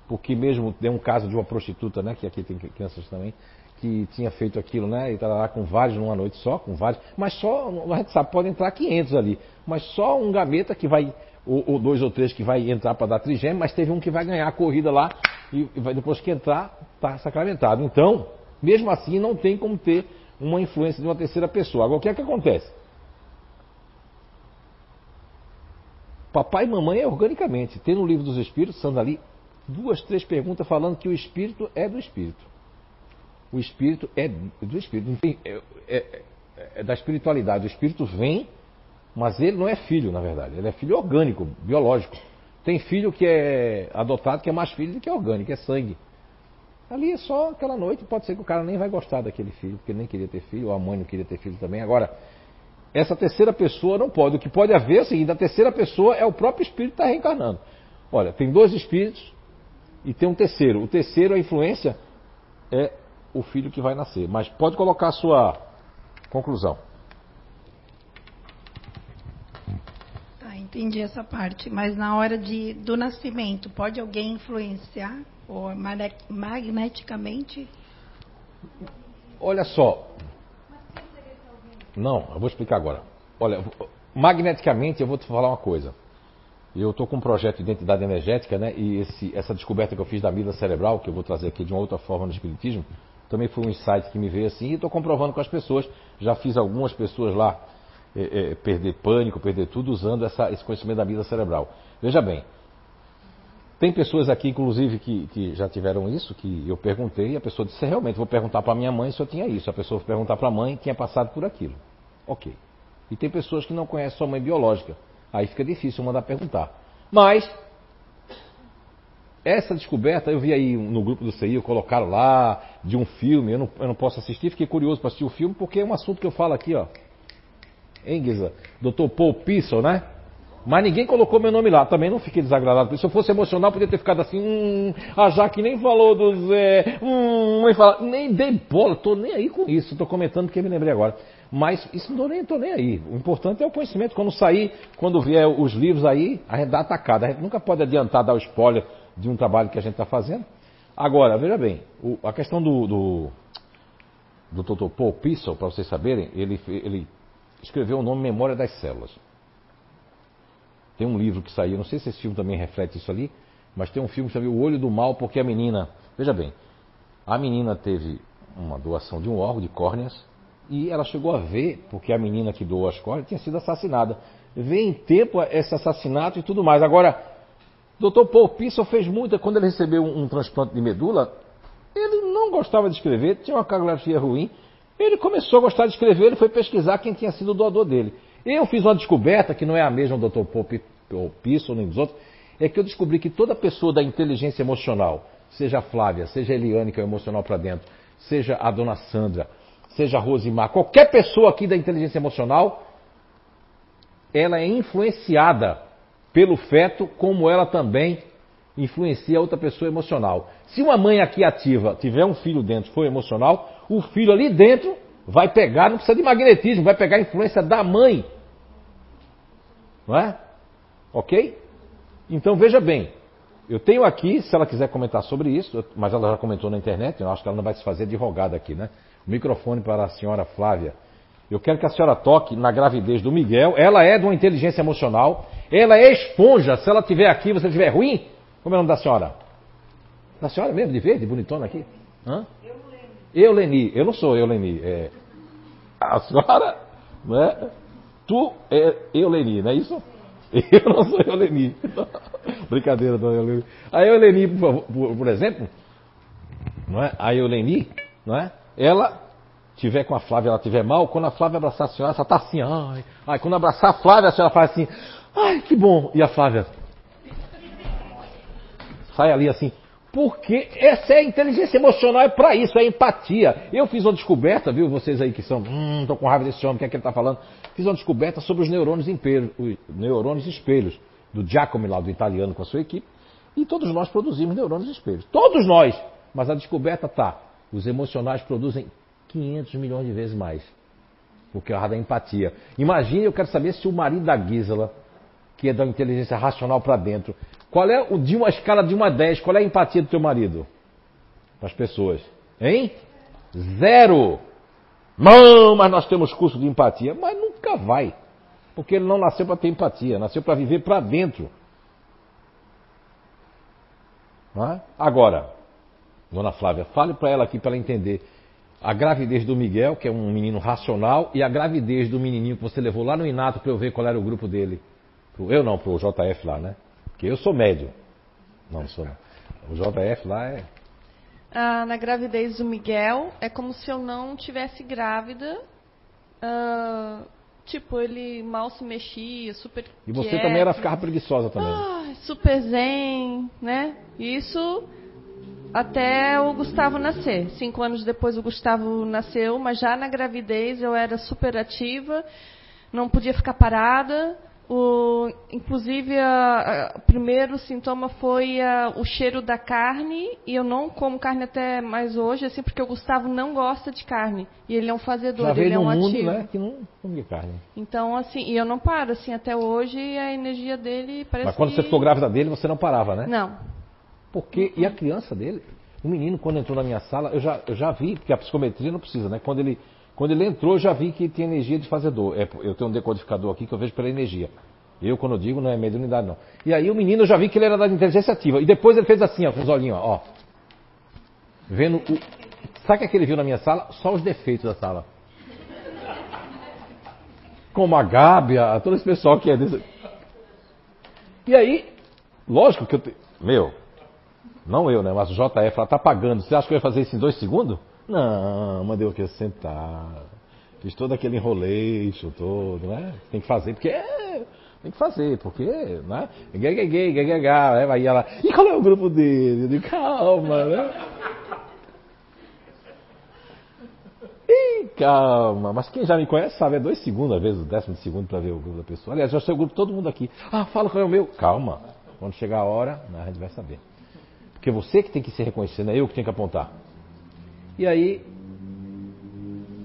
porque mesmo tem um caso de uma prostituta, né, que aqui tem crianças também, que tinha feito aquilo, né, e estava lá com vários numa noite só, com vários, mas só, a gente sabe, pode entrar 500 ali, mas só um gameta que vai, ou, ou dois ou três que vai entrar para dar trigêmeo, mas teve um que vai ganhar a corrida lá, e, e vai, depois que entrar, está sacramentado. Então, mesmo assim, não tem como ter uma influência de uma terceira pessoa. Agora, o que é que acontece? Papai e mamãe é organicamente. Tem no livro dos Espíritos, estando ali, duas, três perguntas falando que o Espírito é do Espírito. O Espírito é do Espírito. É, é, é da espiritualidade. O Espírito vem, mas ele não é filho, na verdade. Ele é filho orgânico, biológico. Tem filho que é adotado, que é mais filho do que orgânico, é sangue. Ali é só aquela noite, pode ser que o cara nem vai gostar daquele filho, porque ele nem queria ter filho, ou a mãe não queria ter filho também. Agora, essa terceira pessoa não pode. O que pode haver é o seguinte: a terceira pessoa é o próprio espírito que está reencarnando. Olha, tem dois espíritos e tem um terceiro. O terceiro, a influência, é o filho que vai nascer. Mas pode colocar a sua conclusão. Tá, entendi essa parte. Mas na hora de, do nascimento, pode alguém influenciar? Ou magneticamente? Olha só, não, eu vou explicar agora. Olha, magneticamente eu vou te falar uma coisa. Eu estou com um projeto de identidade energética, né? E esse, essa descoberta que eu fiz da mídia cerebral, que eu vou trazer aqui de uma outra forma no Espiritismo, também foi um insight que me veio assim e estou comprovando com as pessoas. Já fiz algumas pessoas lá é, é, perder pânico, perder tudo, usando essa, esse conhecimento da mídia cerebral. Veja bem, tem pessoas aqui, inclusive, que, que, já tiveram isso, que eu perguntei, e a pessoa disse, realmente, vou perguntar para minha mãe se eu tinha isso. A pessoa foi perguntar para a mãe, tinha passado por aquilo. Ok. E tem pessoas que não conhecem sua mãe biológica. Aí fica difícil mandar perguntar. Mas, essa descoberta, eu vi aí no grupo do CI, colocaram lá, de um filme, eu não, eu não posso assistir, fiquei curioso para assistir o filme, porque é um assunto que eu falo aqui, ó. Hein, Guisa? Dr. Paul Pissel, né? Mas ninguém colocou meu nome lá. Também não fiquei desagradado. Se eu fosse emocional, podia ter ficado assim. Hum, a Jaque nem falou do Zé. Hum, nem, fala, nem dei bola. Tô nem aí com isso. Tô comentando porque me lembrei agora. Mas isso não tô nem, tô nem aí. O importante é o conhecimento. Quando sair, quando vier os livros aí, a gente dá atacada. A gente nunca pode adiantar dar o spoiler de um trabalho que a gente está fazendo. Agora, veja bem, o, a questão do, do, do Dr. Paul Pissel, para vocês saberem, ele, ele escreveu o nome Memória das Células. Tem um livro que saiu, não sei se esse filme também reflete isso ali, mas tem um filme que O Olho do Mal, porque a menina, veja bem, a menina teve uma doação de um órgão de córneas e ela chegou a ver, porque a menina que doou as córneas tinha sido assassinada. Vê em tempo esse assassinato e tudo mais. Agora, Dr. Paul Pissel fez muito, quando ele recebeu um, um transplante de medula, ele não gostava de escrever, tinha uma cartografia ruim, ele começou a gostar de escrever, ele foi pesquisar quem tinha sido o doador dele. Eu fiz uma descoberta, que não é a mesma do Dr. Pisso nem dos outros, é que eu descobri que toda pessoa da inteligência emocional, seja a Flávia, seja a Eliane, que é emocional para dentro, seja a dona Sandra, seja a Rosimar, qualquer pessoa aqui da inteligência emocional, ela é influenciada pelo feto, como ela também influencia outra pessoa emocional. Se uma mãe aqui ativa tiver um filho dentro, for emocional, o filho ali dentro vai pegar, não precisa de magnetismo, vai pegar a influência da mãe. Não é? Ok? Então veja bem, eu tenho aqui, se ela quiser comentar sobre isso, mas ela já comentou na internet, eu acho que ela não vai se fazer advogada aqui, né? O microfone para a senhora Flávia. Eu quero que a senhora toque na gravidez do Miguel. Ela é de uma inteligência emocional. Ela é esponja. Se ela estiver aqui, você estiver ruim. Como é o nome da senhora? Da senhora mesmo, de verde, bonitona aqui? Hã? Eu, Leni. Eu não sou eu, Leni. É... A senhora, né? Tu é Euleni, não é isso? Eu não sou Euleni. Brincadeira, dona Euleni. A Euleni, por, por, por, exemplo, não é? a Euleni, não é? ela tiver com a Flávia, ela tiver mal, quando a Flávia abraçar a senhora, ela está assim, ai. Ai, quando abraçar a Flávia, a senhora faz assim, ai, que bom. E a Flávia sai ali assim, porque essa é inteligência emocional, é para isso, é empatia. Eu fiz uma descoberta, viu, vocês aí que são, hum, tô com raiva desse homem, o que é que ele está falando? Fiz uma descoberta sobre os neurônios, os neurônios espelhos, do Giacomo lá, do italiano com a sua equipe. E todos nós produzimos neurônios espelhos. Todos nós! Mas a descoberta está. Os emocionais produzem 500 milhões de vezes mais. Porque é a da empatia. Imagine, eu quero saber se o marido da Gisela, que é da inteligência racional para dentro, qual é o de uma escala de 1 a 10, qual é a empatia do teu marido? Para as pessoas. Hein? Zero! Não, mas nós temos curso de empatia. Mas nunca vai. Porque ele não nasceu para ter empatia, nasceu para viver para dentro. É? Agora, dona Flávia, fale para ela aqui para ela entender a gravidez do Miguel, que é um menino racional, e a gravidez do menininho que você levou lá no Inato para eu ver qual era o grupo dele. Eu não, pro JF lá, né? Porque eu sou médio. Não, não sou não. O JF lá é. Ah, na gravidez do Miguel, é como se eu não tivesse grávida. Ah, tipo, ele mal se mexia, super. E você quieto. também era ficar preguiçosa também. Ah, super zen, né? Isso até o Gustavo nascer. Cinco anos depois o Gustavo nasceu, mas já na gravidez eu era super ativa, não podia ficar parada. O, inclusive, o primeiro sintoma foi a, o cheiro da carne, e eu não como carne até mais hoje, assim, porque o Gustavo não gosta de carne. E ele é um fazedor, Já ele é um mundo, ativo. né, que não comia carne. Então, assim, e eu não paro, assim, até hoje a energia dele parece Mas quando que... você ficou grávida dele, você não parava, né? Não. Porque, e a criança dele, o menino, quando entrou na minha sala, eu já, eu já vi, porque a psicometria não precisa, né? Quando ele, quando ele entrou, eu já vi que tem energia de fazedor. É, eu tenho um decodificador aqui que eu vejo pela energia. Eu, quando eu digo, não é mediunidade, não. E aí o menino, eu já vi que ele era da inteligência ativa. E depois ele fez assim, ó, com os olhinhos, ó. Vendo o... Sabe o que, é que ele viu na minha sala? Só os defeitos da sala. Como a Gabi, a, todo esse pessoal que é desse... E aí, lógico que eu... Te... Meu, não eu, né? Mas o JF lá tá pagando. Você acha que eu ia fazer isso em dois segundos? Não, mandei o que? Sentar. Fiz todo aquele enroleixo todo, né? Tem que fazer, porque é, tem que fazer, porque, né? Gay, gay, gay, gay, gay, gay. Aí ela, e qual é o grupo dele? Eu digo, calma, né? Ih, calma, mas quem já me conhece sabe, é dois segundos, às vezes, o décimo segundo para ver o grupo da pessoa. Aliás, já sei o grupo todo mundo aqui. Ah, fala qual é o meu. Calma, quando chegar a hora, né, a gente vai saber. Porque você que tem que se reconhecer, não é eu que tenho que apontar. E aí,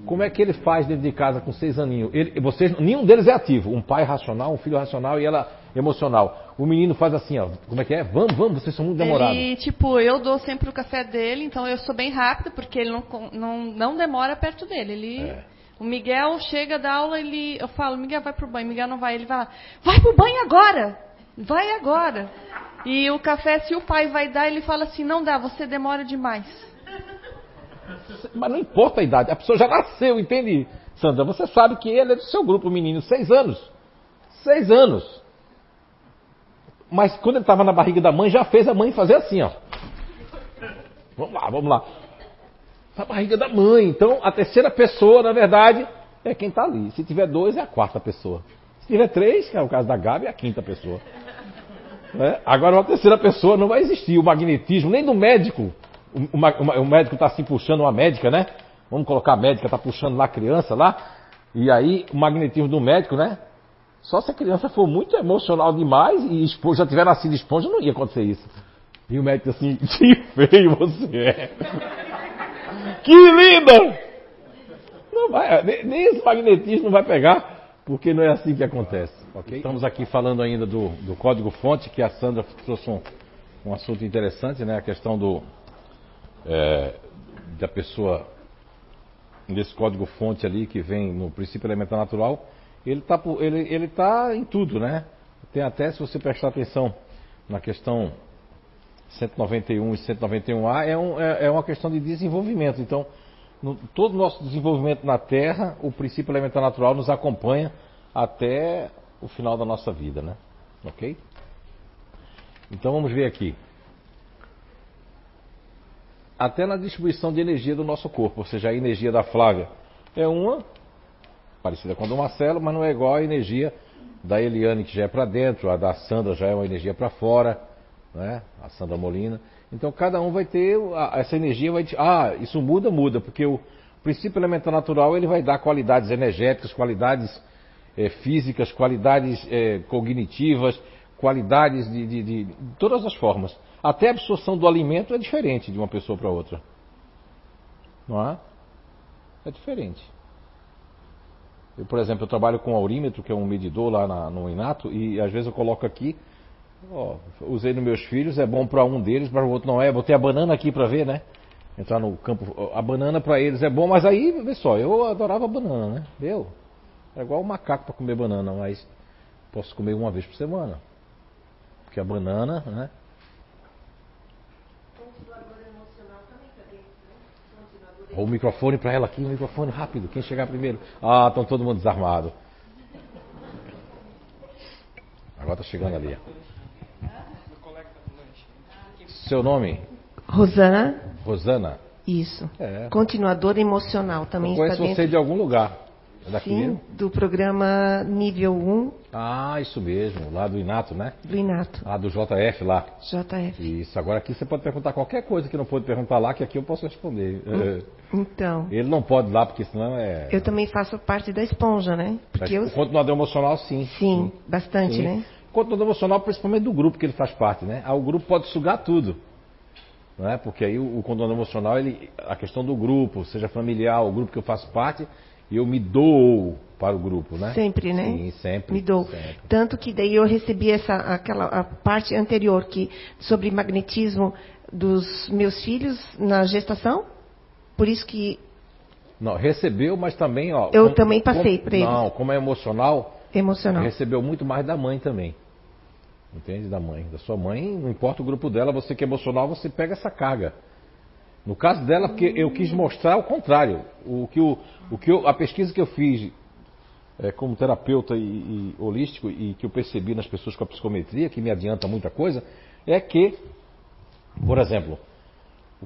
como é que ele faz dentro de casa com seis aninhos? Ele, vocês, nenhum deles é ativo. Um pai racional, um filho racional e ela emocional. O menino faz assim, ó. Como é que é? Vamos, vamos, vocês são muito demorados. Ele, tipo, eu dou sempre o café dele, então eu sou bem rápida, porque ele não, não, não demora perto dele. Ele, É. O Miguel chega da aula, ele, eu falo, Miguel, vai pro banho. Miguel não vai, ele vai lá, vai pro banho agora! Vai agora! E o café, se o pai vai dar, ele fala assim, não dá, você demora demais. Mas não importa a idade, a pessoa já nasceu, entende, Sandra? Você sabe que ele é do seu grupo, menino, seis anos. Seis anos. Mas quando ele estava na barriga da mãe, já fez a mãe fazer assim, ó. Vamos lá, vamos lá. Na barriga da mãe. Então, a terceira pessoa, na verdade, é quem está ali. Se tiver dois, é a quarta pessoa. Se tiver três, que é o caso da Gabi, é a quinta pessoa. Né? Agora, uma terceira pessoa não vai existir. O magnetismo, nem do médico. O, o- o médico está assim puxando uma médica, né? Vamos colocar a médica, está puxando lá a criança lá. E aí, o magnetismo do médico, né? Só se a criança for muito emocional demais e já tiver nascido esponja, não ia acontecer isso. E o médico assim, que feio você é. Que linda! Não vai, nem- esse magnetismo vai pegar, porque não é assim que acontece, ok? Estamos aqui falando ainda do, do código-fonte, que a Sandra trouxe um, um assunto interessante, né? A questão do é, da pessoa desse código-fonte ali que vem no princípio elementar natural, ele está ele, ele tá em tudo, né? Tem até, se você prestar atenção na questão 191 e 191A, é, um, é, é uma questão de desenvolvimento. Então, no, todo o nosso desenvolvimento na Terra, o princípio elementar natural nos acompanha até o final da nossa vida, né? Ok? Então vamos ver aqui. Até na distribuição de energia do nosso corpo, ou seja, a energia da Flávia é uma, parecida com a do Marcelo, mas não é igual à energia da Eliane, que já é para dentro, a da Sandra já é uma energia para fora, né? a Sandra Molina. Então cada um vai ter, essa energia vai. Ah, isso muda, muda, porque o princípio elementar natural ele vai dar qualidades energéticas, qualidades eh, físicas, qualidades eh, cognitivas, qualidades de, de, de, de todas as formas. Até a absorção do alimento é diferente de uma pessoa para outra. Não é? É diferente. Eu, por exemplo, eu trabalho com aurímetro, que é um medidor lá na, no Inato, e às vezes eu coloco aqui, ó, usei nos meus filhos, é bom para um deles, para o outro não é. Botei a banana aqui para ver, né? Entrar no campo. A banana para eles é bom, mas aí, vê só, eu adorava banana, né? Eu. É igual o macaco para comer banana, mas posso comer uma vez por semana. Porque a banana, né? O microfone para ela aqui, o microfone rápido. Quem chegar primeiro? Ah, estão todo mundo desarmado. Agora está chegando ali. Seu nome? Rosana, Rosana. isso. É. Continuadora emocional também Eu conheço você de algum lugar. É daqui Sim, mesmo? do programa nível 1 Ah, isso mesmo. Lá do Inato, né? do Inato, Ah, do JF lá. JF. Isso. Agora aqui você pode perguntar qualquer coisa que não pode perguntar lá, que aqui eu posso responder. É, Então, Ele não pode lá, porque senão é. eu também faço parte da esponja, né? Porque eu, O continuador emocional, sim. sim, bastante, Sim. né? O continuador emocional, principalmente do grupo que ele faz parte, né? Ah, o grupo pode sugar tudo. Não é? Porque aí o, o emocional, ele, a questão do grupo, seja familiar, o grupo que eu faço parte, eu me dou para o grupo, né? Sempre, né? Sim, sempre. Me dou. sempre. Tanto que daí eu recebi essa aquela a parte anterior que sobre magnetismo dos meus filhos na gestação. Por isso que Não, recebeu, mas também, ó. Eu como- também passei pra eles. Não, como é emocional, emocional. recebeu muito mais da mãe também. Entende? Da mãe. Da sua mãe, não importa o grupo dela, você que é emocional, você pega essa carga. No caso dela, porque eu quis mostrar o contrário. O que, o, o que eu- a pesquisa que eu fiz é, como terapeuta e, e holístico e que eu percebi nas pessoas com a psicometria, que me adianta muita coisa, é que, por exemplo,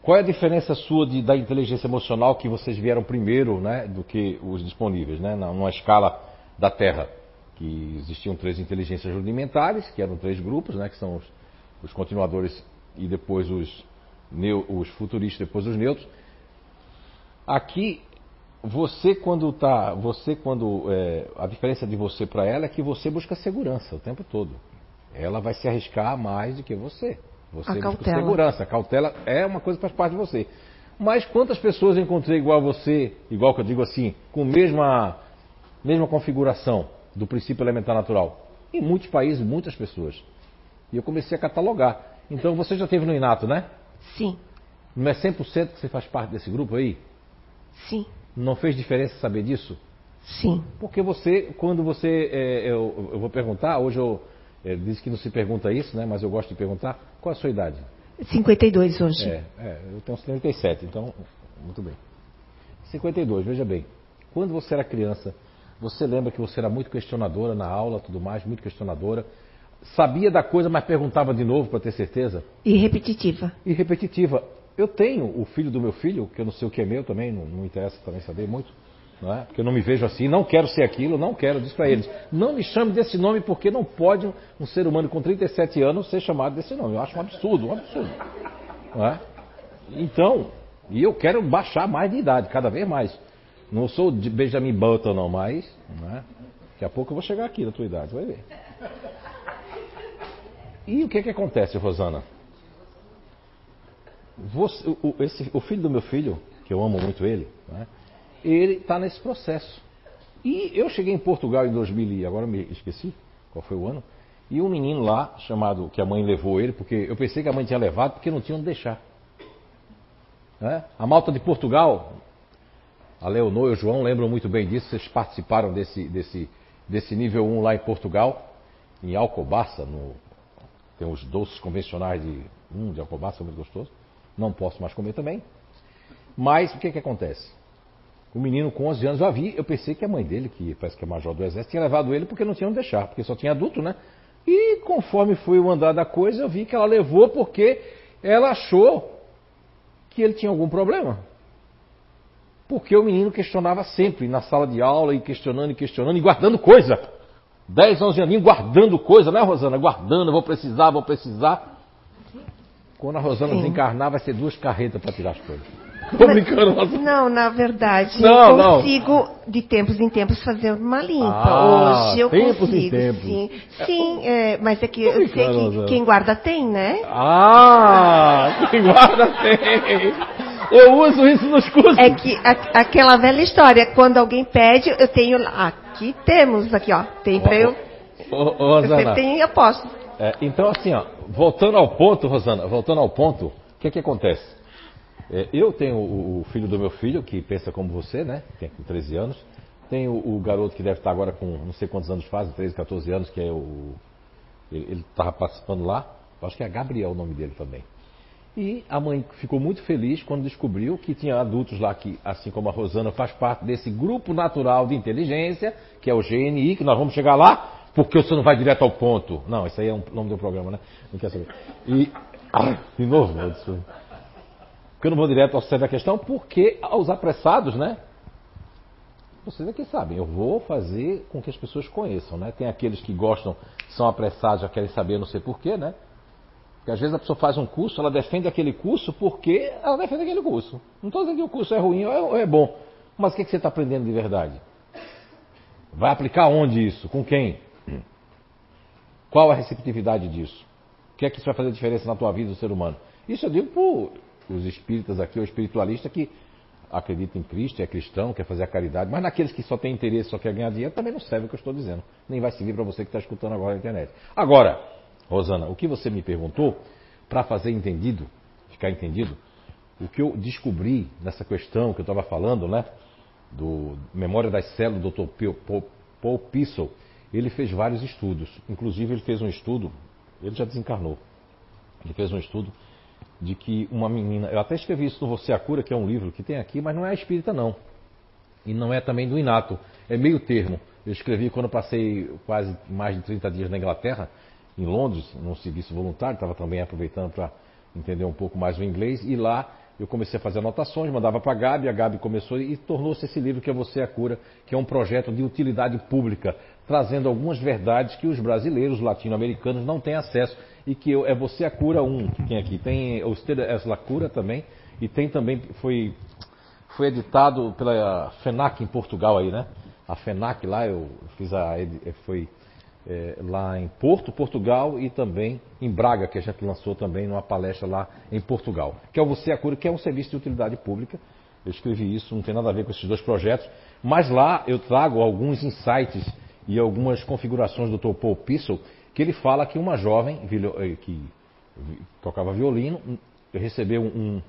qual é a diferença sua de, da inteligência emocional que vocês vieram primeiro né, do que os disponíveis, né, numa escala da Terra? Que existiam três inteligências rudimentares, que eram três grupos, né, que são os, os continuadores e depois os, os futuristas, depois os neutros. Aqui, você quando tá, você quando é, a diferença de você para ela é que você busca segurança o tempo todo. Ela vai se arriscar mais do que você. Você A busca cautela. segurança. A cautela é uma coisa que faz parte de você. Mas quantas pessoas eu encontrei igual a você, igual que eu digo assim, com mesma mesma configuração do princípio elementar natural? Em muitos países, muitas pessoas. E eu comecei a catalogar. Então você já teve no Inato, né? Sim, Não é 100% que você faz parte desse grupo aí? sim, Não fez diferença saber disso? sim. Porque você, quando você. é, eu, eu vou perguntar, hoje eu. É, diz que não se pergunta isso, né? Mas eu gosto de perguntar. Qual a sua idade? 52 hoje. É, é, eu tenho 37, então. Muito bem. 52, veja bem. Quando você era criança, você lembra que você era muito questionadora na aula, tudo mais, muito questionadora. Sabia da coisa, mas perguntava de novo para ter certeza? E repetitiva. E repetitiva. Eu tenho o filho do meu filho, que eu não sei o que é meu também, não, não interessa também saber muito, não é? porque eu não me vejo assim, não quero ser aquilo, não quero, diz para eles. Não me chame desse nome porque não pode um, um ser humano com 37 anos ser chamado desse nome. Eu acho um absurdo, um absurdo. Não é? Então, e eu quero baixar mais de idade, cada vez mais. Não sou de Benjamin Button não, mas não é? daqui a pouco eu vou chegar aqui na tua idade, vai ver. E o que que acontece, Rosana? Você- o, esse- o filho do meu filho, que eu amo muito ele, né, ele está nesse processo. E eu cheguei em Portugal em 2000, e agora me esqueci qual foi o ano, e um menino lá, chamado, que a mãe levou ele, porque eu pensei que a mãe tinha levado porque não tinha onde deixar. Né? A malta de Portugal, a Leonor e o João lembram muito bem disso, vocês participaram desse, desse, desse nível 1 lá em Portugal, em Alcobaça, no, tem os doces convencionais de, hum, de Alcobaça, muito gostoso. Não posso mais comer também. Mas o que, que acontece? O menino com 11 anos, eu vi, eu pensei que a mãe dele, que parece que é major do exército, tinha levado ele porque não tinha onde deixar, porque só tinha adulto, né? E conforme foi o andar da coisa, eu vi que ela levou porque ela achou que ele tinha algum problema. Porque o menino questionava sempre na sala de aula e questionando e questionando e guardando coisa. 10, 11 aninhos guardando coisa, né, Rosana? Guardando, vou precisar, vou precisar. Quando a Rosana Sim. desencarnar, vai ser duas carretas para tirar as coisas. Tô brincando, mas... Não, na verdade, Não, eu não. consigo de tempos em tempos fazer uma limpa. Ah, Hoje eu tempos em consigo, tempos. sim. Sim, é, mas é que Tô eu sei que Rosana. quem guarda tem, né? Ah, quem guarda tem. Eu uso isso nos cursos. É que a- aquela velha história, quando alguém pede, eu tenho lá. Aqui temos, aqui ó, tem pra eu. Ô, ô, Eu Rosana, tenho e aposto. é, então assim, ó, voltando ao ponto, Rosana, voltando ao ponto, o que que acontece? É, eu tenho o, o filho do meu filho, que pensa como você, né? Tem com 13 anos. Tenho o, garoto que deve estar agora com não sei quantos anos faz, 13, 14 anos, que é o. Ele estava participando lá. Acho que é Gabriel o nome dele também. E a mãe ficou muito feliz quando descobriu que tinha adultos lá que, assim como a Rosana, faz parte desse grupo natural de inteligência, que é o GNI, que nós vamos chegar lá, porque você não vai direto ao ponto. Não, isso aí é o nome do programa, né? Não quer saber. E. De novo, meu. Porque eu não vou direto ao centro da questão, porque aos apressados, né? Vocês aqui sabem, eu vou fazer com que as pessoas conheçam, né? Tem aqueles que gostam, são apressados, já querem saber, não sei porquê, né? Porque às vezes a pessoa faz um curso, ela defende aquele curso porque ela defende aquele curso. Não estou dizendo que o curso é ruim ou é, ou é bom, mas o que, que você está aprendendo de verdade? Vai aplicar onde isso? Com quem? Qual a receptividade disso? O que é que isso vai fazer diferença na tua vida do ser humano? Isso eu digo para os espíritas aqui, ou espiritualista que acredita em Cristo, é cristão, quer fazer a caridade, mas naqueles que só têm interesse, só quer ganhar dinheiro, também não serve o que eu estou dizendo. Nem vai servir para você que está escutando agora na internet. Agora, Rosana, o que você me perguntou, para fazer entendido, ficar entendido, o que eu descobri nessa questão que eu estava falando, né? Do Memória das Células, do Dr. Paul, Pissel, ele fez vários estudos. Inclusive, ele fez um estudo, ele já desencarnou. Ele fez um estudo de que uma menina. Eu até escrevi isso no Você a Cura, que é um livro que tem aqui, mas não é espírita, não. E não é também do Inato. É meio termo. Eu escrevi quando passei quase mais de 30 dias na Inglaterra, em Londres, num serviço voluntário, estava também aproveitando para entender um pouco mais o inglês, e lá eu comecei a fazer anotações, mandava para a Gabi, a Gabi começou e tornou-se esse livro que é Você a Cura, que é um projeto de utilidade pública, trazendo algumas verdades que os brasileiros, latino-americanos não têm acesso e que eu- é Você a Cura 1, que tem aqui. Tem Usted es la Cura também, e tem também, foi, foi editado pela FENAC em Portugal aí, né? A FENAC lá, eu fiz a, foi é, lá em Porto, Portugal e também em Braga, que a gente lançou também numa palestra lá em Portugal. Que é o Você a Cura, que é um serviço de utilidade pública. Eu escrevi isso, não tem nada a ver com esses dois projetos, mas lá eu trago alguns insights e algumas configurações do Dr. Paul Pissel, que ele fala que uma jovem eh, que tocava violino um, recebeu um,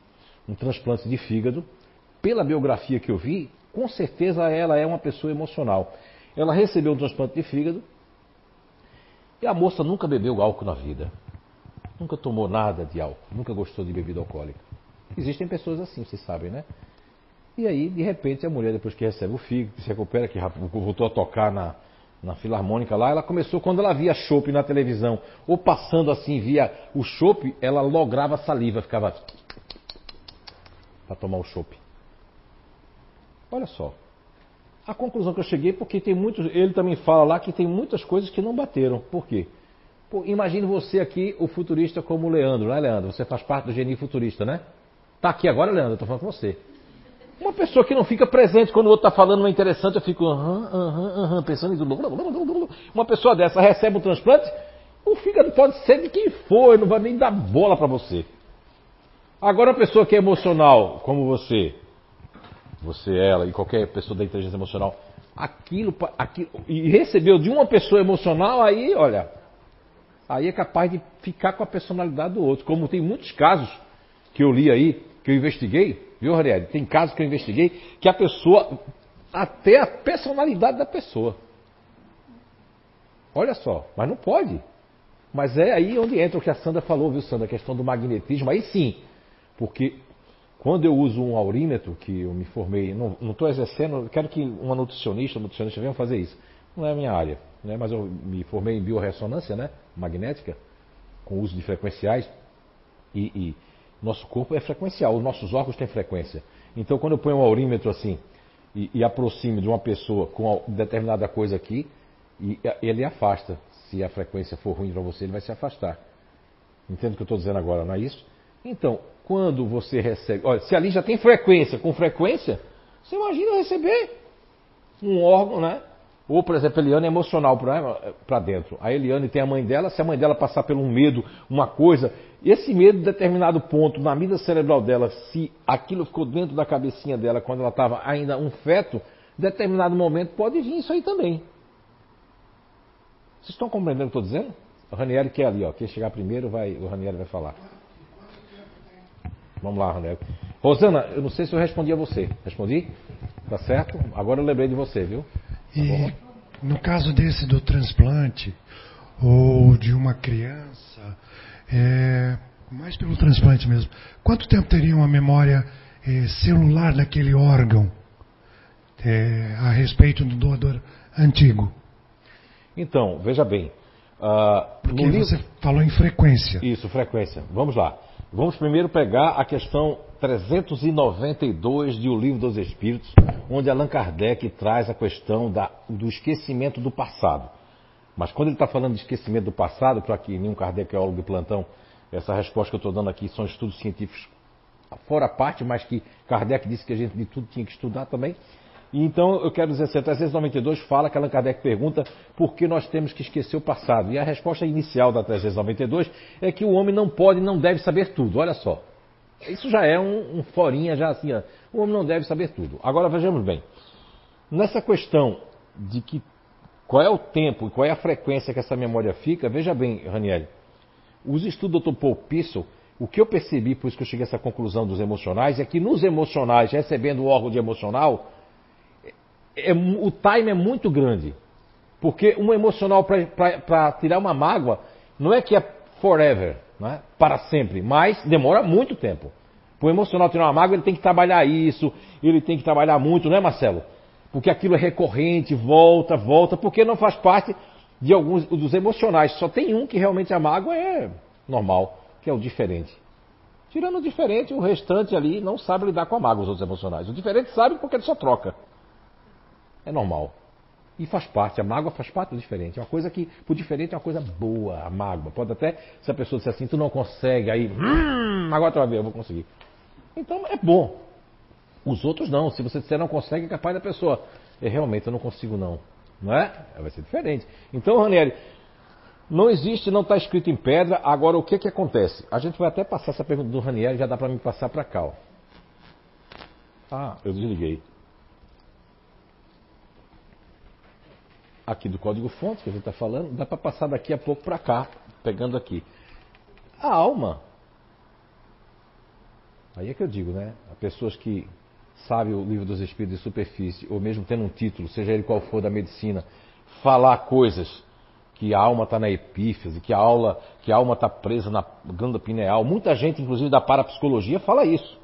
um transplante de fígado. Pela biografia que eu vi, com certeza ela é uma pessoa emocional. Ela recebeu um transplante de fígado, e a moça nunca bebeu álcool na vida. Nunca tomou nada de álcool. Nunca gostou de bebida alcoólica. Existem pessoas assim, vocês sabem, né? E aí, de repente, a mulher, depois que recebe o fígado, se recupera, que voltou a tocar na, na filarmônica lá, ela começou, quando ela via chopp na televisão, ou passando assim, via o chopp, ela lograva saliva, ficava para tomar o chopp. Olha só. A conclusão que eu cheguei, porque tem muitos. Ele também fala lá que tem muitas coisas que não bateram. Por quê? Pô, imagine você aqui, o futurista como o Leandro, né, Leandro? Você faz parte do geni futurista, né? Tá aqui agora, Leandro, eu tô falando com você. Uma pessoa que não fica presente quando o outro está falando não é interessante, eu fico aham, aham, aham, pensando em tudo. Uma pessoa dessa recebe um transplante, o fígado pode ser de quem for, não vai nem dar bola para você. Agora, uma pessoa que é emocional, como você, você, ela e qualquer pessoa da inteligência emocional, aquilo, aquilo e recebeu de uma pessoa emocional, aí, olha, aí é capaz de ficar com a personalidade do outro. Como tem muitos casos que eu li aí, que eu investiguei, viu, Ariel? Tem casos que eu investiguei que a pessoa, até a personalidade da pessoa. Olha só, mas não pode. Mas é aí onde entra o que a Sandra falou, viu, Sandra? A questão do magnetismo. Aí sim, porque quando eu uso um aurímetro, que eu me formei, não estou exercendo, quero que uma nutricionista, um nutricionista venham fazer isso. Não é a minha área, né? mas eu me formei em biorressonância né? magnética, com uso de frequenciais, e, e nosso corpo é frequencial, os nossos órgãos têm frequência. Então, quando eu ponho um aurímetro assim, e, e aproximo de uma pessoa com determinada coisa aqui, e, ele afasta. Se a frequência for ruim para você, ele vai se afastar. Entende o que eu estou dizendo agora, não é isso? Então, quando você recebe. Olha, se ali já tem frequência com frequência, você imagina receber um órgão, né? Ou, por exemplo, a Eliane é emocional para dentro. A Eliane tem a mãe dela, se a mãe dela passar por um medo, uma coisa, esse medo, determinado ponto, na vida cerebral dela, se aquilo ficou dentro da cabecinha dela quando ela estava ainda um feto, determinado momento pode vir isso aí também. Vocês estão compreendendo o que eu estou dizendo? O Ranieri quer ali, ó. Quem chegar primeiro, vai, o Ranieri vai falar. Vamos lá, Ranieri. Rosana, eu não sei se eu respondi a você. Respondi? Tá certo? Agora eu lembrei de você, viu? Tá e no caso desse do transplante, ou de uma criança, é, mais pelo transplante mesmo, quanto tempo teria uma memória é, celular daquele órgão é, a respeito do doador antigo? Então, veja bem. Uh, Porque livro... você falou em frequência. Isso, frequência. Vamos lá. Vamos primeiro pegar a questão 392 de O Livro dos Espíritos, onde Allan Kardec traz a questão da, do esquecimento do passado. Mas quando ele está falando de esquecimento do passado, para que nenhum kardeciólogo de plantão, essa resposta que eu estou dando aqui são estudos científicos fora a parte, mas que Kardec disse que a gente de tudo tinha que estudar também. Então eu quero dizer assim, 392 fala que Allan Kardec pergunta por que nós temos que esquecer o passado. E a resposta inicial da 392 é que o homem não pode e não deve saber tudo. Olha só. Isso já é um, um forinha, já assim, ó. o homem não deve saber tudo. Agora vejamos bem. Nessa questão de que qual é o tempo e qual é a frequência que essa memória fica, veja bem, Raniel, os estudos do Dr. Paul Pissel, o que eu percebi, por isso que eu cheguei a essa conclusão dos emocionais, é que nos emocionais, recebendo o órgão de emocional, é, o time é muito grande. Porque um emocional para tirar uma mágoa não é que é forever, é? para sempre, mas demora muito tempo. Para o emocional tirar uma mágoa, ele tem que trabalhar isso, ele tem que trabalhar muito, não é, Marcelo? Porque aquilo é recorrente, volta, volta, porque não faz parte de alguns dos emocionais. Só tem um que realmente a mágoa é normal, que é o diferente. Tirando o diferente, o restante ali não sabe lidar com a mágoa, os outros emocionais. O diferente sabe porque ele só troca. É normal. E faz parte, a mágoa faz parte do diferente. É uma coisa que, por diferente, é uma coisa boa, a mágoa. Pode até, se a pessoa disser assim, tu não consegue, aí, hum, agora tu vai ver, eu vou conseguir. Então é bom. Os outros não. Se você disser não consegue, é capaz da pessoa. É, realmente, eu não consigo não. Não é? Vai ser diferente. Então, Ranieri, não existe, não está escrito em pedra. Agora, o que que acontece? A gente vai até passar essa pergunta do Ranieri, já dá para me passar para cá. Ó. Ah, eu desliguei. Aqui do código fonte que a gente está falando, dá para passar daqui a pouco para cá, pegando aqui. A alma. Aí é que eu digo, né? Há pessoas que sabem o livro dos Espíritos de superfície, ou mesmo tendo um título, seja ele qual for da medicina, falar coisas que a alma está na epífise, que a, aula, que a alma está presa na glândula pineal. Muita gente, inclusive da parapsicologia, fala isso.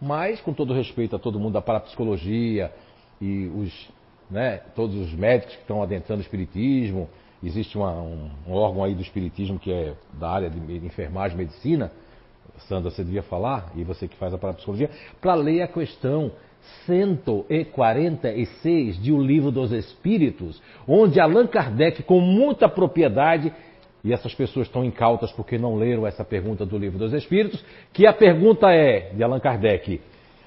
Mas, com todo respeito a todo mundo da parapsicologia e os né, todos os médicos que estão adentrando o espiritismo, existe uma, um, um, órgão aí do espiritismo que é da área de, de enfermagem, medicina, Sandra, você devia falar, e você que faz a parapsicologia, para ler a questão 146 de O Livro dos Espíritos, onde Allan Kardec, com muita propriedade, e essas pessoas estão incautas porque não leram essa pergunta do Livro dos Espíritos, que a pergunta é, de Allan Kardec,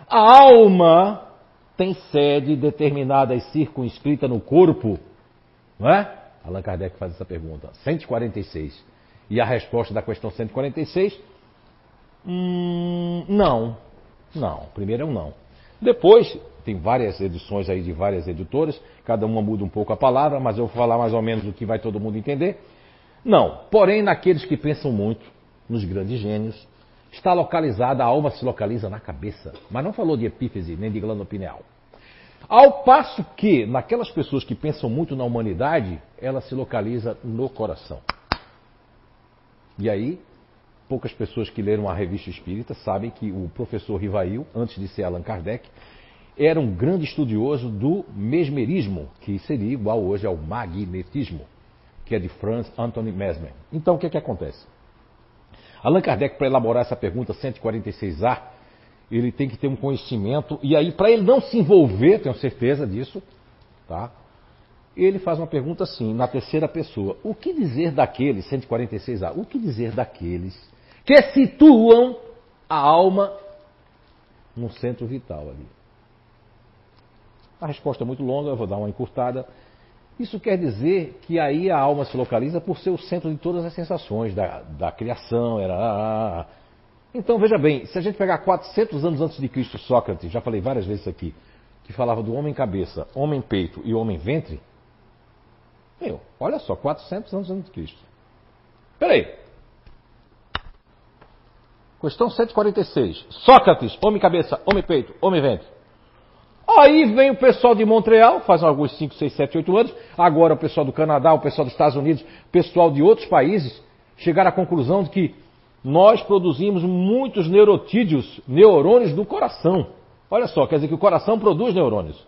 a alma tem sede determinada e circunscrita no corpo? Não é? Allan Kardec faz essa pergunta. 146. E a resposta da questão 146? Hum, não. Não. Primeiro é um não. Depois, tem várias edições aí de várias editoras, cada uma muda um pouco a palavra, mas eu vou falar mais ou menos o que vai todo mundo entender. Não. Porém, naqueles que pensam muito, nos grandes gênios, está localizada, a alma se localiza na cabeça. Mas não falou de epífise nem de glândula pineal. Ao passo que, naquelas pessoas que pensam muito na humanidade, ela se localiza no coração. E aí, poucas pessoas que leram a revista espírita sabem que o professor Rivail, antes de ser Allan Kardec, era um grande estudioso do mesmerismo, que seria igual hoje ao magnetismo, que é de Franz Anthony Mesmer. Então, o que, é que acontece? Allan Kardec, para elaborar essa pergunta 146A, ele tem que ter um conhecimento, e aí, para ele não se envolver, tenho certeza disso, tá? Ele faz uma pergunta assim, na terceira pessoa: O que dizer daqueles, 146A, o que dizer daqueles que situam a alma no centro vital ali. A resposta é muito longa, eu vou dar uma encurtada. Isso quer dizer que aí a alma se localiza por ser o centro de todas as sensações, da, da criação. Era... Então veja bem, se a gente pegar 400 anos antes de Cristo, Sócrates, já falei várias vezes aqui, que falava do homem cabeça, homem peito e homem ventre, meu, olha só, 400 anos antes de Cristo. Peraí. Questão 146. Sócrates, homem cabeça, homem peito, homem ventre. Aí vem o pessoal de Montreal, faz alguns 5, 6, 7, 8 anos. Agora o pessoal do Canadá, o pessoal dos Estados Unidos, o pessoal de outros países chegaram à conclusão de que nós produzimos muitos neurotídeos, neurônios do coração. Olha só, quer dizer que o coração produz neurônios.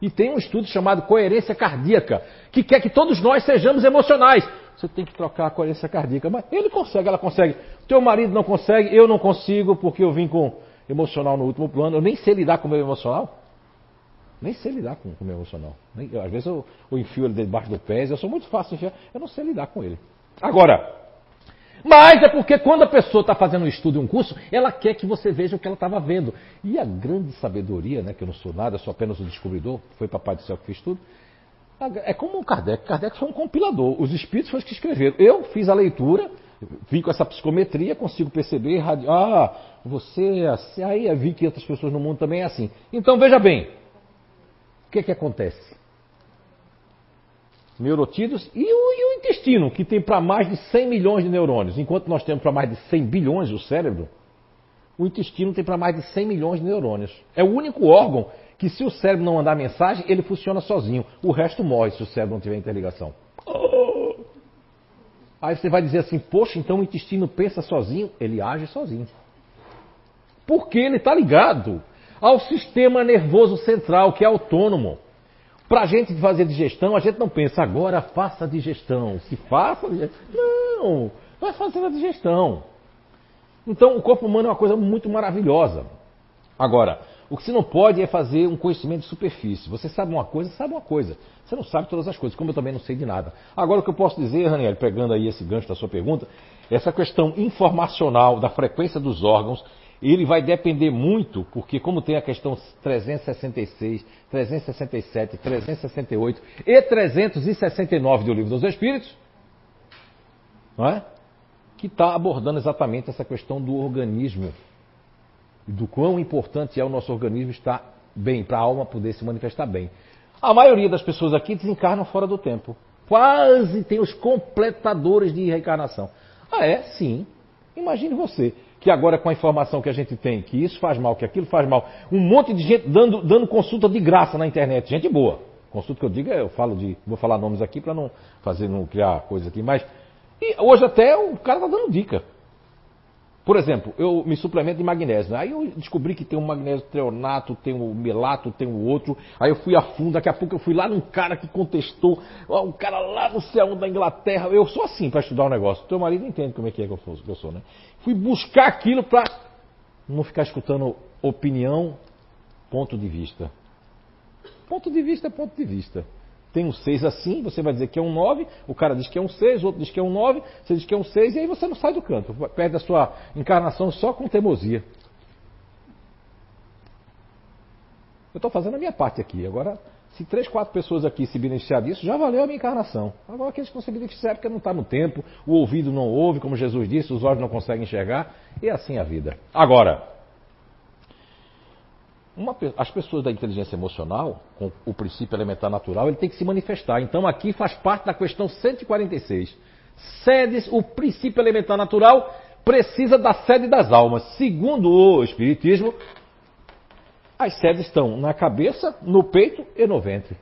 E tem um estudo chamado coerência cardíaca, que quer que todos nós sejamos emocionais. Você tem que trocar a coerência cardíaca. Mas ele consegue, ela consegue. Teu marido não consegue, eu não consigo, porque eu vim com emocional no último plano. Eu nem sei lidar com o meu emocional. Nem sei lidar com o meu emocional. Nem, às vezes eu, eu enfio ele debaixo do pé, eu sou muito fácil de enfiar, eu não sei lidar com ele. Agora, mas é porque quando a pessoa está fazendo um estudo e um curso, ela quer que você veja o que ela estava vendo. E a grande sabedoria, né, que eu não sou nada, sou apenas um descobridor, foi Papai do Céu que fez tudo, é como o Kardec. Kardec foi um compilador. Os espíritos foram os que escreveram. Eu fiz a leitura, vim com essa psicometria, consigo perceber, ah, você é assim. Aí vi que outras pessoas no mundo também é assim. Então veja bem, o que, é que acontece? neurotídeos e o, e o intestino, que tem para mais de 100 milhões de neurônios. Enquanto nós temos para mais de 100 bilhões o cérebro, o intestino tem para mais de 100 milhões de neurônios. É o único órgão que, se o cérebro não mandar mensagem, ele funciona sozinho. O resto morre se o cérebro não tiver interligação. Aí você vai dizer assim: poxa, então o intestino pensa sozinho? Ele age sozinho. Porque ele está ligado ao sistema nervoso central, que é autônomo. Para a gente fazer digestão, a gente não pensa, agora faça a digestão. Se faça digestão. Não, vai fazendo a digestão. Então, o corpo humano é uma coisa muito maravilhosa. Agora, o que você não pode é fazer um conhecimento de superfície. Você sabe uma coisa, sabe uma coisa. Você não sabe todas as coisas, como eu também não sei de nada. Agora, o que eu posso dizer, Raniel, pegando aí esse gancho da sua pergunta, essa questão informacional da frequência dos órgãos ele vai depender muito, porque como tem a questão 366, 367, 368 e 369 do Livro dos Espíritos, não é? que está abordando exatamente essa questão do organismo, do quão importante é o nosso organismo estar bem, para a alma poder se manifestar bem. A maioria das pessoas aqui desencarnam fora do tempo. Quase tem os completadores de reencarnação. Ah, é? Sim. Imagine você que agora com a informação que a gente tem, que isso faz mal, que aquilo faz mal, um monte de gente dando, dando consulta de graça na internet, gente boa. Consulta que eu digo, eu falo de, vou falar nomes aqui para não fazer, não criar coisa aqui, mas e hoje até o cara está dando dica. Por exemplo, eu me suplemento de magnésio. Né? Aí eu descobri que tem um magnésio treonato, tem um melato, tem um outro. Aí eu fui a fundo, daqui a pouco eu fui lá num cara que contestou, um cara lá no céu da Inglaterra. Eu sou assim para estudar o um negócio. Teu marido entende como é que é que eu sou, que eu sou né? Fui buscar aquilo para não ficar escutando opinião, ponto de vista. Ponto de vista é ponto de vista. Tem um 6 assim, você vai dizer que é um 9, o cara diz que é um 6, o outro diz que é um 9, você diz que é um 6, e aí você não sai do canto, perde a sua encarnação só com teimosia. Eu estou fazendo a minha parte aqui. Agora, se três, quatro pessoas aqui se beneficiar disso, já valeu a minha encarnação. Agora, aqueles que não se beneficiar porque não está no tempo, o ouvido não ouve, como Jesus disse, os olhos não conseguem enxergar, e é assim a vida. Agora, uma, as pessoas da inteligência emocional, com o princípio elementar natural, ele tem que se manifestar. Então aqui faz parte da questão 146. Sedes, o princípio elementar natural precisa da sede das almas. Segundo o Espiritismo, as sedes estão na cabeça, no peito e no ventre.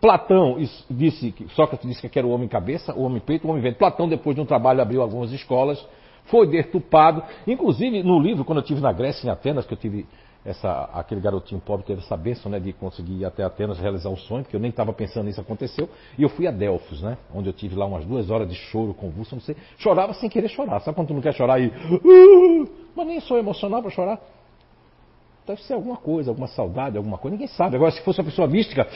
Platão disse, Sócrates disse que era o homem cabeça, o homem peito, o homem ventre. Platão, depois de um trabalho, abriu algumas escolas, foi detupado. Inclusive, no livro, quando eu estive na Grécia, em Atenas, que eu tive essa, aquele garotinho pobre teve essa bênção né, de conseguir ir até Atenas realizar o sonho, porque eu nem estava pensando nisso, aconteceu. E eu fui a Delfos, né, onde eu tive lá umas duas horas de choro convulso, não sei. Chorava sem querer chorar. Sabe quando tu não quer chorar e. Uh, mas nem sou emocional para chorar. Deve ser alguma coisa, alguma saudade, alguma coisa, ninguém sabe. Agora, se fosse uma pessoa mística,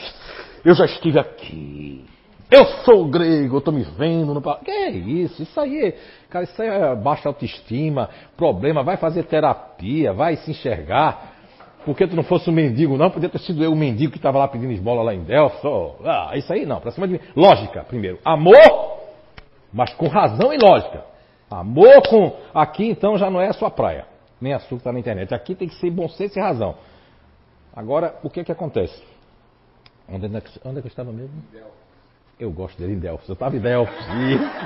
eu já estive aqui. Eu sou grego, eu estou me vendo no Que é isso? Isso aí, cara, isso aí é baixa autoestima, problema, vai fazer terapia, vai se enxergar. Porque tu não fosse um mendigo, não, podia ter sido eu o mendigo que estava lá pedindo esmola lá em Delphi. Ah, isso aí não, pra cima de mim. Lógica, primeiro. Amor, mas com razão e lógica. Amor com. Aqui então já não é a sua praia. Nem açúcar tá na internet. Aqui tem que ser bom senso e razão. Agora, o que que acontece? Onde é que, onde é que eu estava mesmo? Eu gosto dele em Delphi. Eu estava em Delphi.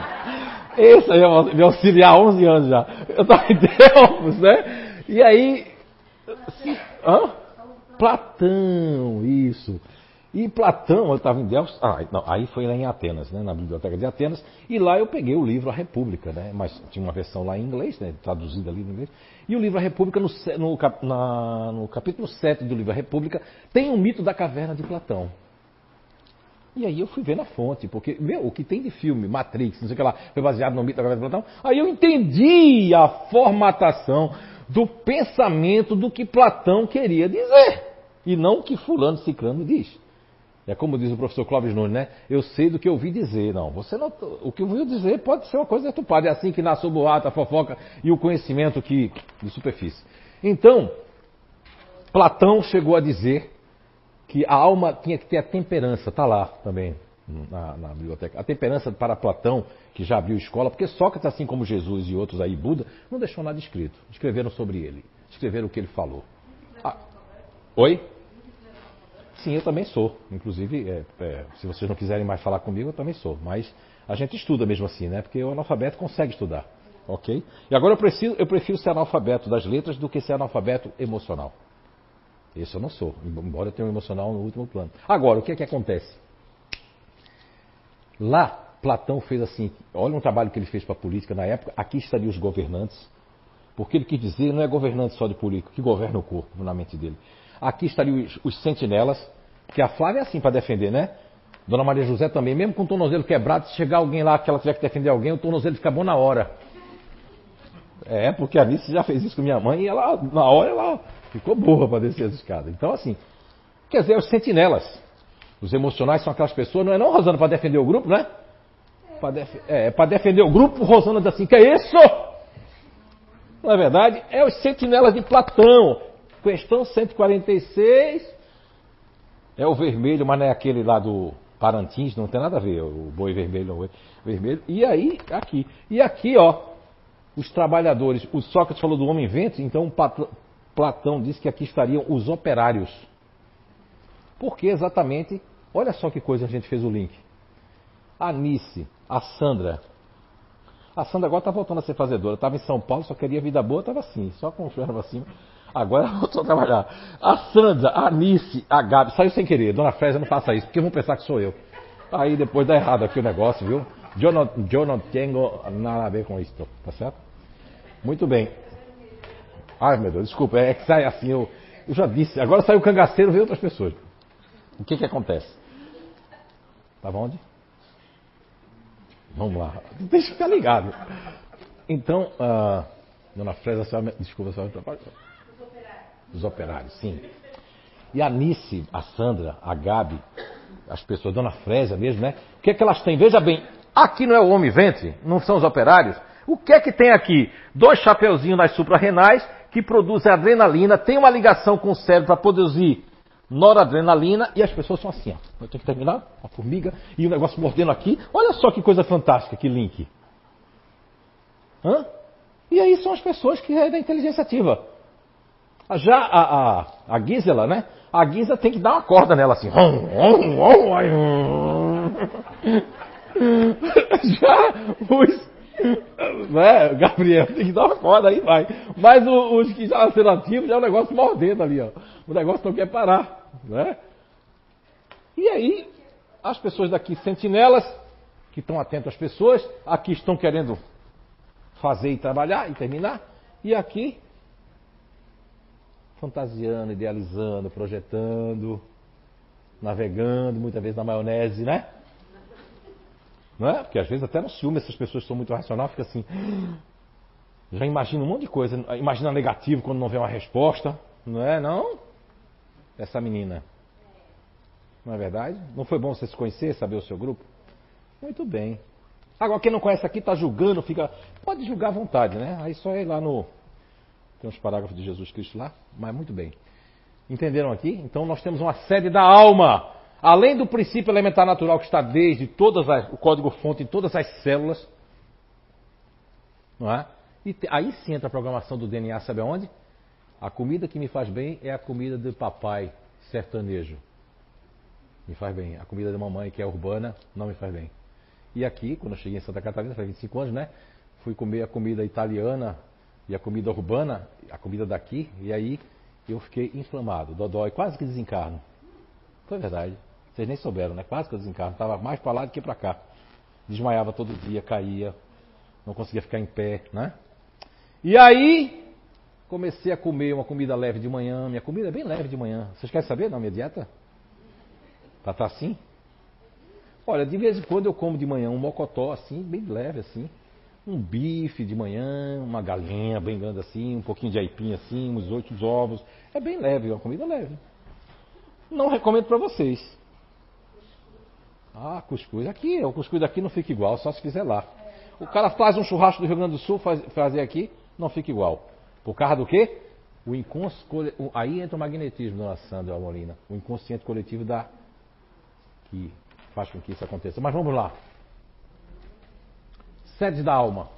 Esse aí é me auxiliar há 11 anos já. Eu estava em Delphi, né? E aí. Se, hã? Platão, isso. E Platão, eu estava em Delphi, ah, não, aí foi lá em Atenas, né, na biblioteca de Atenas, e lá eu peguei o livro A República, né, mas tinha uma versão lá em inglês, né, traduzida ali no inglês, e o livro A República, no, no, na, no capítulo 7 do livro A República, tem o um mito da caverna de Platão. E aí eu fui ver na fonte, porque, meu, o que tem de filme, Matrix, não sei o que lá, foi baseado no mito da caverna de Platão, aí eu entendi a formatação do pensamento do que Platão queria dizer, e não o que fulano ciclano diz. É como diz o professor Clóvis Nunes, né? Eu sei do que eu ouvi dizer. Não, você não. O que eu ouvi dizer pode ser uma coisa deturpada. É assim que nasce o boato, a fofoca e o conhecimento que, de superfície. Então, Platão chegou a dizer que a alma tinha que ter a temperança, está lá também na, na, biblioteca. A temperança para Platão, que já abriu escola, porque Sócrates, assim como Jesus e outros aí, Buda, não deixou nada escrito. Escreveram sobre ele, escreveram o que ele falou. Ah, oi? Sim, eu também sou. Inclusive, é, é, se vocês não quiserem mais falar comigo, eu também sou. Mas a gente estuda mesmo assim, né? Porque o analfabeto consegue estudar. Ok? E agora eu, preciso, eu prefiro ser analfabeto das letras do que ser analfabeto emocional. Esse eu não sou, embora eu tenha um emocional no último plano. Agora, o que é que acontece? Lá, Platão fez assim: olha um trabalho que ele fez para a política na época, aqui estariam os governantes. Porque ele quis dizer, não é governante só de político, que governa o corpo na mente dele. Aqui estariam os, os sentinelas, que a Flávia é assim para defender, né? Dona Maria José também, mesmo com o tornozelo quebrado, se chegar alguém lá que ela tiver que defender alguém, o tornozelo fica bom na hora. É, porque a Alice já fez isso com minha mãe e ela, na hora, ela ficou burra para descer as escadas. Então, assim, quer dizer, os sentinelas. Os emocionais são aquelas pessoas, não é não, Rosana, para defender o grupo, né? Para def é, para defender o grupo, Rosana diz assim, que é isso? Na é verdade, é os sentinelas de Platão. Questão 146. É o vermelho, mas não é aquele lá do Parantins, não tem nada a ver, o boi vermelho, vermelho. E aí, aqui. E aqui, ó, os trabalhadores. O Sócrates falou do homem ventre, então Platão disse que aqui estariam os operários. Porque exatamente, olha só que coisa a gente fez o link. A Nice, a Sandra. A Sandra agora está voltando a ser fazedora. Estava em São Paulo, só queria vida boa, estava assim, só com o ferro acima. Agora voltou a trabalhar. A Sandra, a Anice, a Gabi, saiu sem querer. Dona Frésia, não faça isso, porque vão pensar que sou eu. Aí depois dá errado aqui o negócio, viu? Eu não, eu não tenho nada a ver com isso, tá certo? Muito bem. Ai meu Deus, desculpa, é que sai assim, eu, eu já disse. Agora saiu o cangaceiro, veio outras pessoas. O que que acontece? Estava onde? Vamos lá. Deixa eu ficar ligado. Então, uh, Dona Frésia, desculpa, a senhora dos operários, sim. E a Nice, a Sandra, a Gabi, as pessoas, Dona Frésia mesmo, né? O que é que elas têm? Veja bem, aqui não é o homem ventre, não são os operários. O que é que tem aqui? Dois chapeuzinhos nas suprarrenais que produzem adrenalina, tem uma ligação com o cérebro para produzir noradrenalina e as pessoas são assim, ó. Eu tenho que terminar, a formiga e o negócio mordendo aqui. Olha só que coisa fantástica, que link. Hã? E aí são as pessoas que é da inteligência ativa. Já a, a, a Gisela, né? A Gisela tem que dar uma corda nela assim. Já os. Né, Gabriel, tem que dar uma corda aí, vai. Mas os que já nasceram ativos já é um negócio mordendo ali, ó. O negócio não quer parar, né? E aí, as pessoas daqui, sentinelas, que estão atentas às pessoas, aqui estão querendo fazer e trabalhar e terminar, e aqui fantasiando, idealizando, projetando, navegando, muitas vezes na maionese, né? Não é? Porque às vezes até no ciúme essas pessoas são muito racionais, fica assim. Já imagina um monte de coisa. Imagina negativo quando não vê uma resposta. Não é, não? Essa menina. Não é verdade? Não foi bom você se conhecer, saber o seu grupo? Muito bem. Agora, quem não conhece aqui está julgando, fica. Pode julgar à vontade, né? Aí só ir lá no. Tem uns parágrafos de Jesus Cristo lá, mas muito bem. Entenderam aqui? Então nós temos uma sede da alma. Além do princípio elementar natural que está desde todas as, o código-fonte em todas as células. Não é? E aí sim entra a programação do DNA, sabe aonde? A comida que me faz bem é a comida do papai sertanejo. Me faz bem. A comida da mamãe, que é urbana, não me faz bem. E aqui, quando eu cheguei em Santa Catarina, faz 25 anos, né? Fui comer a comida italiana e a comida urbana, a comida daqui, e aí eu fiquei inflamado, dodói, quase que desencarno. Foi verdade. Vocês nem souberam, né? Quase que eu desencarno. Estava mais para lá do que para cá. Desmaiava todo dia, caía, não conseguia ficar em pé, né? E aí comecei a comer uma comida leve de manhã. Minha comida é bem leve de manhã. Vocês querem saber, não, minha dieta? Estar tá assim? Olha, de vez em quando eu como de manhã um mocotó assim, bem leve assim. Um bife de manhã, uma galinha bem grande assim, um pouquinho de aipim assim, uns oito ovos. É bem leve, é uma comida leve. Não recomendo para vocês. Ah, cuscuz. Aqui, o cuscuz daqui não fica igual, só se fizer lá. O cara faz um churrasco do Rio Grande do Sul, faz, fazer aqui, não fica igual. Por causa do quê? O inconsciente, aí entra o magnetismo, dona Sandra Molina. O inconsciente coletivo da que faz com que isso aconteça. Mas vamos lá. Sedes da alma.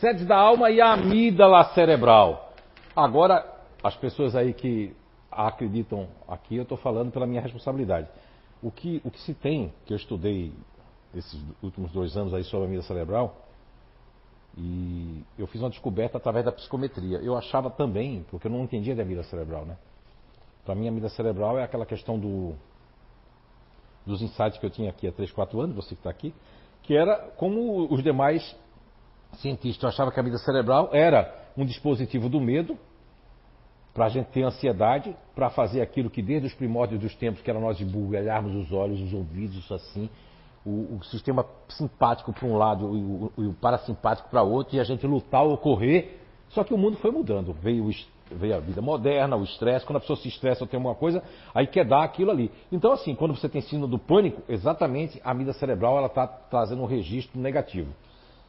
Sedes da alma e a amígdala cerebral. Agora, as pessoas aí que acreditam aqui, eu estou falando pela minha responsabilidade. O que, o que se tem, que eu estudei esses últimos dois anos aí sobre a amígdala cerebral, e eu fiz uma descoberta através da psicometria. Eu achava também, porque eu não entendia de amígdala cerebral, né? Para mim, a amígdala cerebral é aquela questão do dos insights que eu tinha aqui há 3, 4 anos, você que está aqui, que era como os demais cientistas achavam que a vida cerebral era um dispositivo do medo, para a gente ter ansiedade, para fazer aquilo que desde os primórdios dos tempos, que era nós embugalharmos os olhos, os ouvidos, assim, o, o sistema simpático para um lado e o, o, parasimpático para outro, e a gente lutar ou correr. Só que o mundo foi mudando. Veio veio a vida moderna, o estresse. Quando a pessoa se estressa ou tem alguma coisa, aí quer dar aquilo ali. Então, assim, quando você tem síndrome do pânico, exatamente a mídia cerebral ela está trazendo um registro negativo.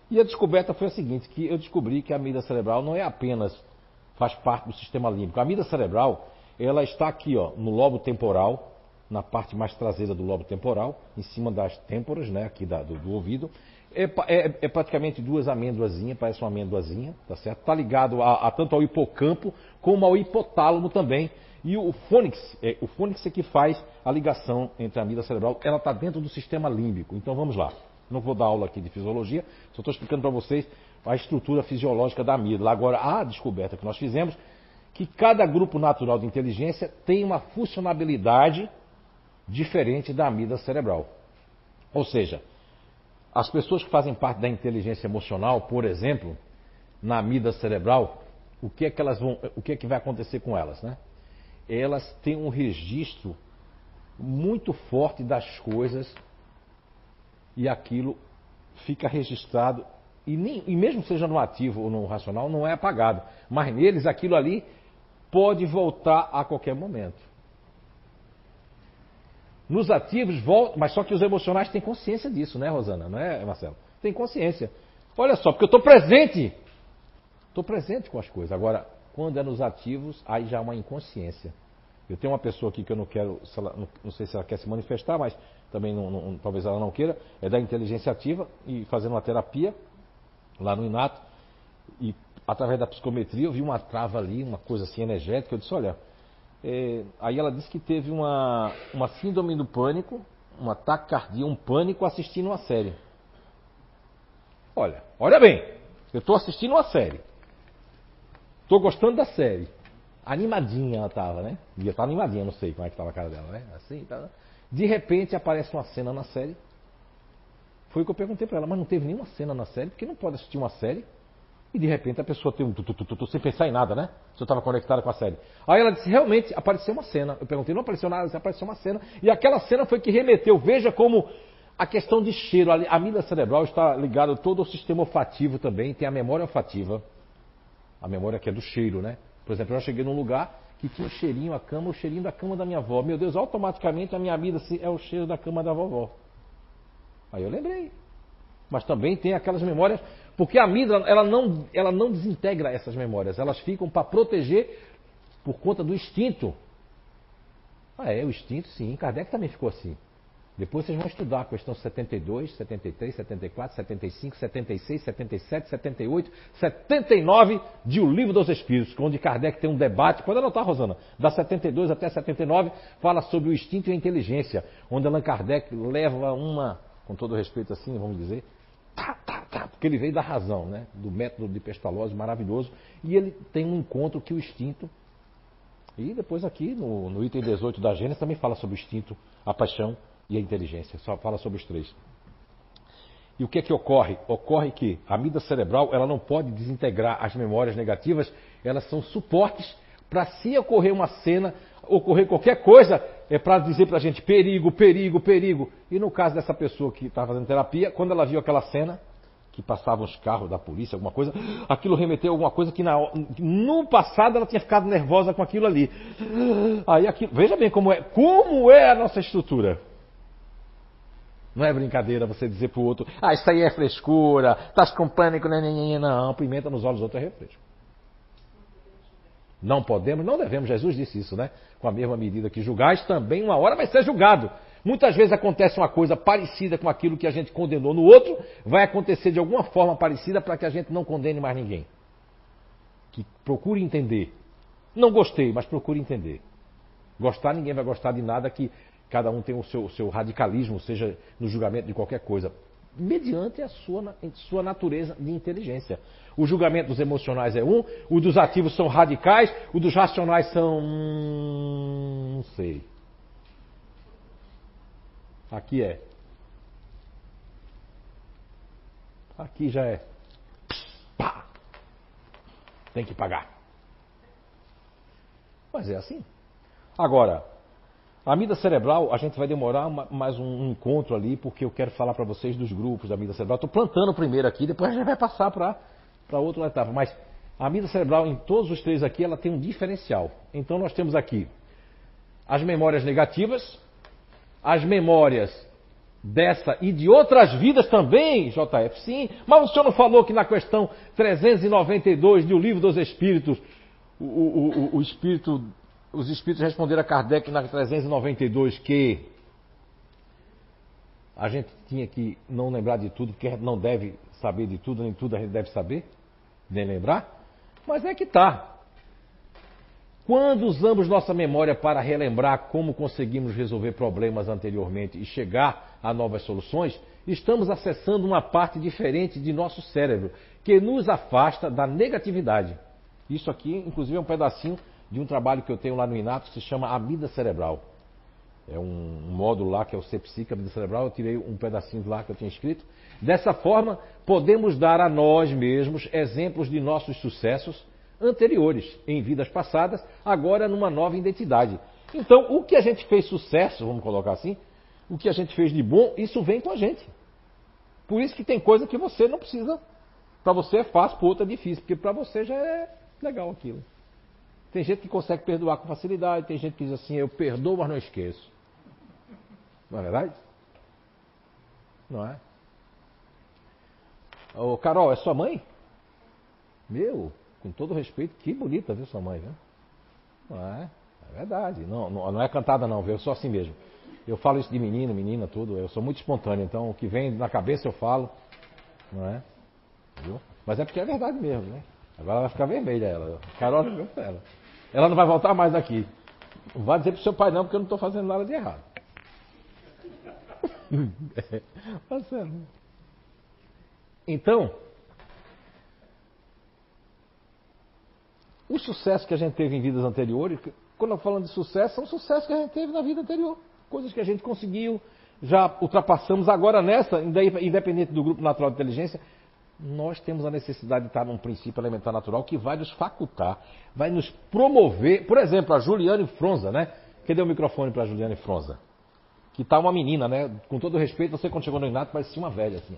E a descoberta foi a seguinte, que eu descobri que a mídia cerebral não é apenas faz parte do sistema límbico. A mídia cerebral, ela está aqui, ó, no lobo temporal, na parte mais traseira do lobo temporal, em cima das têmporas, né, aqui da, do, do ouvido. É, é, é, praticamente duas amêndoazinhas, parece uma amêndoazinha, tá certo? Está ligado a, a, tanto ao hipocampo como ao hipotálamo também. E o fônix, é, o fônix é que faz a ligação entre a amígdala cerebral, ela está dentro do sistema límbico. Então vamos lá. Não vou dar aula aqui de fisiologia, só estou explicando para vocês a estrutura fisiológica da amígdala. Agora, a descoberta que nós fizemos que cada grupo natural de inteligência tem uma funcionalidade diferente da amígdala cerebral. Ou seja, as pessoas que fazem parte da inteligência emocional, por exemplo, na amida cerebral, o que é que elas vão, o que é que vai acontecer com elas, né? Elas têm um registro muito forte das coisas e aquilo fica registrado e, nem, e mesmo seja no ativo ou no racional, não é apagado. Mas neles aquilo ali pode voltar a qualquer momento. Nos ativos, volta, mas só que os emocionais têm consciência disso, né, Rosana? Não é, Marcelo? Tem consciência. Olha só, porque eu estou presente. Estou presente com as coisas. Agora, quando é nos ativos, aí já é uma inconsciência. Eu tenho uma pessoa aqui que eu não quero, ela, não sei se ela quer se manifestar, mas também não, não, talvez ela não queira, é da inteligência ativa e fazendo uma terapia lá no Inato. E através da psicometria eu vi uma trava ali, uma coisa assim energética. Eu disse: olha, é, aí ela disse que teve uma, uma síndrome do pânico, um ataque cardíaco, um pânico assistindo uma série. Olha, olha bem, eu estou assistindo uma série. Estou gostando da série. Animadinha ela estava, né? Devia estar tá animadinha, não sei como é que estava a cara dela, né? Assim, tá. De repente aparece uma cena na série. Foi o que eu perguntei para ela, mas não teve nenhuma cena na série, porque não pode assistir uma série e de repente a pessoa tem um tu, tu, tu, tu sem pensar em nada, né? Se eu estava conectada com a série. Aí ela disse, realmente apareceu uma cena. Eu perguntei, não apareceu nada, apareceu uma cena. E aquela cena foi que remeteu. Veja como a questão de cheiro, a amígdala cerebral está ligada todo ao sistema olfativo também, tem a memória olfativa. A memória que é do cheiro, né? Por exemplo, eu já cheguei num lugar que tinha um cheirinho, a cama, o cheirinho da cama da minha avó. Meu Deus, automaticamente a minha vida é o cheiro da cama da vovó. Aí eu lembrei. Mas também tem aquelas memórias, porque a amígdala ela não, ela não desintegra essas memórias, elas ficam para proteger por conta do instinto. Ah, é, o instinto, sim. Kardec também ficou assim. Depois vocês vão estudar a questão 72, 73, 74, 75, 76, 77, 78, 79 de O Livro dos Espíritos, onde Kardec tem um debate, pode anotar, Rosana, da 72 até 79, fala sobre o instinto e a inteligência, onde Allan Kardec leva uma, com todo respeito assim, vamos dizer, tá, tá, tá, porque ele veio da razão, né, do método de Pestalozzi maravilhoso, e ele tem um encontro que o instinto e depois aqui no, no item 18 da Gênesis também fala sobre o instinto, a paixão e a inteligência. Só fala sobre os três. E o que é que ocorre? Ocorre que a amígdala cerebral ela não pode desintegrar as memórias negativas, elas são suportes para se ocorrer uma cena, ocorrer qualquer coisa, é para dizer para a gente perigo, perigo, perigo. E no caso dessa pessoa que estava fazendo terapia, quando ela viu aquela cena, que passavam os carros da polícia, alguma coisa, aquilo remeteu a alguma coisa que na, no passado ela tinha ficado nervosa com aquilo ali. Aí aquilo, veja bem como é, como é a nossa estrutura. Não é brincadeira você dizer para o outro, ah, isso aí é frescura, estás com pânico, né, né, né, não, pimenta nos olhos do outro é refresco. Não podemos, não devemos, Jesus disse isso, né? Com a mesma medida que julgais, também uma hora vai ser julgado. Muitas vezes acontece uma coisa parecida com aquilo que a gente condenou no outro, vai acontecer de alguma forma parecida para que a gente não condene mais ninguém. Que procure entender. Não gostei, mas procure entender. Gostar, ninguém vai gostar de nada que cada um tem o seu, o seu radicalismo, seja no julgamento de qualquer coisa, mediante a sua, sua natureza de inteligência. O julgamento dos emocionais é um, o dos ativos são radicais, o dos racionais são. Hum, não sei. Aqui é. Aqui já é. Pá! Tem que pagar. Mas é assim. Agora, a mida cerebral, a gente vai demorar mais um encontro ali, porque eu quero falar para vocês dos grupos da mida cerebral. Estou plantando primeiro aqui, depois a gente vai passar para outra etapa. Mas a mida cerebral, em todos os três aqui, ela tem um diferencial. Então nós temos aqui as memórias negativas, as memórias dessa e de outras vidas também, JF, sim. Mas o senhor não falou que na questão 392 do Livro dos Espíritos, o, o, o, o Espírito, os Espíritos responderam a Kardec na 392 que a gente tinha que não lembrar de tudo, porque a gente não deve saber de tudo, nem tudo a gente deve saber, nem lembrar. Mas é que tá. Quando usamos nossa memória para relembrar como conseguimos resolver problemas anteriormente e chegar a novas soluções, estamos acessando uma parte diferente de nosso cérebro que nos afasta da negatividade. Isso aqui, inclusive, é um pedacinho de um trabalho que eu tenho lá no Inato que se chama Amida Cerebral. É um, módulo lá que é o Sepsica Amida Cerebral. Eu tirei um pedacinho lá que eu tinha escrito. Dessa forma, podemos dar a nós mesmos exemplos de nossos sucessos anteriores, em vidas passadas, agora numa nova identidade. Então, o que a gente fez sucesso, vamos colocar assim, o que a gente fez de bom, isso vem com a gente. Por isso que tem coisa que você não precisa. Para você é fácil, para outro é difícil, porque para você já é legal aquilo. Tem gente que consegue perdoar com facilidade, tem gente que diz assim, eu perdoo, mas não esqueço. Não é verdade? Não é? Ô, Carol, é sua mãe? Meu, com todo respeito, que bonita, viu, sua mãe, viu? Não é? É verdade. Não, não, não é cantada, não, viu? Eu sou assim mesmo. Eu falo isso de menino, menina, tudo. Eu sou muito espontâneo, então o que vem na cabeça eu falo. Não é? Viu? Mas é porque é verdade mesmo, né? Agora vai ficar vermelha, ela. Carol, ela. Ela não vai voltar mais aqui. Não vai dizer pro seu pai, não, porque eu não estou fazendo nada de errado. é, Então, O sucesso que a gente teve em vidas anteriores, quando eu falando de sucesso, são sucessos que a gente teve na vida anterior. Coisas que a gente conseguiu, já ultrapassamos. Agora nessa, independente do grupo natural de inteligência, nós temos a necessidade de estar num princípio elementar natural que vai nos facultar, vai nos promover. Por exemplo, a Juliane Fronza, né? Cadê o microfone para a Juliane Fronza? Que tá uma menina, né? Com todo respeito, você quando chegou no Inato parecia uma velha, assim.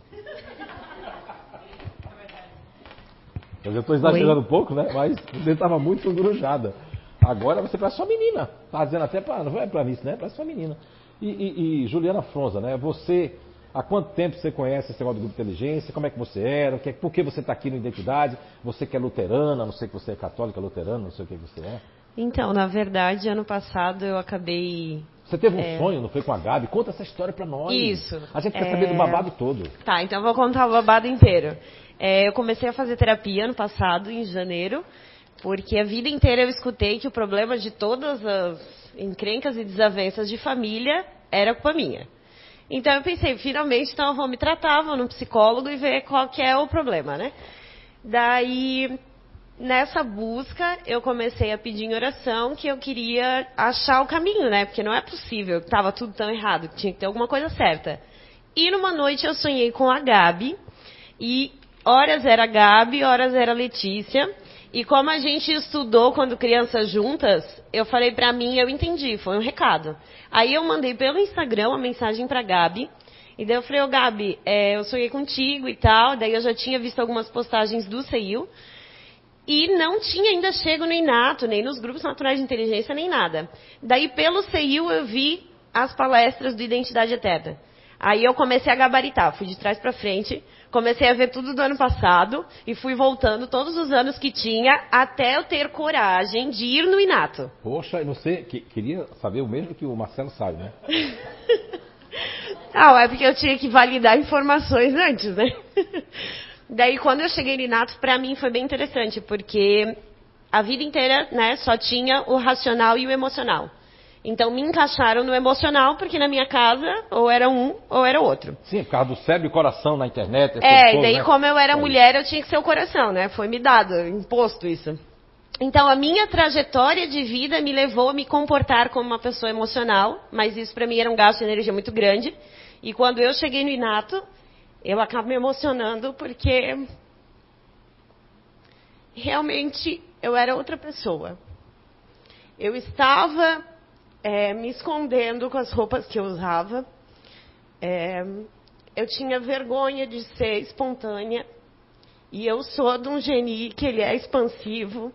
Eu estou exagerando um pouco, né? Mas você estava muito engurujada. Agora você parece uma menina. Está dizendo até para. Não é para isso, né? Parece uma menina. E, e, e, Juliana Fronza, né? Você Há quanto tempo você conhece esse negócio do grupo de inteligência? Como é que você era? Que- Por que você está aqui no Identidade? Você que é luterana, não sei que você é católica, luterana, não sei o que você é. Então, na verdade, ano passado eu acabei. Você teve um É. sonho, não foi com a Gabi? Conta essa história pra nós. Isso. A gente quer É. saber do babado todo. Tá, então eu vou contar o babado inteiro. É, eu comecei a fazer terapia ano passado, em janeiro, porque a vida inteira eu escutei que o problema de todas as encrencas e desavenças de família era culpa minha. Então eu pensei, finalmente, então eu vou me tratar, vou num psicólogo e ver qual que é o problema, né? Daí, nessa busca, eu comecei a pedir em oração que eu queria achar o caminho, né? Porque não é possível estava tudo tão errado, tinha que ter alguma coisa certa. E numa noite eu sonhei com a Gabi, e horas era a Gabi, horas era a Letícia. E como a gente estudou quando crianças juntas, eu falei pra mim, eu entendi, foi um recado. Aí eu mandei pelo Instagram uma mensagem pra Gabi, e daí eu falei, ô Gabi, é, eu sonhei contigo e tal, daí eu já tinha visto algumas postagens do CEIU, e não tinha ainda chego no Inato, nem nos grupos naturais de inteligência, nem nada. Daí, pelo CEIU, eu vi as palestras do Identidade Eterna. Aí eu comecei a gabaritar, fui de trás para frente, comecei a ver tudo do ano passado e fui voltando todos os anos que tinha até eu ter coragem de ir no Inato. Poxa, não sei, que- queria saber o mesmo que o Marcelo sabe, né? Ah, é porque eu tinha que validar informações antes, né? Daí, quando eu cheguei no Inato, pra mim foi bem interessante, porque a vida inteira, né, só tinha o racional e o emocional. Então, me encaixaram no emocional, porque na minha casa, ou era um, ou era outro. Sim, por causa do cérebro e coração na internet. É, e daí, né? como eu era mulher, eu tinha que ser o coração, né? Foi me dado, imposto isso. Então, a minha trajetória de vida me levou a me comportar como uma pessoa emocional, mas isso para mim era um gasto de energia muito grande. E quando eu cheguei no Inato, eu acabo me emocionando porque realmente eu era outra pessoa. Eu estava é, me escondendo com as roupas que eu usava. É, eu tinha vergonha de ser espontânea. E eu sou de um geni que ele é expansivo,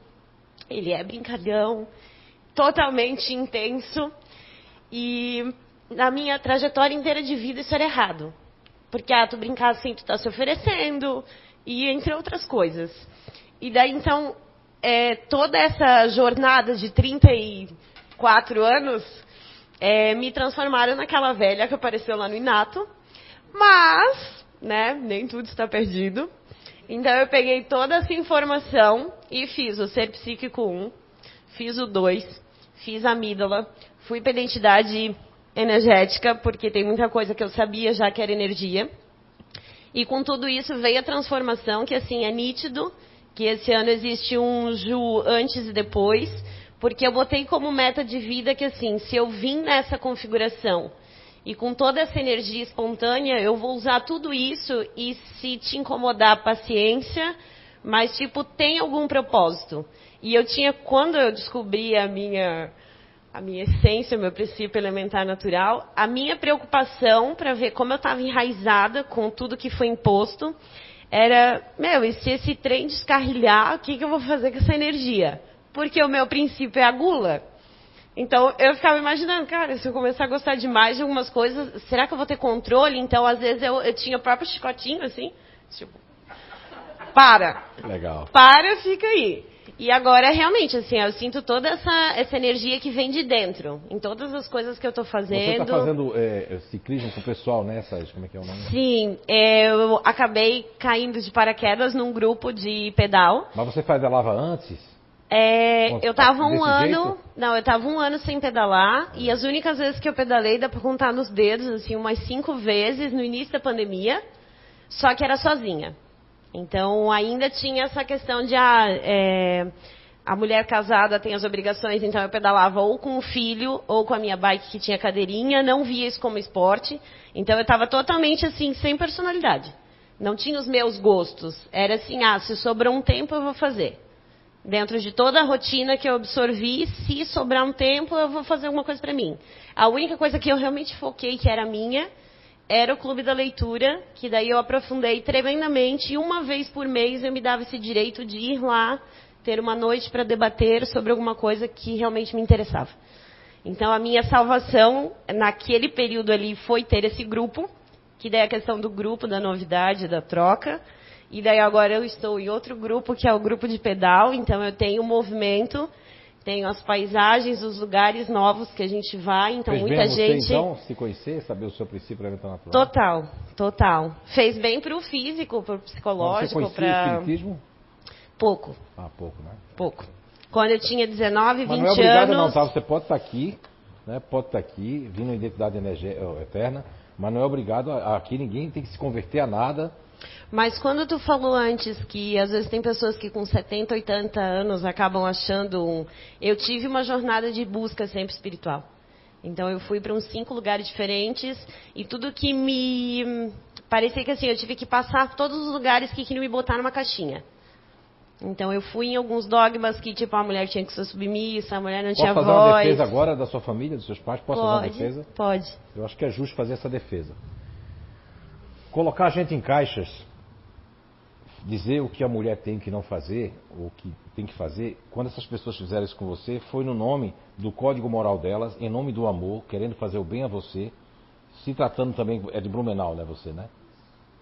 ele é brincalhão, totalmente intenso. E na minha trajetória inteira de vida isso era errado. Porque, ah, tu brincar assim, tu tá se oferecendo, e entre outras coisas. E daí, então, é, toda essa jornada de 34 anos é, me transformaram naquela velha que apareceu lá no Inato. Mas, né, nem tudo está perdido. Então eu peguei toda essa informação e fiz o Ser Psíquico 1, fiz o 2, fiz a amígdala, fui para identidade energética, porque tem muita coisa que eu sabia já que era energia. E com tudo isso veio a transformação, que assim é nítido, que esse ano existe um Ju antes e depois, porque eu botei como meta de vida que assim, se eu vim nessa configuração e com toda essa energia espontânea, eu vou usar tudo isso e se te incomodar, paciência, mas tipo, tem algum propósito. E eu tinha, quando eu descobri a minha, a minha essência, o meu princípio elementar natural, a minha preocupação para ver como eu estava enraizada com tudo que foi imposto, era, meu, e se esse trem descarrilhar, o que, que eu vou fazer com essa energia? Porque o meu princípio é a gula. Então eu ficava imaginando, cara, se eu começar a gostar demais de algumas coisas, será que eu vou ter controle? Então às vezes eu, eu tinha o próprio chicotinho assim, tipo, para, Legal. para, fica aí. E agora realmente assim, eu sinto toda essa, essa energia que vem de dentro, em todas as coisas que eu estou Você fazendo. está fazendo é, ciclismo com o pessoal, né, Sérgio? Como é que é o nome? Sim, é, eu acabei caindo de paraquedas num grupo de pedal. Mas você faz a lava antes? É, Nossa, eu tava um ano, jeito? não, eu tava um ano sem pedalar e as únicas vezes que eu pedalei dá pra contar nos dedos, assim, umas cinco vezes no início da pandemia, só que era sozinha. Então ainda tinha essa questão de ah, é, a mulher casada tem as obrigações, então eu pedalava ou com o filho ou com a minha bike que tinha cadeirinha, não via isso como esporte, então eu estava totalmente assim sem personalidade. Não tinha os meus gostos. Era assim, ah, se sobrou um tempo eu vou fazer dentro de toda a rotina que eu absorvi, se sobrar um tempo, eu vou fazer alguma coisa para mim. A única coisa que eu realmente foquei, que era minha, era o clube da leitura, que daí eu aprofundei tremendamente, e uma vez por mês eu me dava esse direito de ir lá, ter uma noite para debater sobre alguma coisa que realmente me interessava. Então a minha salvação naquele período ali foi ter esse grupo que daí é a questão do grupo, da novidade, da troca. E daí agora eu estou em outro grupo, que é o grupo de pedal, então eu tenho o movimento, tenho as paisagens, os lugares novos que a gente vai, então Fez muita bem você, gente. então, se conhecer, saber o seu princípio elementar natural? Total, total. Fez bem para o físico, para o você psicológico, para. espiritismo? Pouco, Ah, pouco, né? pouco. Quando eu tinha 19, 20 Mas não é obrigado não, anos. tá? Você pode estar aqui, né? Pode estar aqui, vindo em identidade energé- eh, eterna, mas não é obrigado, a- aqui ninguém tem que se converter a nada. Mas quando tu falou antes que às vezes tem pessoas que com 70, 80 anos acabam achando um. Eu tive uma jornada de busca sempre espiritual. Então eu fui para uns cinco lugares diferentes e tudo que me. Parecia que assim, eu tive que passar todos os lugares que queriam me botar numa caixinha. Então eu fui em alguns dogmas que, tipo, a mulher tinha que ser submissa, a mulher não Posso tinha fazer uma voz. defesa agora da sua família, dos seus pais? Posso fazer uma pode, defesa? pode. Eu acho que é justo fazer essa defesa. Colocar a gente em caixas, dizer o que a mulher tem que não fazer, ou o que tem que fazer, quando essas pessoas fizeram isso com você, foi no nome do código moral delas, em nome do amor, querendo fazer o bem a você, se tratando também, é de Blumenau, né, você, né?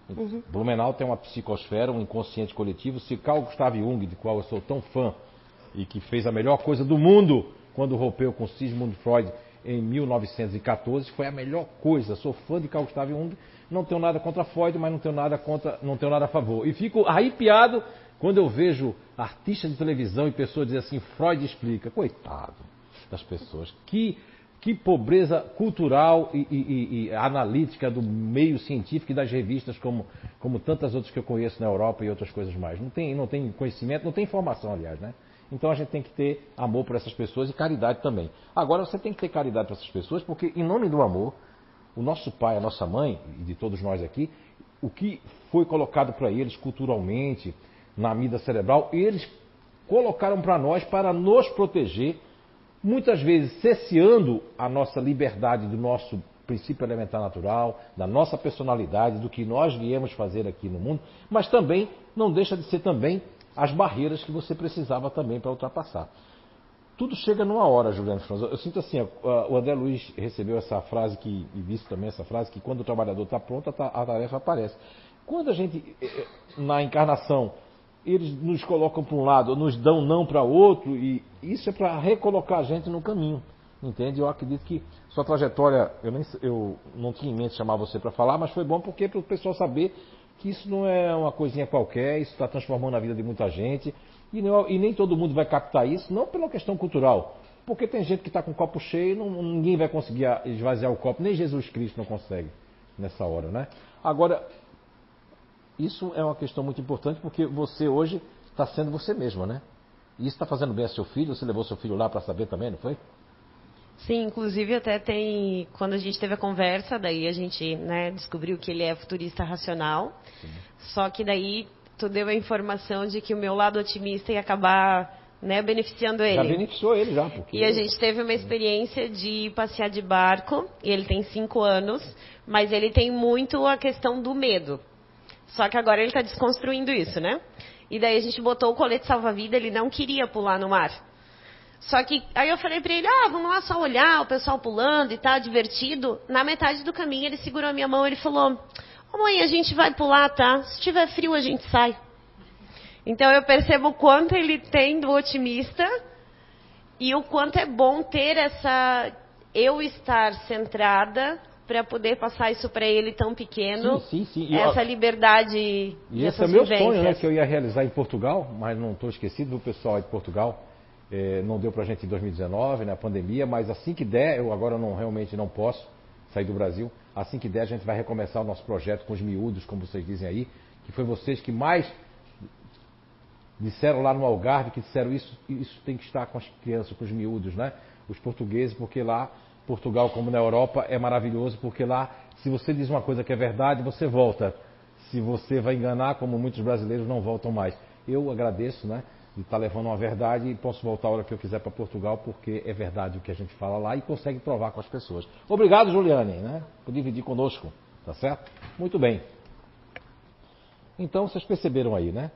Uhum. Blumenau tem uma psicosfera, um inconsciente coletivo. Se Carl Gustav Jung, de qual eu sou tão fã, e que fez a melhor coisa do mundo quando rompeu com Sigmund Freud em 1914, foi a melhor coisa. Sou fã de Carl Gustav Jung, não tenho nada contra Freud, mas não tenho nada contra, não tenho nada a favor. E fico arrepiado quando eu vejo artistas de televisão e pessoas dizem assim, Freud explica. Coitado das pessoas. Que que pobreza cultural e, e- e- analítica do meio científico e das revistas, como, como tantas outras que eu conheço na Europa e outras coisas mais. Não tem, não tem conhecimento, não tem informação, aliás, né? Então a gente tem que ter amor por essas pessoas e caridade também. Agora você tem que ter caridade para essas pessoas, porque em nome do amor, o nosso pai, a nossa mãe, e de todos nós aqui, o que foi colocado para eles culturalmente, na mida cerebral, eles colocaram para nós para nos proteger muitas vezes cesseando a nossa liberdade do nosso princípio elementar natural, da nossa personalidade, do que nós viemos fazer aqui no mundo, mas também não deixa de ser também as barreiras que você precisava também para ultrapassar. Tudo chega numa hora, Juliano Franz. Eu sinto assim, o André Luiz recebeu essa frase que, e disse também essa frase, que quando o trabalhador está pronto, a tarefa aparece. Quando a gente, eh, eh, na encarnação, eles nos colocam para um lado, ou nos dão não para outro, e isso é para recolocar a gente no caminho. Entende? Eu acredito que sua trajetória, eu, nem, eu não tinha em mente chamar você para falar, mas foi bom porque para o pessoal saber que isso não é uma coisinha qualquer, isso está transformando a vida de muita gente, e, não- e nem todo mundo vai captar isso, não pela questão cultural, porque tem gente que está com o copo cheio, e não, ninguém vai conseguir esvaziar o copo, nem Jesus Cristo não consegue nessa hora, né? Agora, isso é uma questão muito importante porque você hoje está sendo você mesma, né? E isso está fazendo bem a seu filho, você levou seu filho lá para saber também, não foi? Sim, inclusive até tem. Quando a gente teve a conversa, daí a gente né, descobriu que ele é futurista racional. Só que daí tu deu a informação de que o meu lado otimista ia acabar né, beneficiando ele. Já beneficiou ele já, porque E a gente teve uma experiência de passear de barco, e ele tem cinco anos, mas ele tem muito a questão do medo. Só que agora ele está desconstruindo isso, né? E daí a gente botou o colete salva-vida, ele não queria pular no mar. Só que aí eu falei pra ele, ah, vamos lá só olhar o pessoal pulando e tá divertido. Na metade do caminho ele segurou a minha mão e ele falou, ô mãe, a gente vai pular, tá? Se tiver frio a gente sai. Então eu percebo o quanto ele tem do otimista e o quanto é bom ter essa eu estar centrada para poder passar isso para ele tão pequeno. Sim, sim, sim. Essa ó, liberdade E esse é meu vivências. sonho, né? Que eu ia realizar em Portugal, mas não estou esquecido do pessoal de Portugal. É, não deu pra gente em 2019, né? A pandemia, mas assim que der, eu agora não realmente não posso sair do Brasil. Assim que der, a gente vai recomeçar o nosso projeto com os miúdos, como vocês dizem aí, que foi vocês que mais disseram lá no Algarve que disseram isso, isso tem que estar com as crianças, com os miúdos, né? Os portugueses, porque lá, Portugal, como na Europa, é maravilhoso, porque lá, se você diz uma coisa que é verdade, você volta. Se você vai enganar, como muitos brasileiros não voltam mais. Eu agradeço, né? De estar levando uma verdade e posso voltar a hora que eu quiser para Portugal, porque é verdade o que a gente fala lá e consegue provar com as pessoas. Obrigado, Juliane, né? Por dividir conosco, tá certo? Muito bem. Então, vocês perceberam aí, né?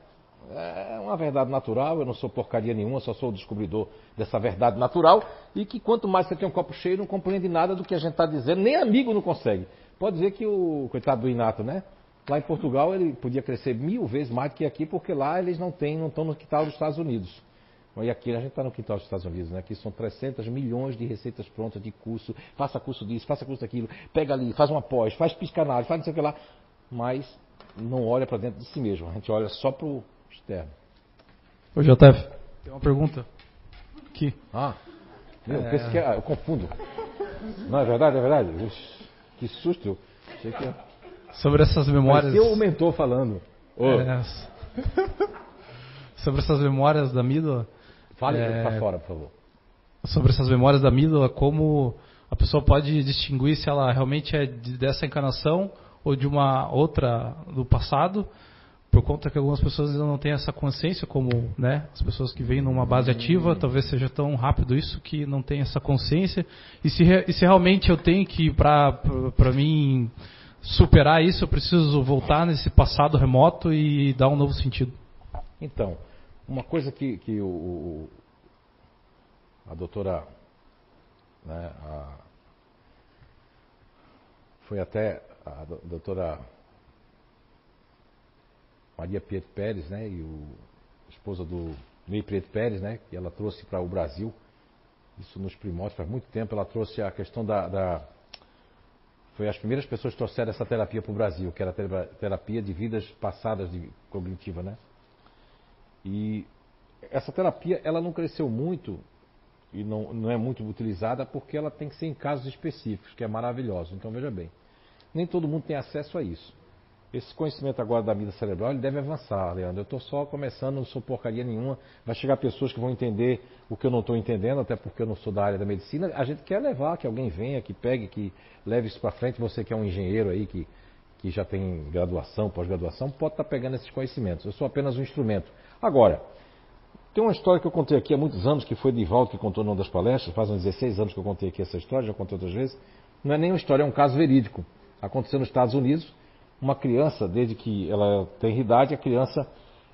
é uma verdade natural, eu não sou porcaria nenhuma, só sou o descobridor dessa verdade natural, e que quanto mais você tem um copo cheio, não compreende nada do que a gente está dizendo, nem amigo não consegue. Pode dizer que o coitado do Inato, né? Lá em Portugal ele podia crescer mil vezes mais do que aqui, porque lá eles não têm, não estão no quintal dos Estados Unidos. E aqui a gente está no quintal dos Estados Unidos, né? Aqui são 300 milhões de receitas prontas de curso, faça curso disso, faça curso daquilo, pega ali, faz uma pós, faz piscanagem, faz não sei o que lá, mas não olha para dentro de si mesmo, a gente olha só para o externo. Ô JF, tem uma pergunta aqui. Ah, meu, é... que é, eu confundo. Não, é verdade, é verdade. Ux, que susto. Achei que... Sobre essas memórias. Parecia o mentor falando. Oh. É... Sobre essas memórias da amígdala. Fale é... para fora, por favor. Sobre essas memórias da amígdala, como a pessoa pode distinguir se ela realmente é dessa encarnação ou de uma outra do passado, por conta que algumas pessoas ainda não têm essa consciência, como né, as pessoas que vêm numa base ativa, talvez seja tão rápido isso que não tem essa consciência. E se, e se realmente eu tenho que, para mim superar isso, eu preciso voltar nesse passado remoto e dar um novo sentido. Então, uma coisa que, que o, o a doutora né, a, foi até a doutora Maria Pietro Pérez, né, e o esposa do Ney Pietro Pérez, né, que ela trouxe para o Brasil, isso nos primórdios, faz muito tempo, ela trouxe a questão da, da foi as primeiras pessoas que trouxeram essa terapia para o Brasil, que era a terapia de vidas passadas de cognitiva, né? E essa terapia, ela não cresceu muito e não, não é muito utilizada porque ela tem que ser em casos específicos, que é maravilhoso. Então veja bem, nem todo mundo tem acesso a isso. Esse conhecimento agora da vida cerebral ele deve avançar, Leandro. Eu estou só começando, não sou porcaria nenhuma. Vai chegar pessoas que vão entender o que eu não estou entendendo, até porque eu não sou da área da medicina. A gente quer levar, que alguém venha, que pegue, que leve isso para frente. Você que é um engenheiro aí, que, que já tem graduação, pós-graduação, pode estar tá pegando esses conhecimentos. Eu sou apenas um instrumento. Agora, tem uma história que eu contei aqui há muitos anos, que foi Divaldo que contou numa das palestras, faz uns 16 anos que eu contei aqui essa história, já contei outras vezes. Não é nem uma história, é um caso verídico. Aconteceu nos Estados Unidos, uma criança, desde que ela tem idade, a criança,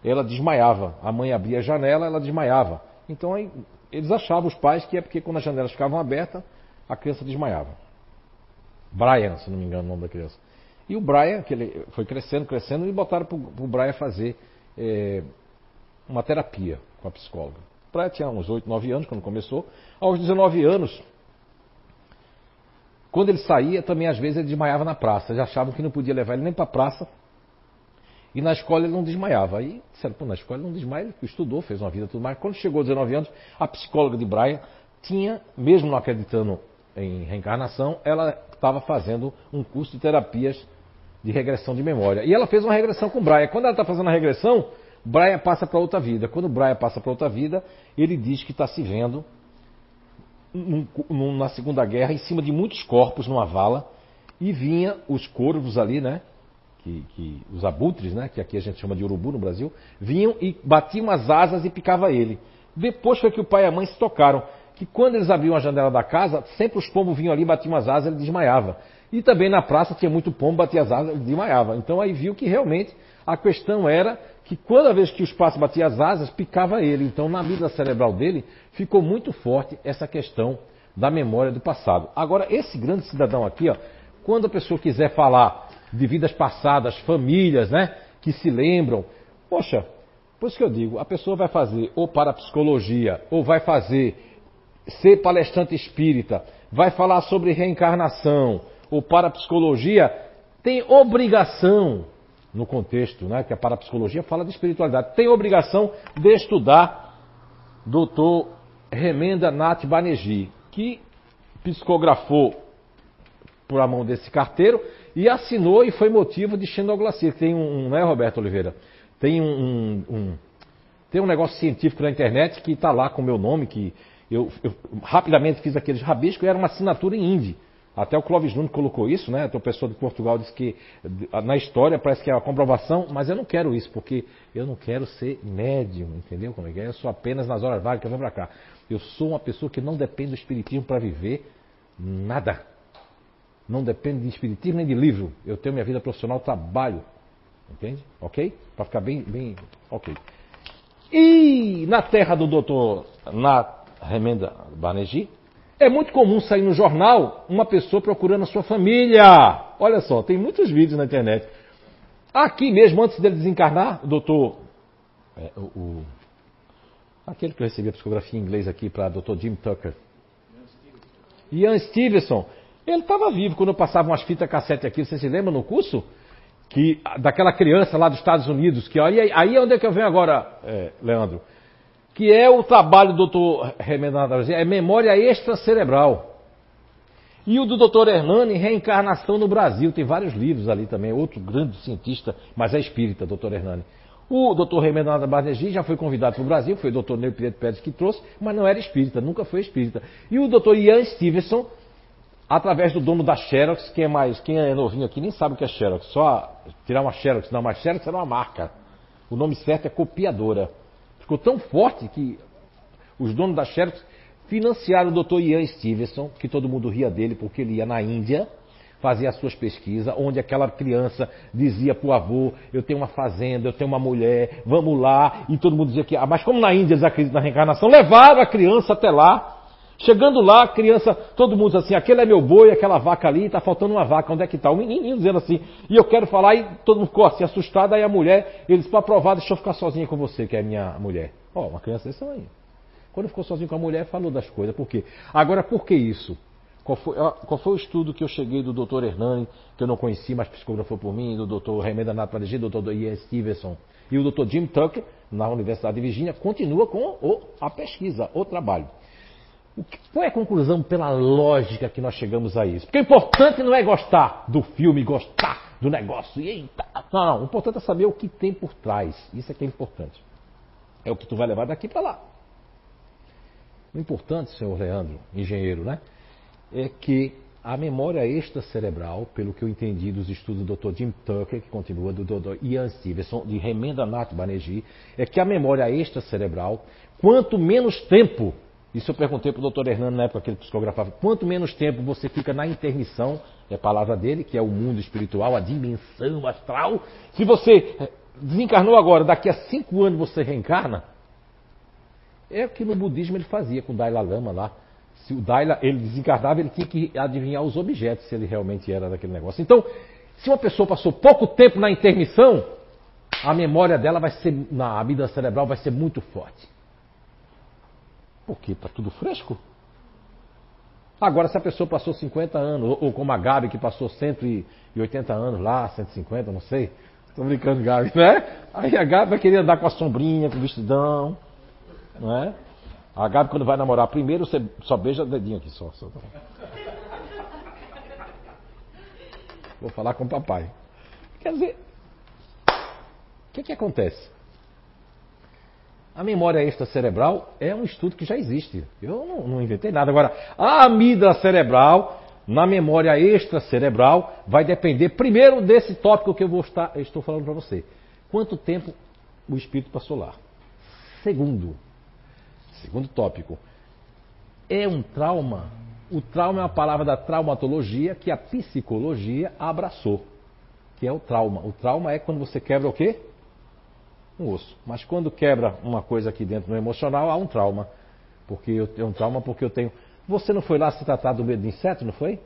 ela desmaiava. A mãe abria a janela, ela desmaiava. Então aí, eles achavam, os pais, que é porque quando as janelas ficavam abertas, a criança desmaiava. Brian, se não me engano o nome da criança. E o Brian, que ele foi crescendo, crescendo, e botaram para o Brian fazer é, uma terapia com a psicóloga. O Brian tinha uns 8, 9 anos quando começou. Aos 19 anos, quando ele saía, também às vezes ele desmaiava na praça. Já achavam que não podia levar ele nem para a praça. E na escola ele não desmaiava. Aí disseram, pô, na escola ele não desmaia, ele estudou, fez uma vida tudo mais. Quando chegou aos 19 anos, a psicóloga de Brian tinha, mesmo não acreditando em reencarnação, ela estava fazendo um curso de terapias de regressão de memória. E ela fez uma regressão com o Brian. Quando ela está fazendo a regressão, Brian passa para outra vida. Quando Brian passa para outra vida, ele diz que está se vendo num, num, na Segunda Guerra em cima de muitos corpos numa vala e vinha os corvos ali, né? Que, que, os abutres, né? Que aqui a gente chama de urubu no Brasil, vinham e batiam as asas e picava ele. Depois foi que o pai e a mãe se tocaram que quando eles abriam a janela da casa, sempre os pombos vinham ali, batiam as asas, ele desmaiava. E também na praça tinha muito pombo, batia as asas, ele desmaiava. Então aí viu que realmente a questão era que toda vez que o espaço batia as asas, picava ele. Então, na vida cerebral dele, ficou muito forte essa questão da memória do passado. Agora, esse grande cidadão aqui, ó, quando a pessoa quiser falar de vidas passadas, famílias, né, que se lembram, poxa, por isso que eu digo, a pessoa vai fazer ou para psicologia, ou vai fazer ser palestrante espírita, vai falar sobre reencarnação, ou para psicologia, tem obrigação no contexto, né, que a parapsicologia fala de espiritualidade, tem obrigação de estudar Dr. Remenda Nath Banerjee, que psicografou por a mão desse carteiro e assinou e foi motivo de xenoglacia. Tem um, né, Roberto Oliveira? Tem um, um, tem um negócio científico na internet que está lá com o meu nome, que eu, eu, rapidamente fiz aqueles rabiscos e era uma assinatura em hindi. Até o Clóvis Nunes colocou isso, né? Então, pessoa de Portugal disse que na história parece que é a comprovação, mas eu não quero isso, porque eu não quero ser médium, entendeu como é que é? Eu sou apenas nas horas vagas que eu venho para cá. Eu sou uma pessoa que não depende do espiritismo para viver nada. Não depende de espiritismo nem de livro. Eu tenho minha vida profissional, trabalho Entende? Ok? Para ficar bem, bem. Ok. E na terra do doutor Nat Remenda Banerjee, é muito comum sair no jornal uma pessoa procurando a sua família. Olha só, tem muitos vídeos na internet. Aqui mesmo, antes dele desencarnar, o doutor. É, o, o, aquele que eu recebi a psicografia em inglês aqui para doutor Jim Tucker. Ian Stevenson. Ele estava vivo quando eu passava umas fitas cassete aqui. Você se lembra no curso? Que, daquela criança lá dos Estados Unidos. Que aí, aí onde é que eu venho agora, é, Leandro? Que é o trabalho do doutor Remendado é memória extracerebral. E o do doutor Hernani, Reencarnação no Brasil. Tem vários livros ali também. Outro grande cientista, mas é espírita, doutor Hernani. O doutor Remendado Barnegi já foi convidado para o Brasil, foi o doutor Ney Pedro Pérez que trouxe, mas não era espírita, nunca foi espírita. E o doutor Ian Stevenson, através do dono da Xerox, quem é mais, quem é novinho aqui nem sabe o que é Xerox, só tirar uma Xerox, não, mas Xerox era uma marca. O nome certo é copiadora. Ficou tão forte que os donos da Xerox financiaram o doutor Ian Stevenson, que todo mundo ria dele porque ele ia na Índia fazia as suas pesquisas, onde aquela criança dizia para o avô, eu tenho uma fazenda, eu tenho uma mulher, vamos lá, e todo mundo dizia que, ah, mas como na Índia eles acreditam na reencarnação, levaram a criança até lá, Chegando lá, a criança, todo mundo diz assim, aquele é meu boi, aquela vaca ali, está faltando uma vaca, onde é que está? O menininho dizendo assim, e eu quero falar, e todo mundo ficou assim, assustado, aí a mulher, eles para provar, deixa eu ficar sozinha com você, que é minha mulher. Ó, oh, uma criança desse aí. Quando ficou sozinho com a mulher, falou das coisas, por quê? Agora, por que isso? Qual foi, qual foi, o estudo que eu cheguei do Dr. Hernani, que eu não conheci, mas psicografou por mim, do Dr. Remenda Natalegi, do Dr. Ian Stevenson e o Dr. Jim Tucker, na Universidade de Virgínia, continua com o, a pesquisa, o trabalho. Qual é a conclusão pela lógica que nós chegamos a isso? Porque o importante não é gostar do filme, gostar do negócio. Eita, não, não, o importante é saber o que tem por trás. Isso é que é importante. É o que tu vai levar daqui para lá. O importante, senhor Leandro, engenheiro, né? é que a memória extracerebral, pelo que eu entendi dos estudos do Dr. Jim Tucker, que continua, do Dr. Ian Stevenson, de Remendranath Banerjee, é que a memória extracerebral, quanto menos tempo, isso eu perguntei para o Dr. Hernando na época que ele psicografava, quanto menos tempo você fica na intermissão, é a palavra dele, que é o mundo espiritual, a dimensão astral, se você eh, desencarnou agora, daqui a cinco anos você reencarna, é o que no budismo ele fazia com o Dalai Lama lá, se o Daila ele desencarnava, ele tinha que adivinhar os objetos, se ele realmente era daquele negócio. Então, se uma pessoa passou pouco tempo na intermissão, a memória dela vai ser, na amígdala cerebral vai ser muito forte. Por quê? Está tudo fresco. Agora, se a pessoa passou 50 anos, ou como a Gabi, que passou 180 anos lá, 150, não sei. Estou brincando, Gabi, né? Aí a Gabi vai querer andar com a sombrinha, com o vestidão, não é? A Gabi, quando vai namorar primeiro, você só beija o dedinho aqui só. só. Vou falar com o papai. Quer dizer, o que, que acontece? A memória extracerebral é um estudo que já existe. Eu não, não inventei nada. Agora, a amígdala cerebral, na memória extracerebral, vai depender primeiro desse tópico que eu vou estar, eu estou falando para você. Quanto tempo o espírito passou lá? Segundo, Segundo tópico. É um trauma. O trauma é uma palavra da traumatologia que a psicologia abraçou. Que é o trauma. O trauma é quando você quebra o quê? Um osso. Mas quando quebra uma coisa aqui dentro no emocional, há um trauma. Porque eu tenho um trauma porque eu tenho. Você não foi lá se tratar do medo de inseto, não foi?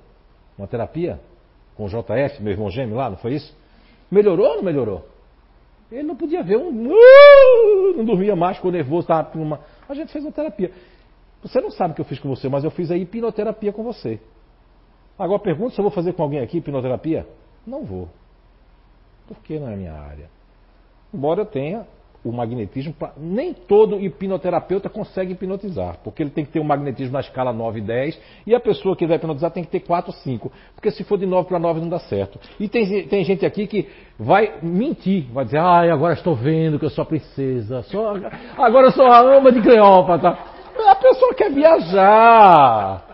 Uma terapia? Com o JF, meu irmão gêmeo lá, não foi isso? Melhorou ou não melhorou? Ele não podia ver um. Não dormia mais, ficou nervoso, estava com uma. A gente fez uma terapia. Você não sabe o que eu fiz com você, mas eu fiz a hipnoterapia com você. Agora pergunta se eu vou fazer com alguém aqui hipnoterapia? Não vou. Porque não é minha área. Embora tenha o magnetismo, pra... nem todo hipnoterapeuta consegue hipnotizar, porque ele tem que ter um magnetismo na escala 9 e 10, e a pessoa que vai hipnotizar tem que ter 4 5, porque se for de 9 para 9 não dá certo. E tem, tem gente aqui que vai mentir, vai dizer, ai, agora estou vendo que eu sou a princesa, sou agora eu sou a ama de Cleópatra. A pessoa quer viajar.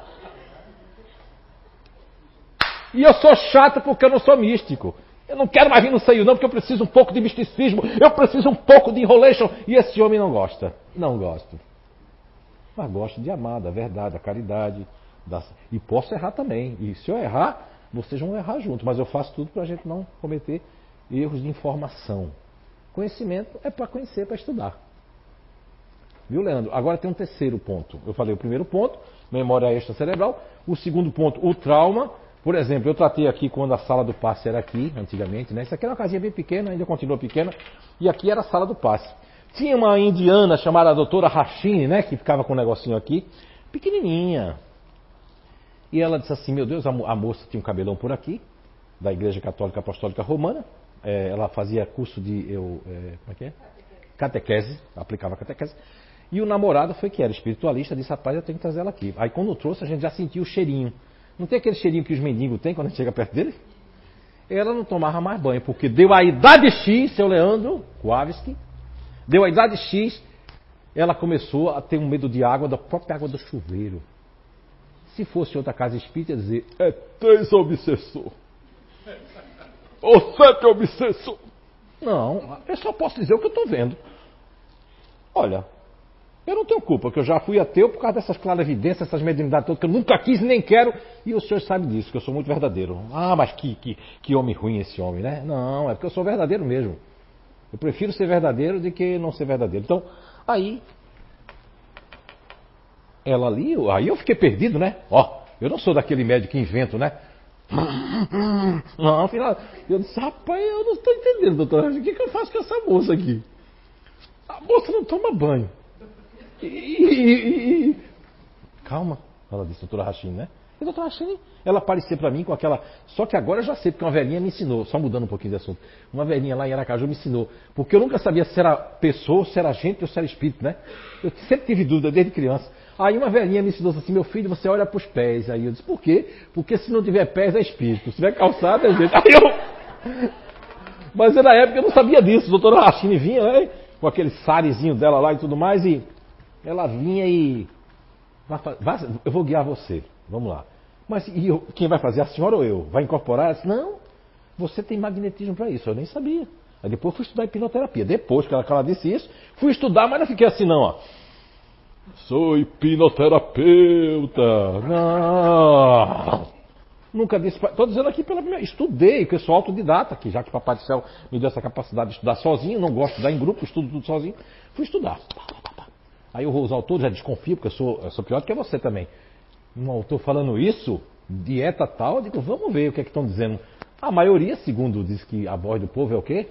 E eu sou chato porque eu não sou místico. Eu não quero mais vir no seio, não, porque eu preciso um pouco de misticismo, eu preciso um pouco de enrolation. E esse homem não gosta. Não gosto. Mas gosto de amar, da verdade, da caridade. Da... E posso errar também. E se eu errar, vocês vão errar junto. Mas eu faço tudo para a gente não cometer erros de informação. Conhecimento é para conhecer, para estudar. Viu, Leandro? Agora tem um terceiro ponto. Eu falei o primeiro ponto, memória extracerebral. O segundo ponto, o trauma. Por exemplo, eu tratei aqui quando a sala do passe era aqui, antigamente, né? Isso aqui era uma casinha bem pequena, ainda continua pequena. E aqui era a sala do passe. Tinha uma indiana chamada doutora Rachine, né? Que ficava com um negocinho aqui, pequenininha. E ela disse assim: Meu Deus, a, mo- a moça tinha um cabelão por aqui, da Igreja Católica Apostólica Romana. É, ela fazia curso de. Eu, é, como é que é? Catequese, aplicava catequese. E o namorado foi que era espiritualista, disse: Rapaz, eu tenho que trazer ela aqui. Aí quando trouxe, a gente já sentiu o cheirinho. Não tem aquele cheirinho que os mendigos têm quando a gente chega perto dele? Ela não tomava mais banho, porque deu a idade X, seu Leandro Kowalski, deu a idade X, ela começou a ter um medo de água, da própria água do chuveiro. Se fosse outra casa espírita, ia dizer, é três obsessor. Ou sete obsessor. Não, eu só posso dizer o que eu estou vendo. Olha, eu não tenho culpa, que eu já fui ateu por causa dessas clarividências, essas mediunidades todas, que eu nunca quis nem quero, e o senhor sabe disso, que eu sou muito verdadeiro. Ah, mas que, que, que homem ruim esse homem, né? Não, é porque eu sou verdadeiro mesmo. Eu prefiro ser verdadeiro do que não ser verdadeiro. Então, aí, ela ali, aí eu fiquei perdido, né? Ó, eu não sou daquele médico que invento, né? Não, afinal, eu disse, rapaz, eu não estou entendendo, doutor. O que, que eu faço com essa moça aqui? A moça não toma banho. E, e- e- Calma, ela disse, doutora Rachine, né? E doutora Rachine, ela aparecia para mim com aquela. Só que agora eu já sei, porque uma velhinha me ensinou, só mudando um pouquinho de assunto. Uma velhinha lá em Aracaju me ensinou. Porque eu nunca sabia se era pessoa, se era gente ou se era espírito, né? Eu sempre tive dúvida desde criança. Aí uma velhinha me ensinou assim, meu filho, você olha para os pés. Aí eu disse, por quê? Porque se não tiver pés é espírito, se tiver calçado é gente. Aí eu. Mas na época eu não sabia disso. Doutora Rachine vinha, né? Com aquele sarezinho dela lá e tudo mais, e ela vinha e. Eu vou guiar você. Vamos lá. Mas e eu- quem vai fazer? A senhora ou eu? Vai incorporar? Disse, não, você tem magnetismo para isso. Eu nem sabia. Aí depois fui estudar hipnoterapia. Depois que ela, que ela disse isso, fui estudar, mas não fiquei assim não, ó. Sou hipnoterapeuta. Não. Nunca disse. Estou dizendo aqui pela primeira. Estudei, porque eu sou autodidata, que já que Papai do Céu me deu essa capacidade de estudar sozinho, não gosto de estudar em grupo, estudo tudo sozinho. Fui estudar. Aí eu vou os autores, já desconfio, porque eu sou, eu sou pior do que você também. Um autor falando isso, dieta tal, eu digo, vamos ver o que é que estão dizendo. A maioria, segundo diz que a voz do povo é o quê?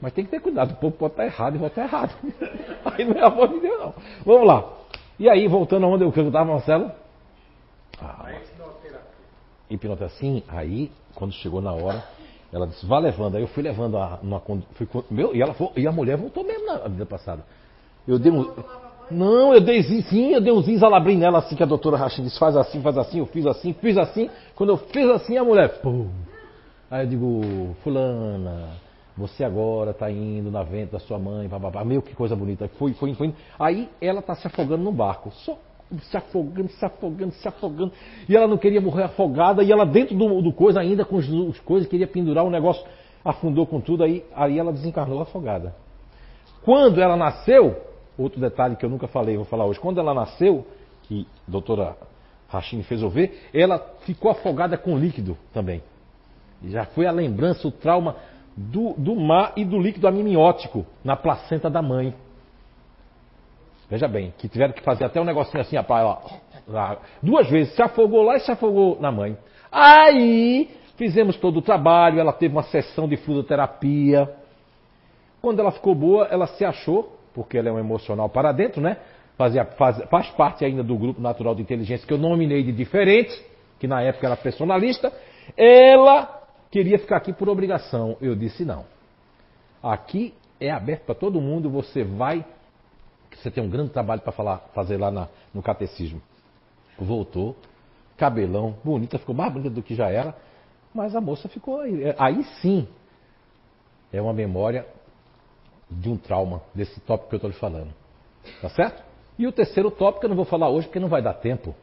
Mas tem que ter cuidado, o povo pode estar errado e vai estar errado. Aí não é a voz de Deus, não. Vamos lá. E aí, voltando aonde eu estava, Marcelo? Ah, hipnoterapia. Sim, aí, quando chegou na hora, ela disse, vá levando. Aí eu fui levando a. Fui, meu, e, ela, e a mulher voltou mesmo na vida passada. Eu dei um. Não, eu dei sim, eu dei um zinzalabrim nela assim, que a doutora Rachid disse, faz assim, faz assim, eu fiz assim, fiz assim. Quando eu fiz assim, a mulher, pum. Aí eu digo, fulana, você agora está indo na venta da sua mãe, bababá. Meu, que coisa bonita. Foi, foi, foi. Aí ela está se afogando no barco. Só se afogando, se afogando, se afogando. E ela não queria morrer afogada. E ela dentro do, do coisa ainda, com os, os coisas, queria pendurar o negócio. Afundou com tudo. Aí, aí ela desencarnou afogada. Quando ela nasceu, outro detalhe que eu nunca falei, vou falar hoje. Quando ela nasceu, que a doutora Rachine fez eu ver, ela ficou afogada com líquido também. Já foi a lembrança, o trauma do, do mar e do líquido amniótico na placenta da mãe. Veja bem, que tiveram que fazer até um negocinho assim, rapaz, ó, lá, duas vezes, se afogou lá e se afogou na mãe. Aí fizemos todo o trabalho, ela teve uma sessão de fluidoterapia. Quando ela ficou boa, ela se achou, porque ela é um emocional para dentro, né? Fazia, faz, faz parte ainda do grupo natural de inteligência que eu nominei de diferente, que na época era personalista. Ela queria ficar aqui por obrigação. Eu disse não. Aqui é aberto para todo mundo, você vai. Você tem um grande trabalho para falar, fazer lá na- no catecismo. Voltou, cabelão, bonita, ficou mais bonita do que já era, mas a moça ficou aí. É, Aí sim é uma memória de um trauma, desse tópico que eu estou lhe falando. Tá certo? E o terceiro tópico eu não vou falar hoje porque não vai dar tempo.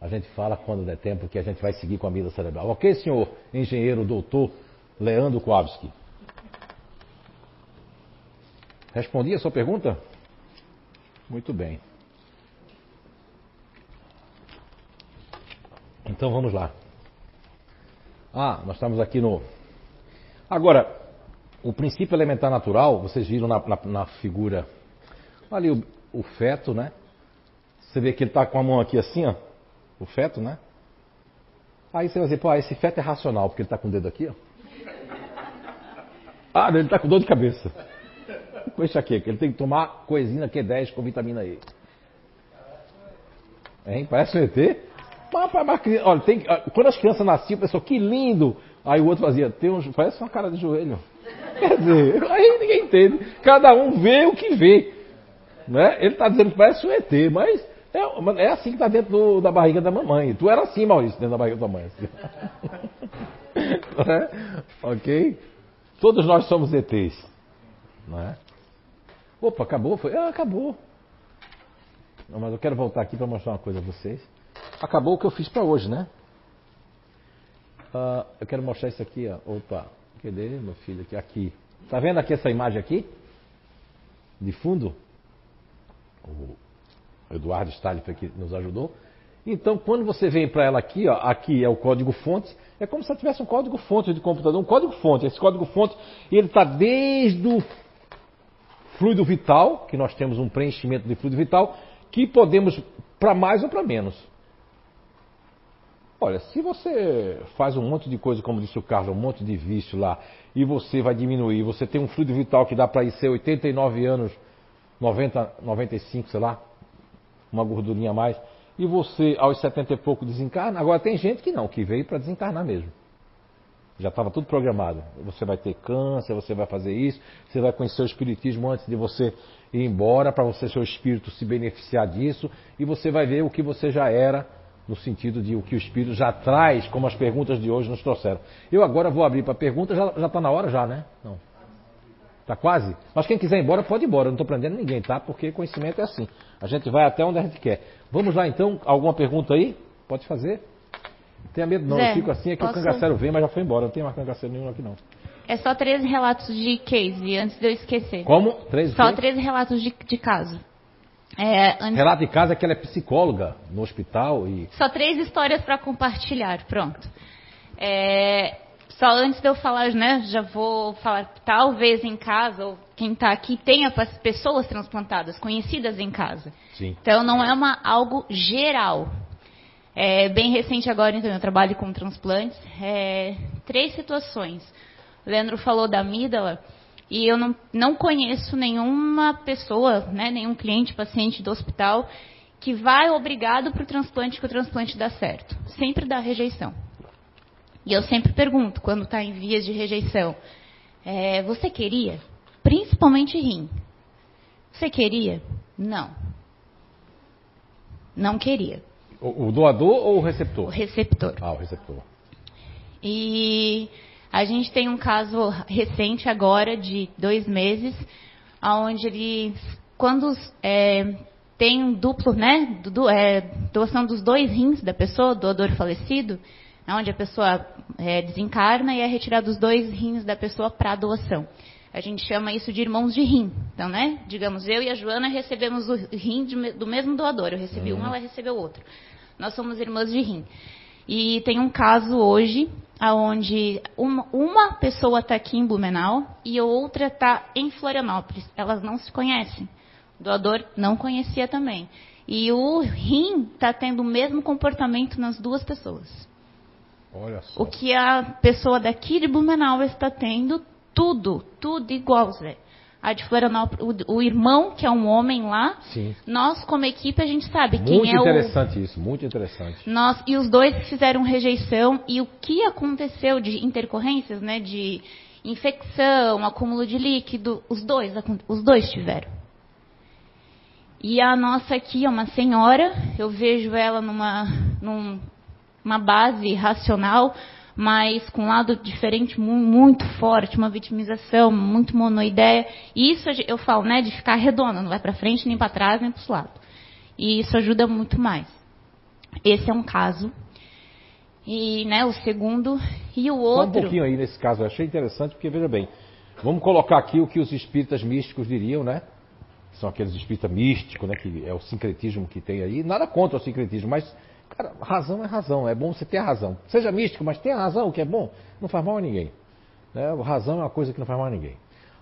A gente fala quando der tempo que a gente vai seguir com a vida cerebral. Ok, senhor engenheiro doutor Leandro Kowalski? Respondi a sua pergunta? Muito bem. Então vamos lá. Ah, nós estamos aqui no Agora, o princípio elementar natural, vocês viram na, na, na figura ali o, o, feto, né? Você vê que ele está com a mão aqui assim, ó. O feto, né? Aí você vai dizer, pô, esse feto é racional, porque ele está com o dedo aqui, ó. Ah, ele está com dor de cabeça. Com enxaqueca. Ele tem que tomar coisina Q10 com vitamina E. Hein? Parece um ET? Olha, tem, quando as crianças nasciam, a pessoa, que lindo! Aí o outro fazia, tem um, parece uma cara de joelho. Quer dizer, aí ninguém entende. Cada um vê o que vê. Né? Ele está dizendo que parece um ET, mas é, é assim que está dentro do, da barriga da mamãe. Tu era assim, Maurício, dentro da barriga da mãe. Assim. é? Ok? Todos nós somos ETs. Não é? Opa, acabou? Foi? Ah, acabou. Não, mas eu quero voltar aqui para mostrar uma coisa a vocês. Acabou o que eu fiz para hoje, né? Uh, eu quero mostrar isso aqui, ó. Opa, cadê meu filho aqui? Aqui. Tá vendo aqui essa imagem aqui? De fundo? O Eduardo Stalif aqui nos ajudou. Então, quando você vem para ela aqui, ó, aqui é o código fonte, é como se ela tivesse um código fonte de computador, um código fonte. Esse código fonte, ele está desde o fluido vital, que nós temos um preenchimento de fluido vital, que podemos para mais ou para menos. Olha, se você faz um monte de coisa, como disse o Carlos, um monte de vício lá, e você vai diminuir, você tem um fluido vital que dá para ir ser 89 anos, 90, 95, sei lá, uma gordurinha a mais, e você aos 70 e pouco desencarna. Agora tem gente que não, que veio para desencarnar mesmo. Já estava tudo programado. Você vai ter câncer, você vai fazer isso, você vai conhecer o espiritismo antes de você ir embora, para você seu espírito se beneficiar disso, e você vai ver o que você já era no sentido de o que o Espírito já traz, como as perguntas de hoje nos trouxeram. Eu agora vou abrir para perguntas, já está na hora já, né? Não. Está quase? Mas quem quiser ir embora, pode ir embora. Eu não estou prendendo ninguém, tá? Porque conhecimento é assim. A gente vai até onde a gente quer. Vamos lá então, alguma pergunta aí? Pode fazer. Não tenha medo não, Zé, eu fico assim, é que posso... o cangaceiro vem, mas já foi embora. Não tem mais cangaceiro nenhum aqui não. É só 13 relatos de case, antes de eu esquecer. Como? 13 Só 13 relatos de, de caso. É, antes... Relato de casa é que ela é psicóloga no hospital e. Só três histórias para compartilhar, pronto. É, só antes de eu falar, né, já vou falar, talvez em casa, ou quem está aqui tenha pessoas transplantadas, conhecidas em casa. Sim. Então não é uma, algo geral. É bem recente agora, então, eu trabalho com transplantes. É, três situações. O Leandro falou da amígdala. E eu não, não conheço nenhuma pessoa, né, nenhum cliente, paciente do hospital que vai obrigado para o transplante que o transplante dá certo. Sempre dá rejeição. E eu sempre pergunto, quando está em vias de rejeição, é, você queria? Principalmente rim. Você queria? Não. Não queria. O, o doador ou o receptor? O receptor. Ah, o receptor. E a gente tem um caso recente agora, de dois meses, onde ele, quando é, tem um duplo, né, do, é, doação dos dois rins da pessoa, doador falecido, é onde a pessoa é, desencarna e é retirado os dois rins da pessoa para doação. A gente chama isso de irmãos de rim. Então, né? Digamos, eu e a Joana recebemos o rim de, do mesmo doador. Eu recebi uhum. um, ela recebeu outro. Nós somos irmãs de rim. E tem um caso hoje onde uma, uma pessoa está aqui em Blumenau e outra está em Florianópolis. Elas não se conhecem. O doador não conhecia também. E o rim está tendo o mesmo comportamento nas duas pessoas. Olha só. O que a pessoa daqui de Blumenau está tendo, tudo, tudo igual, Zé a de Florianópolis, o, o, irmão, que é um homem lá, Sim. nós, como equipe, a gente sabe muito quem é o. Muito interessante isso, muito interessante. Nós, e os dois fizeram rejeição, e o que aconteceu de intercorrências, né, de infecção, acúmulo de líquido, os dois, os dois tiveram. E a nossa aqui é uma senhora, eu vejo ela numa, numa base racional, mas com um lado diferente muito forte, uma vitimização muito monoideia. E isso eu falo, né, de ficar redonda, não vai para frente, nem para trás, nem para os lados. E isso ajuda muito mais. Esse é um caso. E, né, o segundo e o outro. Só um pouquinho aí nesse caso, eu achei interessante porque veja bem, vamos colocar aqui o que os espíritas místicos diriam, né? São aqueles espíritas místicos, né, que é o sincretismo que tem aí. Nada contra o sincretismo, mas Cara, razão é razão, é bom você ter a razão. Seja místico, mas tenha razão, o que é bom, não faz mal a ninguém. Né? Razão é uma coisa que não faz mais ninguém.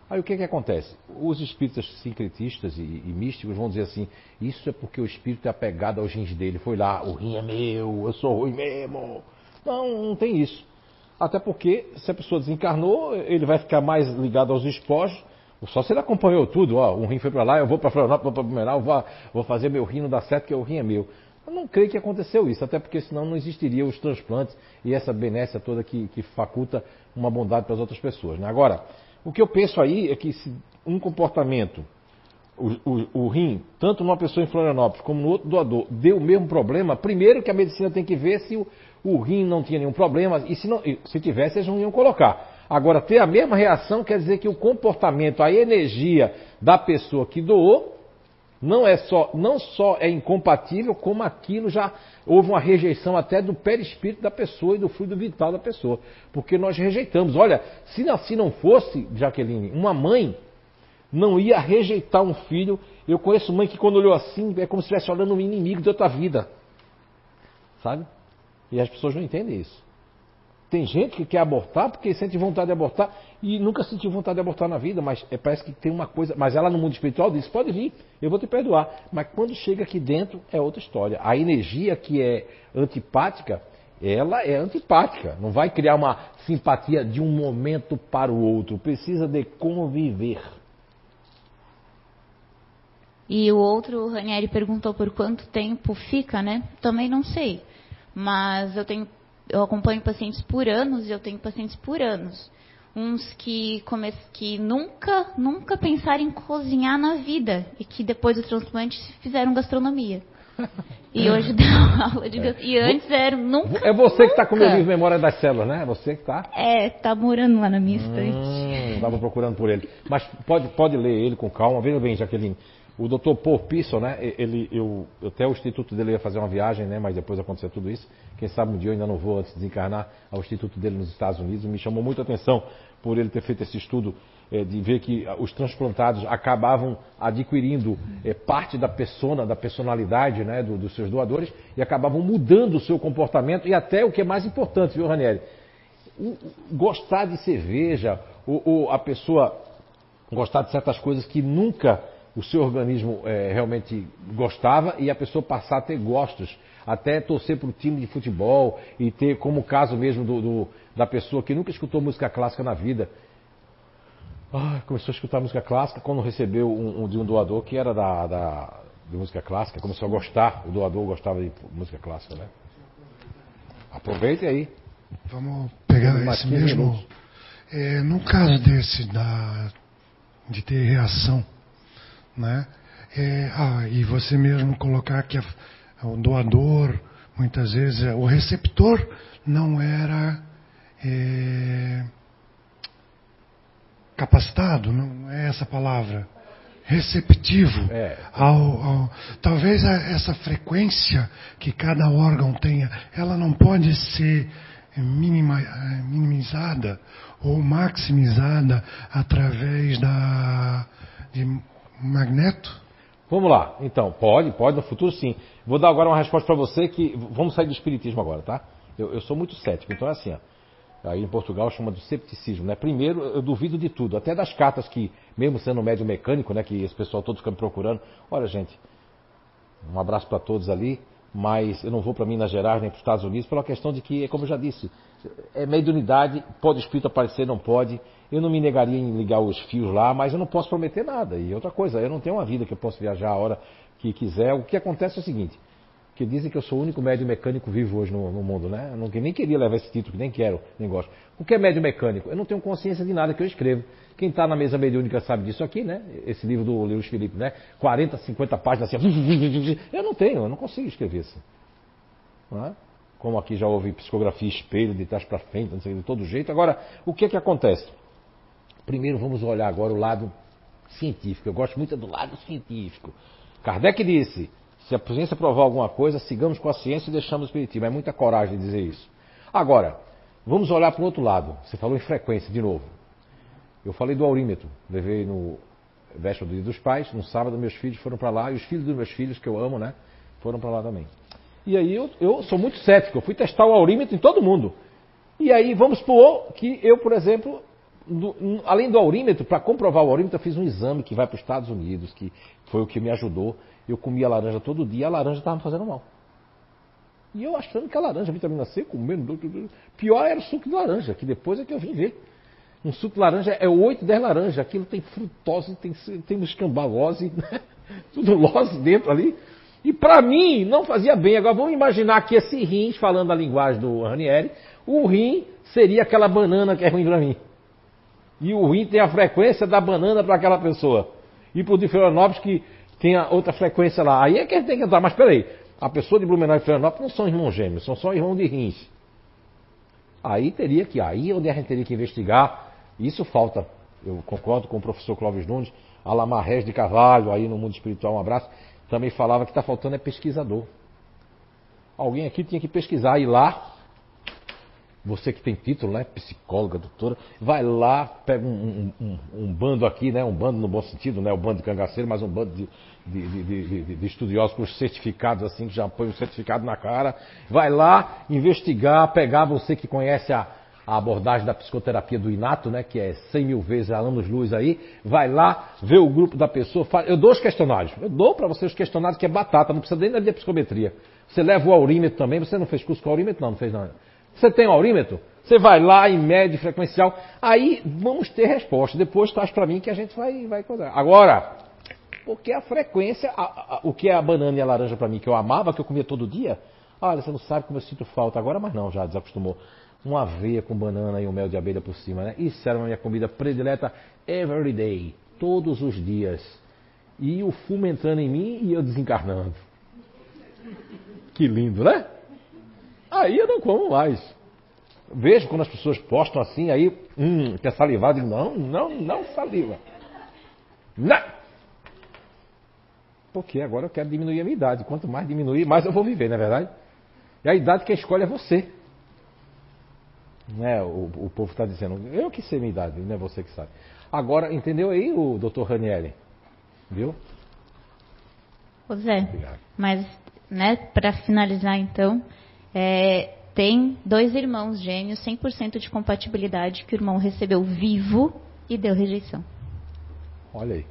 Aí o que, que acontece? Os espíritas sincretistas e, e, místicos vão dizer assim: isso é porque o espírito é apegado aos rins dele. Foi lá, o rim é meu, eu sou ruim mesmo. Não, não tem isso. Até porque, se a pessoa desencarnou, ele vai ficar mais ligado aos espojos. Só se ele acompanhou tudo, ó, um rim foi para lá, eu vou para Florianópolis, vou para Blumenau, vou, vou fazer meu rim, não dá certo, porque o rim é meu. Eu não creio que aconteceu isso, até porque senão não existiria os transplantes e essa benécia toda que, que faculta uma bondade para as outras pessoas. Né? Agora, o que eu penso aí é que se um comportamento, o, o, o, rim, tanto numa pessoa em Florianópolis como no outro doador, deu o mesmo problema, primeiro que a medicina tem que ver se o, o rim não tinha nenhum problema, e se, não, se tivesse, eles não iam colocar. Agora, ter a mesma reação quer dizer que o comportamento, a energia da pessoa que doou, não é só, não só é incompatível, como aquilo já houve uma rejeição até do perispírito da pessoa e do fluido vital da pessoa. Porque nós rejeitamos. Olha, se assim não fosse, Jaqueline, uma mãe não ia rejeitar um filho. Eu conheço mãe que quando olhou assim, é como se estivesse olhando um inimigo de outra vida. Sabe? E as pessoas não entendem isso. Tem gente que quer abortar porque sente vontade de abortar e nunca sentiu vontade de abortar na vida, mas é, parece que tem uma coisa. Mas ela no mundo espiritual diz: pode vir, eu vou te perdoar. Mas quando chega aqui dentro é outra história. A energia que é antipática, ela é antipática. Não vai criar uma simpatia de um momento para o outro. Precisa de conviver. E o outro, o Ranieri perguntou por quanto tempo fica, né? Também não sei. Mas eu tenho eu acompanho pacientes por anos e eu tenho pacientes por anos. Uns que, come... que nunca, nunca pensaram em cozinhar na vida e que depois do transplante fizeram gastronomia. E hoje dão aula de gastronomia. E antes era nunca. É você que está com o meu livro Memória das Células, né? É você que está? É, está morando lá na minha estante. Hum, estava procurando por ele. Mas pode, pode ler ele com calma. Veja bem, Jaqueline. O Dr. Paul Pisson, né? Ele, eu, até o instituto dele ia fazer uma viagem, né? Mas depois aconteceu tudo isso. Quem sabe um dia eu ainda não vou antes de desencarnar ao instituto dele nos Estados Unidos. Me chamou muita atenção por ele ter feito esse estudo é, de ver que os transplantados acabavam adquirindo é, parte da persona, da personalidade, né? Do, dos seus doadores e acabavam mudando o seu comportamento e até o que é mais importante, viu, Ranieri? Gostar de cerveja, ou, ou a pessoa gostar de certas coisas que nunca o seu organismo é, realmente gostava e a pessoa passar a ter gostos, até torcer para o time de futebol e ter, como o caso mesmo do, do, da pessoa que nunca escutou música clássica na vida. Ah, começou a escutar música clássica quando recebeu um, um de um doador que era da, da, de música clássica, começou a gostar, o doador gostava de música clássica, né? Aproveite aí. Vamos pegar esse mesmo. É, no caso desse da, de ter reação né? É, ah, e você mesmo colocar que a, o doador, muitas vezes, é, o receptor não era é, capacitado, não é essa palavra, receptivo é. ao, ao, talvez essa frequência que cada órgão tenha, ela não pode ser minima, minimizada ou maximizada através da de magneto? Vamos lá, então, pode, pode, no futuro sim. Vou dar agora uma resposta para você que. Vamos sair do espiritismo agora, tá? Eu, eu, sou muito cético, então é assim, ó. Aí em Portugal chama de cepticismo, né? Primeiro, eu duvido de tudo, até das cartas que, mesmo sendo médio mecânico, né, que esse pessoal todo fica me procurando. Olha, gente, um abraço para todos ali, mas eu não vou para Minas Gerais nem para os Estados Unidos pela questão de que, como eu já disse, é mediunidade, pode espírito aparecer, não pode. Eu não me negaria em ligar os fios lá, mas eu não posso prometer nada. E outra coisa, eu não tenho uma vida que eu possa viajar a hora que quiser. O que acontece é o seguinte, que dizem que eu sou o único médio mecânico vivo hoje no, no mundo, né? Eu não, nem queria levar esse título, nem quero, nem gosto. O que é médio mecânico? Eu não tenho consciência de nada que eu escrevo. Quem está na mesa mediúnica sabe disso aqui, né? Esse livro do Lewis Felipe, né? 40, 50 páginas assim. Eu não tenho, eu não consigo escrever assim. É? Como aqui já houve psicografia espelho, de trás para frente, não sei, de todo jeito. Agora, o que é que acontece? Primeiro vamos olhar agora o lado científico. Eu gosto muito do lado científico. Kardec disse: se a ciência provar alguma coisa, sigamos com a ciência e deixamos o espiritismo. É muita coragem dizer isso. Agora, vamos olhar para o outro lado. Você falou em frequência, de novo. Eu falei do aurímetro. Levei no véspera do dia dos pais. No sábado, meus filhos foram para lá. E os filhos dos meus filhos, que eu amo, né? Foram para lá também. E aí eu, eu, sou muito cético. Eu fui testar o aurímetro em todo mundo. E aí vamos supor que eu, por exemplo, do- além do aurímetro, para comprovar o aurímetro, eu fiz um exame que vai para os Estados Unidos, que foi o que me ajudou. Eu comia laranja todo dia, a laranja estava me fazendo mal. E eu achando que a laranja, a vitamina C, comendo. Pior era o suco de laranja, que depois é que eu vim ver. Um suco de laranja é 8, 10 laranjas. Aquilo tem frutose, tem, tem escambalose, né? tudo lose dentro ali. E para mim não fazia bem. Agora vamos imaginar que esse rim, falando a linguagem do Ranieri, o rim seria aquela banana que é ruim para mim. E o rim tem a frequência da banana para aquela pessoa. E por de Florianópolis que tem a outra frequência lá. Aí é que gente tem que entrar. Mas peraí, a pessoa de Blumenau e Florianópolis não são irmãos gêmeos, são só irmãos de rins. Aí teria que, aí é onde a gente teria que investigar. Isso falta. Eu concordo com o professor Clóvis Nunes, Alamar Reis de Carvalho, aí no mundo espiritual, um abraço. Também falava que está faltando é pesquisador. Alguém aqui tinha que pesquisar, ir lá, você que tem título, né? Psicóloga, doutora, vai lá, pega um, um- um- um bando aqui, né? Um bando no bom sentido, né? O bando de cangaceiro, mas um bando de, de- de- de- de- estudiosos com certificados assim, que já põe o certificado na cara. Vai lá investigar, pegar você que conhece a, a abordagem da psicoterapia do Inato, né? Que é 100 mil vezes a anos-luz aí. Vai lá, vê o grupo da pessoa. Eu dou os questionários. Eu dou para você os questionários que é batata, não precisa nem da psicometria. Você leva o aurímetro também. Você não fez curso com aurímetro? Não, não fez não. Você tem aurímetro? Você vai lá e mede frequencial. Aí vamos ter resposta. Depois traz para mim que a gente vai, vai coisar. Agora, porque a frequência, a- a- o que é a banana e a laranja para mim, que eu amava, que eu comia todo dia, olha, você não sabe como eu sinto falta agora, mas não, já desacostumou. Uma aveia com banana e um mel de abelha por cima, né? Isso era a minha comida predileta every day, todos os dias. E o fumo entrando em mim e eu desencarnando. Que lindo, né? Aí eu não como mais. Vejo quando as pessoas postam assim, aí, hum, quer salivar, digo, não, não, não saliva. Não! Porque agora eu quero diminuir a minha idade. Quanto mais diminuir, mais eu vou viver, não é verdade? E a idade que escolhe é você. Né? O, o povo está dizendo, eu que sei minha idade, não é você que sabe. Agora, entendeu aí o doutor Ranieri? Viu? Ô Zé, mas, né, para finalizar então, é, tem dois irmãos gêmeos, 100% de compatibilidade, que o irmão recebeu vivo e deu rejeição. Olha aí.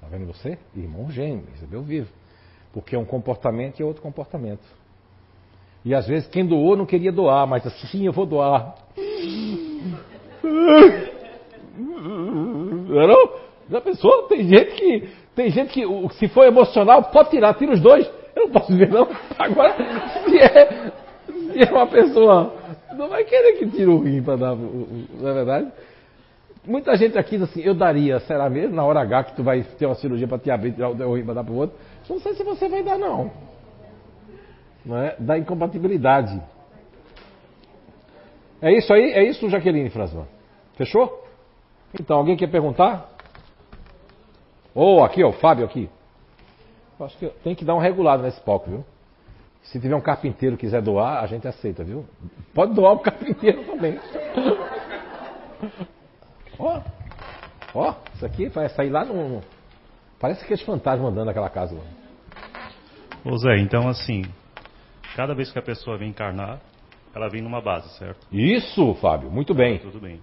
Tá vendo você? Irmão gêmeo, recebeu vivo. Porque é um comportamento e é outro comportamento. E às vezes quem doou não queria doar, mas assim eu vou doar. É não? Já pensou? Tem gente que. Tem gente que, se for emocional, pode tirar, tira os dois. Eu não posso ver, não. Agora, se é, se é uma pessoa. Não vai querer que tire o rim para dar. Não é verdade? Muita gente aqui diz assim, eu daria, será mesmo? Na hora H que tu vai ter uma cirurgia para te abrir, tirar o rim para dar para o outro. Não sei se você vai dar, não. Não é? Da incompatibilidade. É isso aí? É isso, Jaqueline Fransman? Fechou? Então, alguém quer perguntar? Ou aqui, ó, o Fábio aqui. Eu Acho que tem que dar um regulado nesse palco, viu? Se tiver um carpinteiro que quiser doar, a gente aceita, viu? Pode doar o carpinteiro também. Ó, ó, isso aqui vai sair lá no. Parece aqueles fantasmas andando naquela casa lá. Ô Zé, então assim, cada vez que a pessoa vem encarnar, ela vem numa base, certo? Isso, Fábio, muito bem. Tudo bem.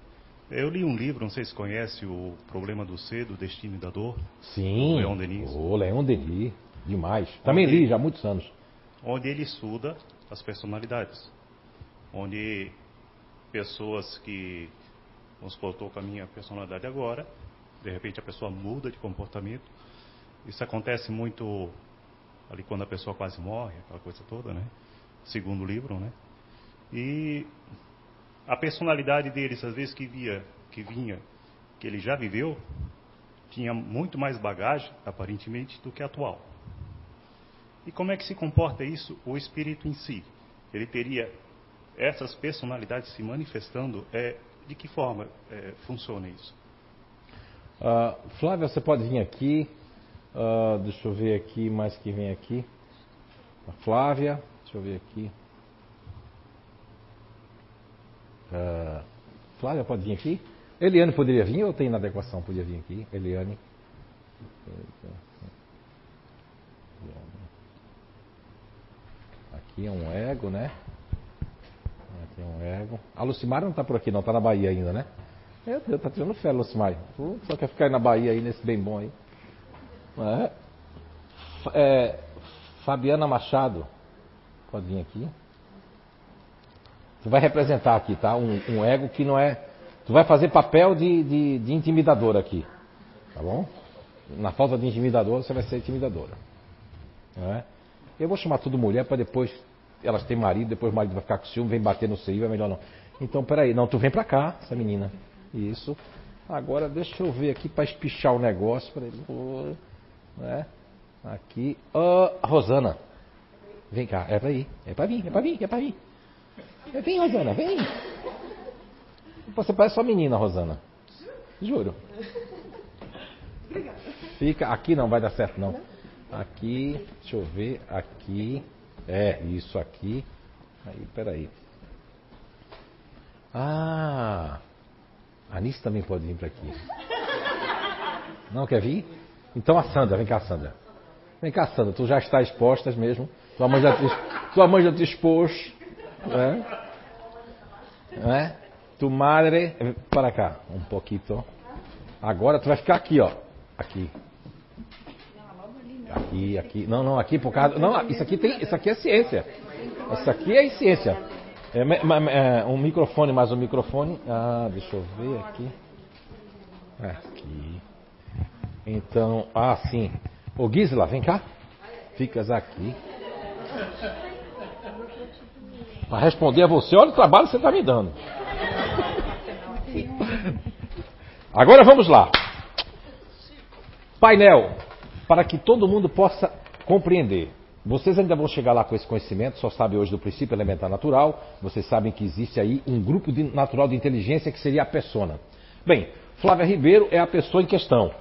Eu li um livro, não sei se conhece, o Problema do Ser, do Destino e da Dor. Sim. Do Leon Denis. Ô, Leon Denis, demais. Também Onde- li já há muitos anos. onde ele estuda as personalidades. Onde pessoas que, vamos supor, estou com a minha personalidade agora, de repente a pessoa muda de comportamento. Isso acontece muito ali quando a pessoa quase morre, aquela coisa toda, né? Segundo o livro, né? E a personalidade deles, às vezes que via, que vinha, que ele já viveu, tinha muito mais bagagem, aparentemente, do que a atual. E como é que se comporta isso o espírito em si? Ele teria essas personalidades se manifestando? É, de que forma é, funciona isso? Ah, Flávia, você pode vir aqui. Ah, deixa eu ver aqui mais que vem aqui. A Flávia, deixa eu ver aqui. Ah, Flávia pode vir aqui? Eliane poderia vir ou tem inadequação? Podia vir aqui. Eliane. Aqui é um ego, né? Aqui é um ego. A Lucimara não está por aqui, não. Está na Bahia ainda, né? Meu Deus, tá tirando fé, Lucimar. Tu só quer ficar aí na Bahia aí, nesse bem bom aí. É. É, Fabiana Machado, pode vir aqui. Tu vai representar aqui, tá? Um, um ego que não é. Tu vai fazer papel de, de, de intimidador aqui. Tá bom? Na falta de intimidador, você vai ser intimidadora. É? Eu vou chamar tudo mulher para depois elas têm marido, depois o marido vai ficar com ciúme, vem bater no seio, é melhor não. Então, peraí, não, tu vem pra cá, essa menina. Isso. Agora deixa eu ver aqui para espichar o negócio. Peraí. Né? Aqui. Rosana. Vem cá, é pra ir. É pra vir, é pra vir, é pra vir. É, vem, Rosana, vem. Você parece só menina, Rosana. Juro. Fica, aqui não vai dar certo não. Aqui, deixa eu ver, aqui. É, isso aqui. Aí, peraí. Ah, a Anice também pode vir para aqui. Não quer vir? Então a Sandra, vem cá, Sandra. Vem cá, Sandra, tu já está exposta mesmo. Tua mãe já te, tua mãe já te expôs. Né? Né? Tu madre, para cá, um pouquinho. Agora tu vai ficar aqui, ó. Aqui. Aqui, aqui. Não, não, aqui por causa. Não, isso aqui tem. Isso aqui é ciência. Isso aqui é ciência. É, é, um microfone, mais um microfone. Ah, deixa eu ver aqui. Aqui. Então, ah, sim. Ô Gisela, vem cá. Ficas aqui. Para responder a você, olha o trabalho que você está me dando. Agora vamos lá. Painel para que todo mundo possa compreender. Vocês ainda vão chegar lá com esse conhecimento, só sabem hoje do princípio elementar natural, vocês sabem que existe aí um grupo de, natural de inteligência que seria a persona. Bem, Flávia Ribeiro é a pessoa em questão.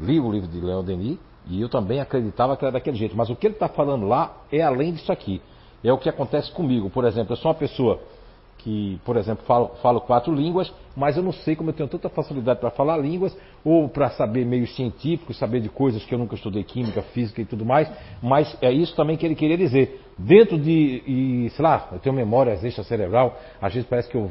Li o livro de Leon Denis e eu também acreditava que era daquele jeito, mas o que ele está falando lá é além disso aqui. É o que acontece comigo. Por exemplo, eu sou uma pessoa que, por exemplo, falo, falo, quatro línguas, mas eu não sei como eu tenho tanta facilidade para falar línguas, ou para saber meios científicos, saber de coisas que eu nunca estudei, química, física e tudo mais, mas é isso também que ele queria dizer. Dentro de, e, sei lá, eu tenho memória cerebral, às vezes parece que eu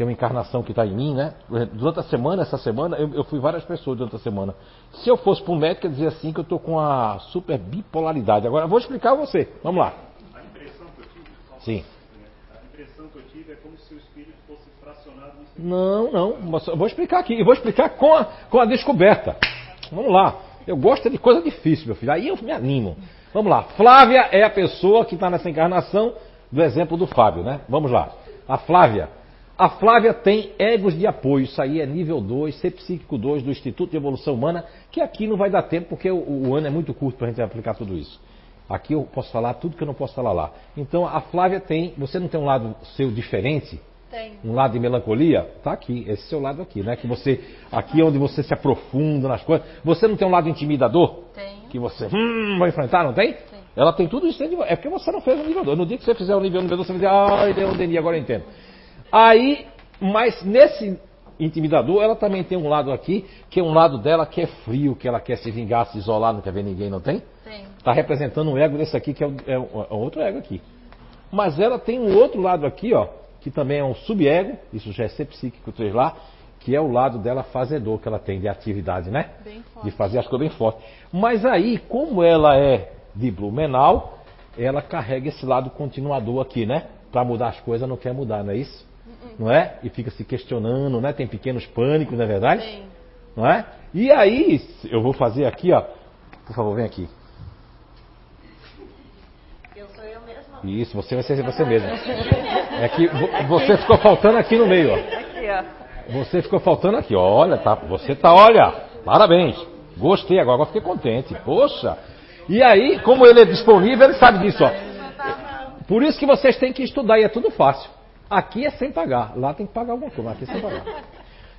tenho uma encarnação que está em mim, né? Durante a semana, essa semana, eu, eu, fui várias pessoas durante a semana. Se eu fosse para um médico, eu dizia assim que eu estou com a super bipolaridade. Agora, eu vou explicar a você. Vamos lá. A impressão que eu tive, Sim. A impressão que eu tive é como se o espírito fosse fracionado Não, não. Eu vou explicar aqui. E vou explicar com a, com a descoberta. Vamos lá. Eu gosto de coisa difícil, meu filho. Aí eu me animo. Vamos lá. Flávia é a pessoa que está nessa encarnação do exemplo do Fábio, né? Vamos lá. A Flávia. A Flávia tem egos de apoio. Isso aí é nível 2, ser psíquico 2 do Instituto de Evolução Humana, que aqui não vai dar tempo porque o, o ano é muito curto para a gente aplicar tudo isso. Aqui eu posso falar tudo que eu não posso falar lá. Então a Flávia tem. Você não tem um lado seu diferente? Tem. Um lado de melancolia? Tá aqui, esse seu lado aqui, né? Que você. Aqui é onde você se aprofunda nas coisas. Você não tem um lado intimidador? Tem. Que você hum, vai enfrentar, não tem? Tem. Ela tem tudo isso. É porque você não fez o nível 2. No dia que você fizer o nível 2, você vai dizer, ai, deu um Denis, agora eu entendo. Aí, mas nesse intimidador, ela também tem um lado aqui, que é um lado dela que é frio, que ela quer se vingar, se isolar, não quer ver ninguém, não tem? Tem. Está representando um ego desse aqui, que é, é, é outro ego aqui. Mas ela tem um outro lado aqui, ó, que também é um subego, isso já é ser psíquico 3 lá, que é o lado dela fazedor que ela tem de atividade, né? Bem forte. De fazer as coisas bem fortes. Mas aí, como ela é de Blumenau, ela carrega esse lado continuador aqui, né? Para mudar as coisas não quer mudar, não é isso? Não é? E fica se questionando, né? Tem pequenos pânicos, não é verdade? Tem. Não é? E aí, eu vou fazer aqui, ó. Por favor, vem aqui. Eu sou eu mesma. Isso, você vai ser você mesmo. É que vo- você ficou faltando aqui no meio, ó. Você ficou faltando aqui, olha, tá, você tá, olha, parabéns. Gostei, agora, agora fiquei contente. Poxa. E aí, como ele é disponível, ele sabe disso, ó. Por isso que vocês têm que estudar e é tudo fácil. Aqui é sem pagar, lá tem que pagar alguma coisa, mas aqui é sem pagar.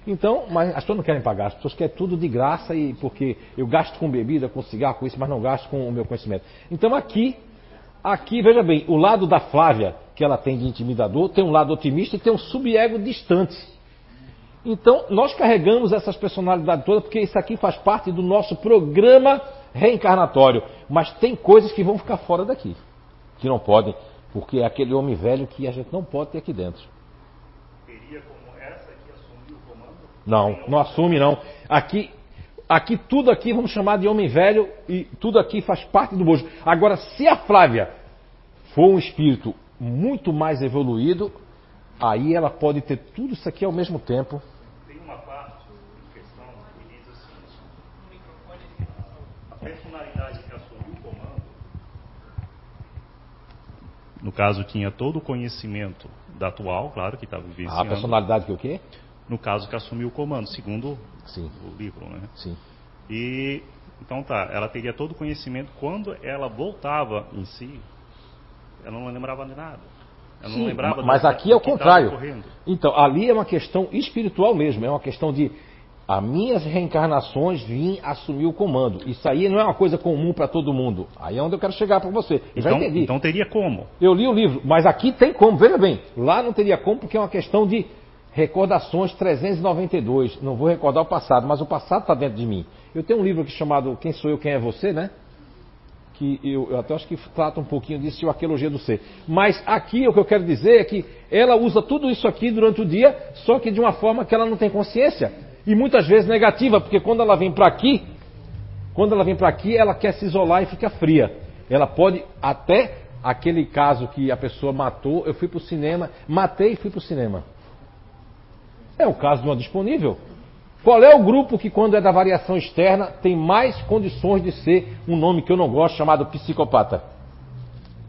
Então, mas as pessoas não querem pagar, as pessoas querem tudo de graça e porque eu gasto com bebida, com cigarro, com isso, mas não gasto com o meu conhecimento. Então aqui, aqui, veja bem, o lado da Flávia, que ela tem de intimidador, tem um lado otimista e tem um subego distante. Então, nós carregamos essas personalidades todas porque isso aqui faz parte do nosso programa reencarnatório. Mas tem coisas que vão ficar fora daqui, que não podem, porque é aquele homem velho que a gente não pode ter aqui dentro. Teria como essa aqui Não, não assume não. Aqui, aqui tudo aqui vamos chamar de homem velho e tudo aqui faz parte do bojo. Agora, se a Flávia for um espírito muito mais evoluído, aí ela pode ter tudo isso aqui ao mesmo tempo. Tem uma parte em questão que diz assim: a personalidade que assumiu o comando, no caso, tinha todo o conhecimento da atual, claro, que estava vivenciando. A personalidade que o quê? No caso que assumiu o comando, segundo Sim. o livro, né? Sim. E então tá, ela teria todo o conhecimento quando ela voltava em si, ela não lembrava de nada. Ela não Sim, lembrava mas aqui é o contrário. Então, ali é uma questão espiritual mesmo, é uma questão de as minhas reencarnações vim assumir o comando. Isso aí não é uma coisa comum para todo mundo. Aí é onde eu quero chegar para você. Então, então teria como? Eu li o livro, mas aqui tem como, veja bem. Lá não teria como porque é uma questão de recordações 392. Não vou recordar o passado, mas o passado está dentro de mim. Eu tenho um livro aqui chamado Quem Sou Eu, Quem é Você, né? Que eu, eu até acho que trata um pouquinho disso, o Arqueologia do Ser. Mas aqui o que eu quero dizer é que ela usa tudo isso aqui durante o dia, só que de uma forma que ela não tem consciência. E muitas vezes negativa, porque quando ela vem para aqui, quando ela vem para aqui, ela quer se isolar e fica fria. Ela pode até aquele caso que a pessoa matou, eu fui para o cinema, matei e fui para o cinema. É o caso de uma disponível. Qual é o grupo que, quando é da variação externa, tem mais condições de ser um nome que eu não gosto, chamado psicopata?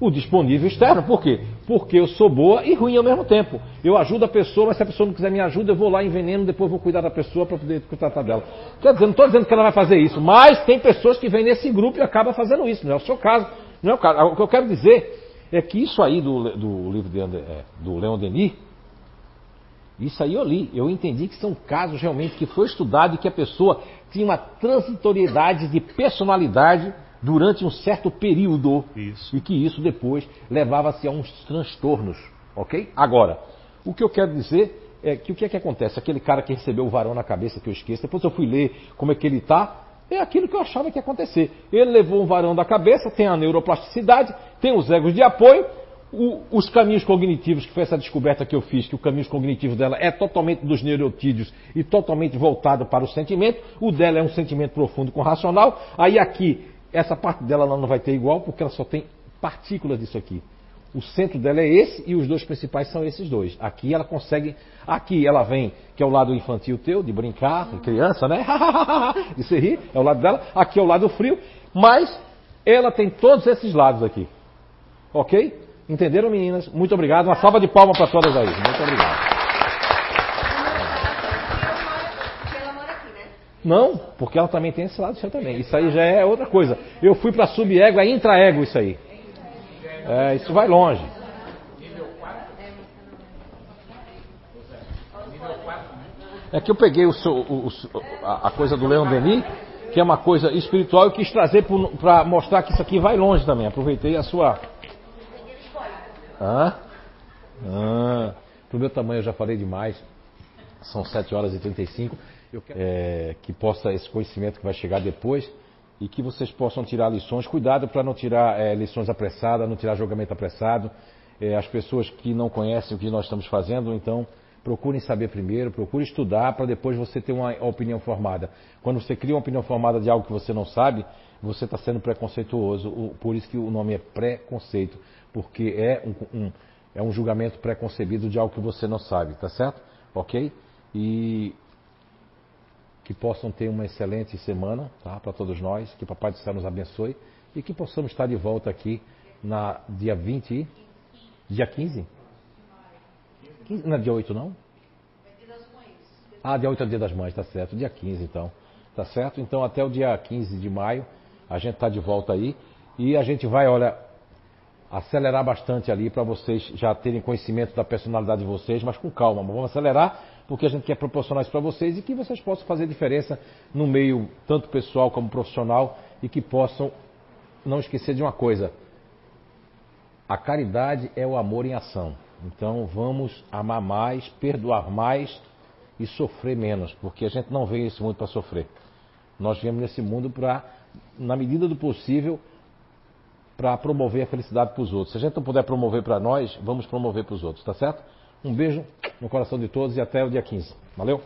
O disponível externo. Por quê? Porque eu sou boa e ruim ao mesmo tempo. Eu ajudo a pessoa, mas se a pessoa não quiser me ajuda, eu vou lá enveneno, depois vou cuidar da pessoa para poder tratar dela. Quer dizer, não estou dizendo que ela vai fazer isso, mas tem pessoas que vêm nesse grupo e acabam fazendo isso. Não é o seu caso. Não é o caso. O que eu quero dizer é que isso aí do, do livro de, é, do Leon Denis, isso aí eu li. Eu entendi que são casos realmente que foi estudado e que a pessoa tinha uma transitoriedade de personalidade durante um certo período. E que isso depois levava-se a uns transtornos. Ok? Agora, o que eu quero dizer é que o que é que acontece? Aquele cara que recebeu o varão na cabeça que eu esqueço, depois eu fui ler como é que ele está. É aquilo que eu achava que ia acontecer. Ele levou um varão da cabeça, tem a neuroplasticidade, tem os egos de apoio, o- os caminhos cognitivos, que foi essa descoberta que eu fiz, que o caminho cognitivo dela é totalmente dos neurotídeos e totalmente voltado para o sentimento. O dela é um sentimento profundo com racional. Aí aqui, essa parte dela ela não vai ter igual, porque ela só tem partículas disso aqui. O centro dela é esse e os dois principais são esses dois. Aqui ela consegue. Aqui ela vem, que é o lado infantil teu, de brincar, com criança, né? de se rir, é o lado dela. Aqui é o lado frio. Mas ela tem todos esses lados aqui. Ok? Entenderam, meninas? Muito obrigado. Uma salva de palmas para todas aí. Muito obrigado. Não, porque ela também tem esse lado seu também. Isso aí já é outra coisa. Eu fui para sub-ego, é intra-ego isso aí. É, isso vai longe. É que eu peguei o seu- o- o- a, coisa do Leon Denis, que é uma coisa espiritual, e quis trazer para mostrar que isso aqui vai longe também. Aproveitei a sua. Hã? Ah, pro meu tamanho eu já falei demais. São 7 horas e 35. Eu quero é, que possa esse conhecimento que vai chegar depois e que vocês possam tirar lições. Cuidado para não tirar é, lições apressadas, não tirar julgamento apressado. É, as pessoas que não conhecem o que nós estamos fazendo, então procurem saber primeiro, procure estudar para depois você ter uma opinião formada. Quando você cria uma opinião formada de algo que você não sabe, você está sendo preconceituoso. Por isso que o nome é preconceito, porque é um, um- é um julgamento preconcebido de algo que você não sabe, tá certo? Ok? E que possam ter uma excelente semana, tá? Para todos nós, que Papai do Céu nos abençoe e que possamos estar de volta aqui na dia 20 e dia 15? 15 não é dia 8 não? Ah, dia 8 é o dia das mães, tá certo. Dia 15 então. Tá certo? Então até o dia 15 de maio a gente tá de volta aí e a gente vai, olha, acelerar bastante ali para vocês já terem conhecimento da personalidade de vocês, mas com calma. Vamos acelerar porque a gente quer proporcionar isso para vocês e que vocês possam fazer diferença no meio tanto pessoal como profissional e que possam não esquecer de uma coisa. A caridade é o amor em ação. Então vamos amar mais, perdoar mais e sofrer menos, porque a gente não veio nesse mundo para sofrer. Nós viemos nesse mundo para, na medida do possível, para promover a felicidade para os outros. Se a gente não puder promover para nós, vamos promover para os outros, tá certo? Um beijo no coração de todos e até o dia 15. Valeu?